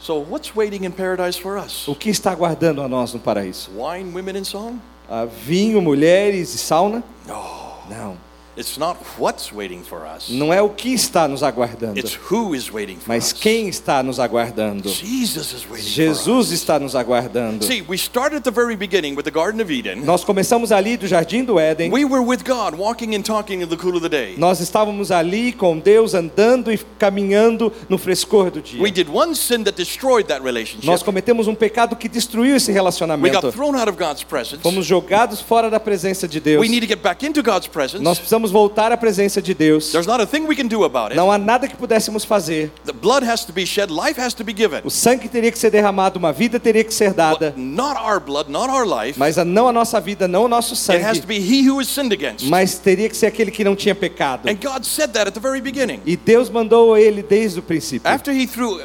[SPEAKER 1] So, what's waiting in paradise for us?
[SPEAKER 2] O que está aguardando a nós no paraíso?
[SPEAKER 1] Wine, women, and song?
[SPEAKER 2] Ah, vinho, mulheres e sauna?
[SPEAKER 1] No.
[SPEAKER 2] Não.
[SPEAKER 1] It's not what's waiting for us,
[SPEAKER 2] Não é o que está nos aguardando,
[SPEAKER 1] it's who is waiting for
[SPEAKER 2] mas quem está nos aguardando.
[SPEAKER 1] Jesus is waiting for
[SPEAKER 2] Jesus
[SPEAKER 1] us.
[SPEAKER 2] está nos aguardando.
[SPEAKER 1] See, we started at the very beginning with the Garden of Eden.
[SPEAKER 2] Nós começamos ali do jardim do Éden.
[SPEAKER 1] We were with God, walking and talking in the cool of the day.
[SPEAKER 2] Nós estávamos ali com Deus andando e caminhando no frescor do dia.
[SPEAKER 1] We did one sin that destroyed that relationship.
[SPEAKER 2] Nós cometemos um pecado que destruiu esse
[SPEAKER 1] We
[SPEAKER 2] relacionamento.
[SPEAKER 1] got thrown out of God's presence.
[SPEAKER 2] Fomos jogados fora da presença de Deus.
[SPEAKER 1] We need to get back into God's presence.
[SPEAKER 2] Nós precisamos voltar à presença de Deus.
[SPEAKER 1] There's not a thing we can do about it.
[SPEAKER 2] Não há nada que pudéssemos fazer.
[SPEAKER 1] The blood has to be shed, life has to be given.
[SPEAKER 2] O sangue teria que ser derramado, uma vida teria que ser dada,
[SPEAKER 1] But not our blood, not our life.
[SPEAKER 2] mas não a nossa vida, não o nosso
[SPEAKER 1] It has
[SPEAKER 2] sangue,
[SPEAKER 1] to be he who is sinned against.
[SPEAKER 2] mas teria que ser aquele que não tinha pecado.
[SPEAKER 1] And God said that at the very beginning.
[SPEAKER 2] E Deus mandou ele desde o princípio.
[SPEAKER 1] After he threw,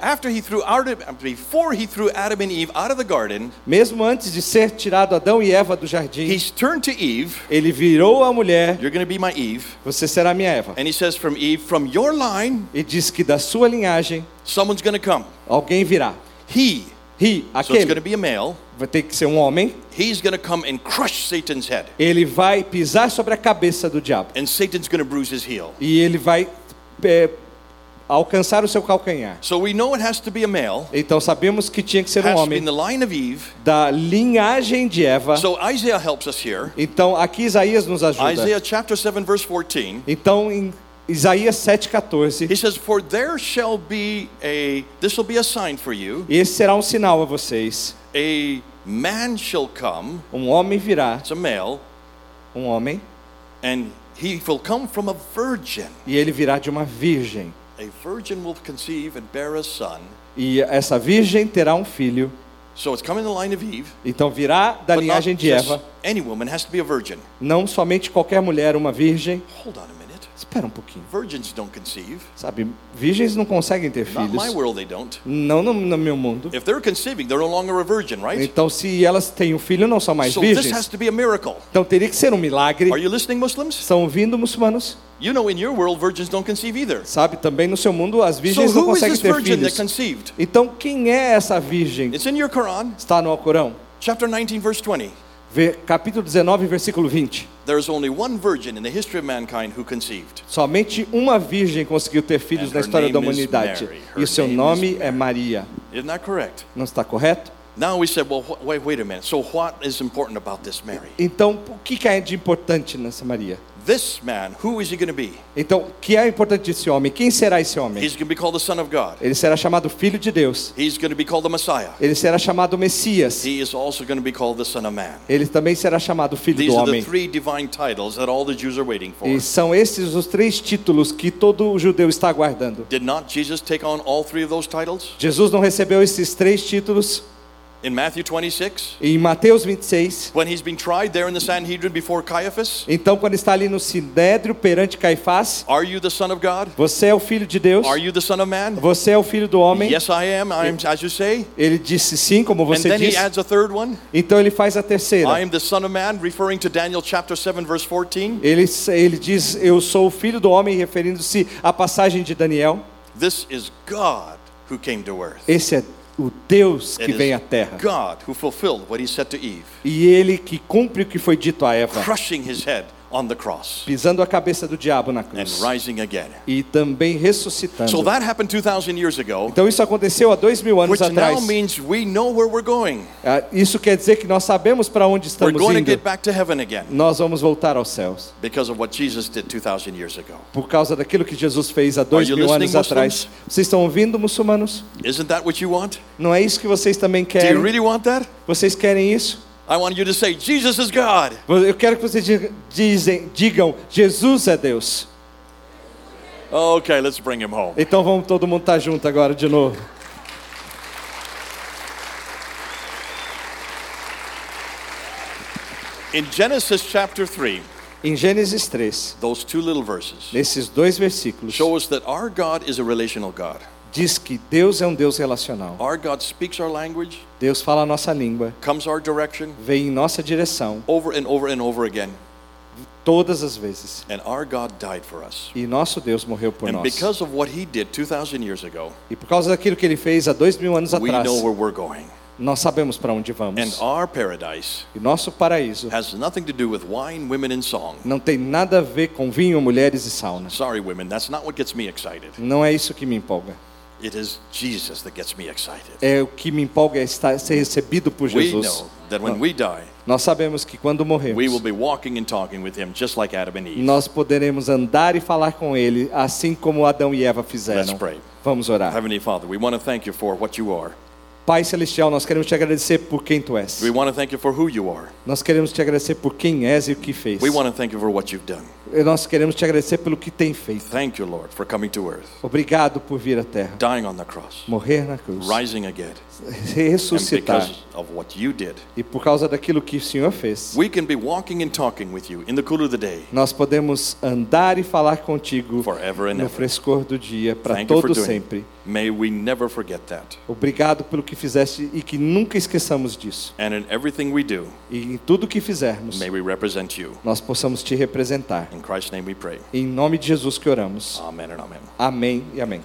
[SPEAKER 1] after he threw out, before he threw Adam and Eve out of the garden,
[SPEAKER 2] Mesmo antes de ser tirado Adão e Eva do jardim,
[SPEAKER 1] he's turned to Eve.
[SPEAKER 2] ele virou a mulher,
[SPEAKER 1] You're going to be my Eve.
[SPEAKER 2] você será minha Eva.
[SPEAKER 1] And he says, from Eve, from your line,
[SPEAKER 2] E diz que da sua linhagem
[SPEAKER 1] someone's going to come.
[SPEAKER 2] alguém virá.
[SPEAKER 1] He,
[SPEAKER 2] Ri,
[SPEAKER 1] so it's going to
[SPEAKER 2] aquele
[SPEAKER 1] be a male.
[SPEAKER 2] vai ter que ser um homem.
[SPEAKER 1] He's going to come and crush Satan's head.
[SPEAKER 2] Ele vai pisar sobre a cabeça do diabo.
[SPEAKER 1] And Satan's going to bruise his heel.
[SPEAKER 2] E ele vai é, alcançar o seu calcanhar.
[SPEAKER 1] So we know it has to be a male.
[SPEAKER 2] Então sabemos que tinha que ser um homem
[SPEAKER 1] Eve.
[SPEAKER 2] da linhagem de Eva.
[SPEAKER 1] So Isaiah helps us here.
[SPEAKER 2] Então aqui Isaías nos ajuda.
[SPEAKER 1] Isaiah chapter 7 verse 14.
[SPEAKER 2] Então em Isaías 7:14,
[SPEAKER 1] He says, "For there shall be a this will be a sign for you.
[SPEAKER 2] esse será um sinal a vocês.
[SPEAKER 1] A man shall come,
[SPEAKER 2] Um homem virá,
[SPEAKER 1] it's a male,
[SPEAKER 2] um homem,
[SPEAKER 1] and he will come from a virgin.
[SPEAKER 2] e ele virá de uma virgem.
[SPEAKER 1] A virgin will conceive and bear a son.
[SPEAKER 2] E essa virgem terá um filho.
[SPEAKER 1] So it's coming in the line of Eve.
[SPEAKER 2] Então virá da linhagem de Eva,
[SPEAKER 1] any woman has to be a virgin.
[SPEAKER 2] não somente qualquer mulher, uma virgem.
[SPEAKER 1] Hold on a minute.
[SPEAKER 2] Espera um pouquinho.
[SPEAKER 1] Virgins don't conceive.
[SPEAKER 2] Sabe, virgens não conseguem ter
[SPEAKER 1] Not in my
[SPEAKER 2] filhos.
[SPEAKER 1] world they don't.
[SPEAKER 2] Não no, no meu mundo.
[SPEAKER 1] If they're conceiving, they're no longer a virgin, right?
[SPEAKER 2] Então, se elas têm um filho, não são mais
[SPEAKER 1] So this has
[SPEAKER 2] virgens.
[SPEAKER 1] to be a miracle.
[SPEAKER 2] Então teria que ser um milagre.
[SPEAKER 1] Are you listening, Muslims?
[SPEAKER 2] Estão ouvindo, muçulmanos?
[SPEAKER 1] You know, in your world, virgins don't conceive either.
[SPEAKER 2] Sabe, também no seu mundo as
[SPEAKER 1] So
[SPEAKER 2] virgens não
[SPEAKER 1] who is
[SPEAKER 2] conseguem ter filhos. Então quem é essa virgem?
[SPEAKER 1] It's in your Quran,
[SPEAKER 2] Está no Alcorão.
[SPEAKER 1] chapter 19, verse 20.
[SPEAKER 2] Vê- Capítulo 19, versículo 20.
[SPEAKER 1] There is only one virgin in the history of mankind who conceived.
[SPEAKER 2] Somente uma virgem conseguiu ter filhos
[SPEAKER 1] And
[SPEAKER 2] na história da humanidade. E o seu nome é Maria.
[SPEAKER 1] Isn't that correct?
[SPEAKER 2] Não está correto?
[SPEAKER 1] Now we said, well, wait, a minute. So what is important about this Mary?
[SPEAKER 2] Então, o que é de importante nessa Maria?
[SPEAKER 1] This man, who is he going to be?
[SPEAKER 2] Então, que é importante desse homem? Quem será esse homem?
[SPEAKER 1] He's going to be called the Son of God.
[SPEAKER 2] Ele será chamado Filho de Deus.
[SPEAKER 1] He's going to be called the Messiah.
[SPEAKER 2] Ele será chamado Messias.
[SPEAKER 1] He is also going to be called the Son of Man.
[SPEAKER 2] Ele também será chamado Filho
[SPEAKER 1] These
[SPEAKER 2] do
[SPEAKER 1] are the
[SPEAKER 2] Homem.
[SPEAKER 1] three divine titles that all the Jews are waiting for.
[SPEAKER 2] E são esses os três títulos que todo judeu está aguardando.
[SPEAKER 1] Did not Jesus take on all three of those titles?
[SPEAKER 2] Jesus não recebeu esses três títulos
[SPEAKER 1] In Matthew 26,
[SPEAKER 2] em Mateus 26.
[SPEAKER 1] when he's been tried there in the Sanhedrin before Caiaphas,
[SPEAKER 2] Então, quando está ali no Sinédrio perante Caifás,
[SPEAKER 1] are you the Son of God?
[SPEAKER 2] você é o Filho de Deus?
[SPEAKER 1] Are you the Son of Man?
[SPEAKER 2] Você é o Filho do Homem?
[SPEAKER 1] Yes, I am. I am, as you say.
[SPEAKER 2] Ele disse sim, como
[SPEAKER 1] And
[SPEAKER 2] você
[SPEAKER 1] then he
[SPEAKER 2] disse.
[SPEAKER 1] adds a third one.
[SPEAKER 2] Então ele faz a terceira.
[SPEAKER 1] I am the Son of Man, referring to Daniel chapter 7, verse 14.
[SPEAKER 2] Ele, ele diz: Eu sou o filho do homem, referindo-se à passagem de Daniel.
[SPEAKER 1] This is God who came to earth.
[SPEAKER 2] Esse é o Deus que vem à terra.
[SPEAKER 1] God who fulfilled what he said to Eve,
[SPEAKER 2] E ele que cumpre o que foi dito a Eva,
[SPEAKER 1] crushing his head on the cross
[SPEAKER 2] pisando a cabeça do diabo na cruz.
[SPEAKER 1] and rising again.
[SPEAKER 2] E também
[SPEAKER 1] So
[SPEAKER 2] ressuscitando.
[SPEAKER 1] that happened 2,000 years ago,
[SPEAKER 2] Então isso aconteceu há dois mil anos
[SPEAKER 1] which now means we know where we're going.
[SPEAKER 2] Ah, Isso quer dizer que nós sabemos para onde estamos We're
[SPEAKER 1] going to get back to heaven again
[SPEAKER 2] Nós vamos voltar aos céus.
[SPEAKER 1] because of what Jesus did 2,000 years ago.
[SPEAKER 2] Por causa daquilo que Jesus fez há dois
[SPEAKER 1] you
[SPEAKER 2] mil anos atrás.
[SPEAKER 1] Muslims?
[SPEAKER 2] Vocês estão ouvindo, muçulmanos?
[SPEAKER 1] Isn't that what you want?
[SPEAKER 2] Não é isso que vocês também
[SPEAKER 1] Do you really want that?
[SPEAKER 2] Vocês querem isso?
[SPEAKER 1] I want you to say, Jesus is God.
[SPEAKER 2] Eu quero que vocês dizem, digam, Jesus é Deus.
[SPEAKER 1] Okay, let's bring him home.
[SPEAKER 2] Então vamos todo mundo estar junto agora de novo.
[SPEAKER 1] In Genesis chapter 3,
[SPEAKER 2] Em Gênesis 3,
[SPEAKER 1] those two little verses
[SPEAKER 2] nesses dois versículos,
[SPEAKER 1] show us that our God is a relational God.
[SPEAKER 2] Diz que Deus é um Deus relacional.
[SPEAKER 1] Our God speaks our language,
[SPEAKER 2] Deus fala a nossa língua,
[SPEAKER 1] comes our direction
[SPEAKER 2] vem em nossa direção,
[SPEAKER 1] over and over and over again.
[SPEAKER 2] todas as vezes.
[SPEAKER 1] And our God died for us.
[SPEAKER 2] E nosso Deus morreu por
[SPEAKER 1] And
[SPEAKER 2] nós.
[SPEAKER 1] because of what he did 2,000 years ago,
[SPEAKER 2] E por causa daquilo que ele fez há dois mil anos
[SPEAKER 1] we
[SPEAKER 2] atrás,
[SPEAKER 1] know where we're going.
[SPEAKER 2] nós sabemos para onde
[SPEAKER 1] And
[SPEAKER 2] vamos.
[SPEAKER 1] our paradise
[SPEAKER 2] E nosso paraíso
[SPEAKER 1] has nothing to do with wine, women, and song.
[SPEAKER 2] não tem nada a ver com vinho, mulheres e sauna.
[SPEAKER 1] Sorry, women, that's not what gets me excited.
[SPEAKER 2] Não é isso que me empolga.
[SPEAKER 1] It is Jesus that gets me excited.
[SPEAKER 2] É o que me empolga é estar, ser recebido por
[SPEAKER 1] We
[SPEAKER 2] Jesus.
[SPEAKER 1] know that when we die,
[SPEAKER 2] Nós sabemos que quando morremos,
[SPEAKER 1] like
[SPEAKER 2] nós poderemos andar e falar com Ele, assim como Adão e Eva fizeram. Vamos orar.
[SPEAKER 1] Heavenly Father, we want to thank you for what you are.
[SPEAKER 2] Pai Celestial, nós queremos te agradecer por quem Tu és.
[SPEAKER 1] We want to thank you for who you are.
[SPEAKER 2] Nós queremos te agradecer por quem és e o que fez.
[SPEAKER 1] We want to thank you for what you've done.
[SPEAKER 2] E Nós queremos te agradecer pelo que tem feito.
[SPEAKER 1] Thank you, Lord, for coming to earth,
[SPEAKER 2] Obrigado por vir à Terra,
[SPEAKER 1] dying on the cross,
[SPEAKER 2] morrer na cruz,
[SPEAKER 1] rising again.
[SPEAKER 2] Ressuscitar. E por causa daquilo que o Senhor fez,
[SPEAKER 1] we can be walking and talking with you in the cool of the day
[SPEAKER 2] nós podemos andar e falar contigo
[SPEAKER 1] forever and
[SPEAKER 2] no frescor do dia, para todo sempre.
[SPEAKER 1] May we never forget that.
[SPEAKER 2] Obrigado pelo que fizeste e que nunca esqueçamos disso.
[SPEAKER 1] And in everything we do,
[SPEAKER 2] E em tudo que fizermos,
[SPEAKER 1] may we represent you.
[SPEAKER 2] nós possamos te representar.
[SPEAKER 1] In Christ's name we pray.
[SPEAKER 2] Em nome de Jesus que oramos.
[SPEAKER 1] Amen and amen.
[SPEAKER 2] Amém e amém.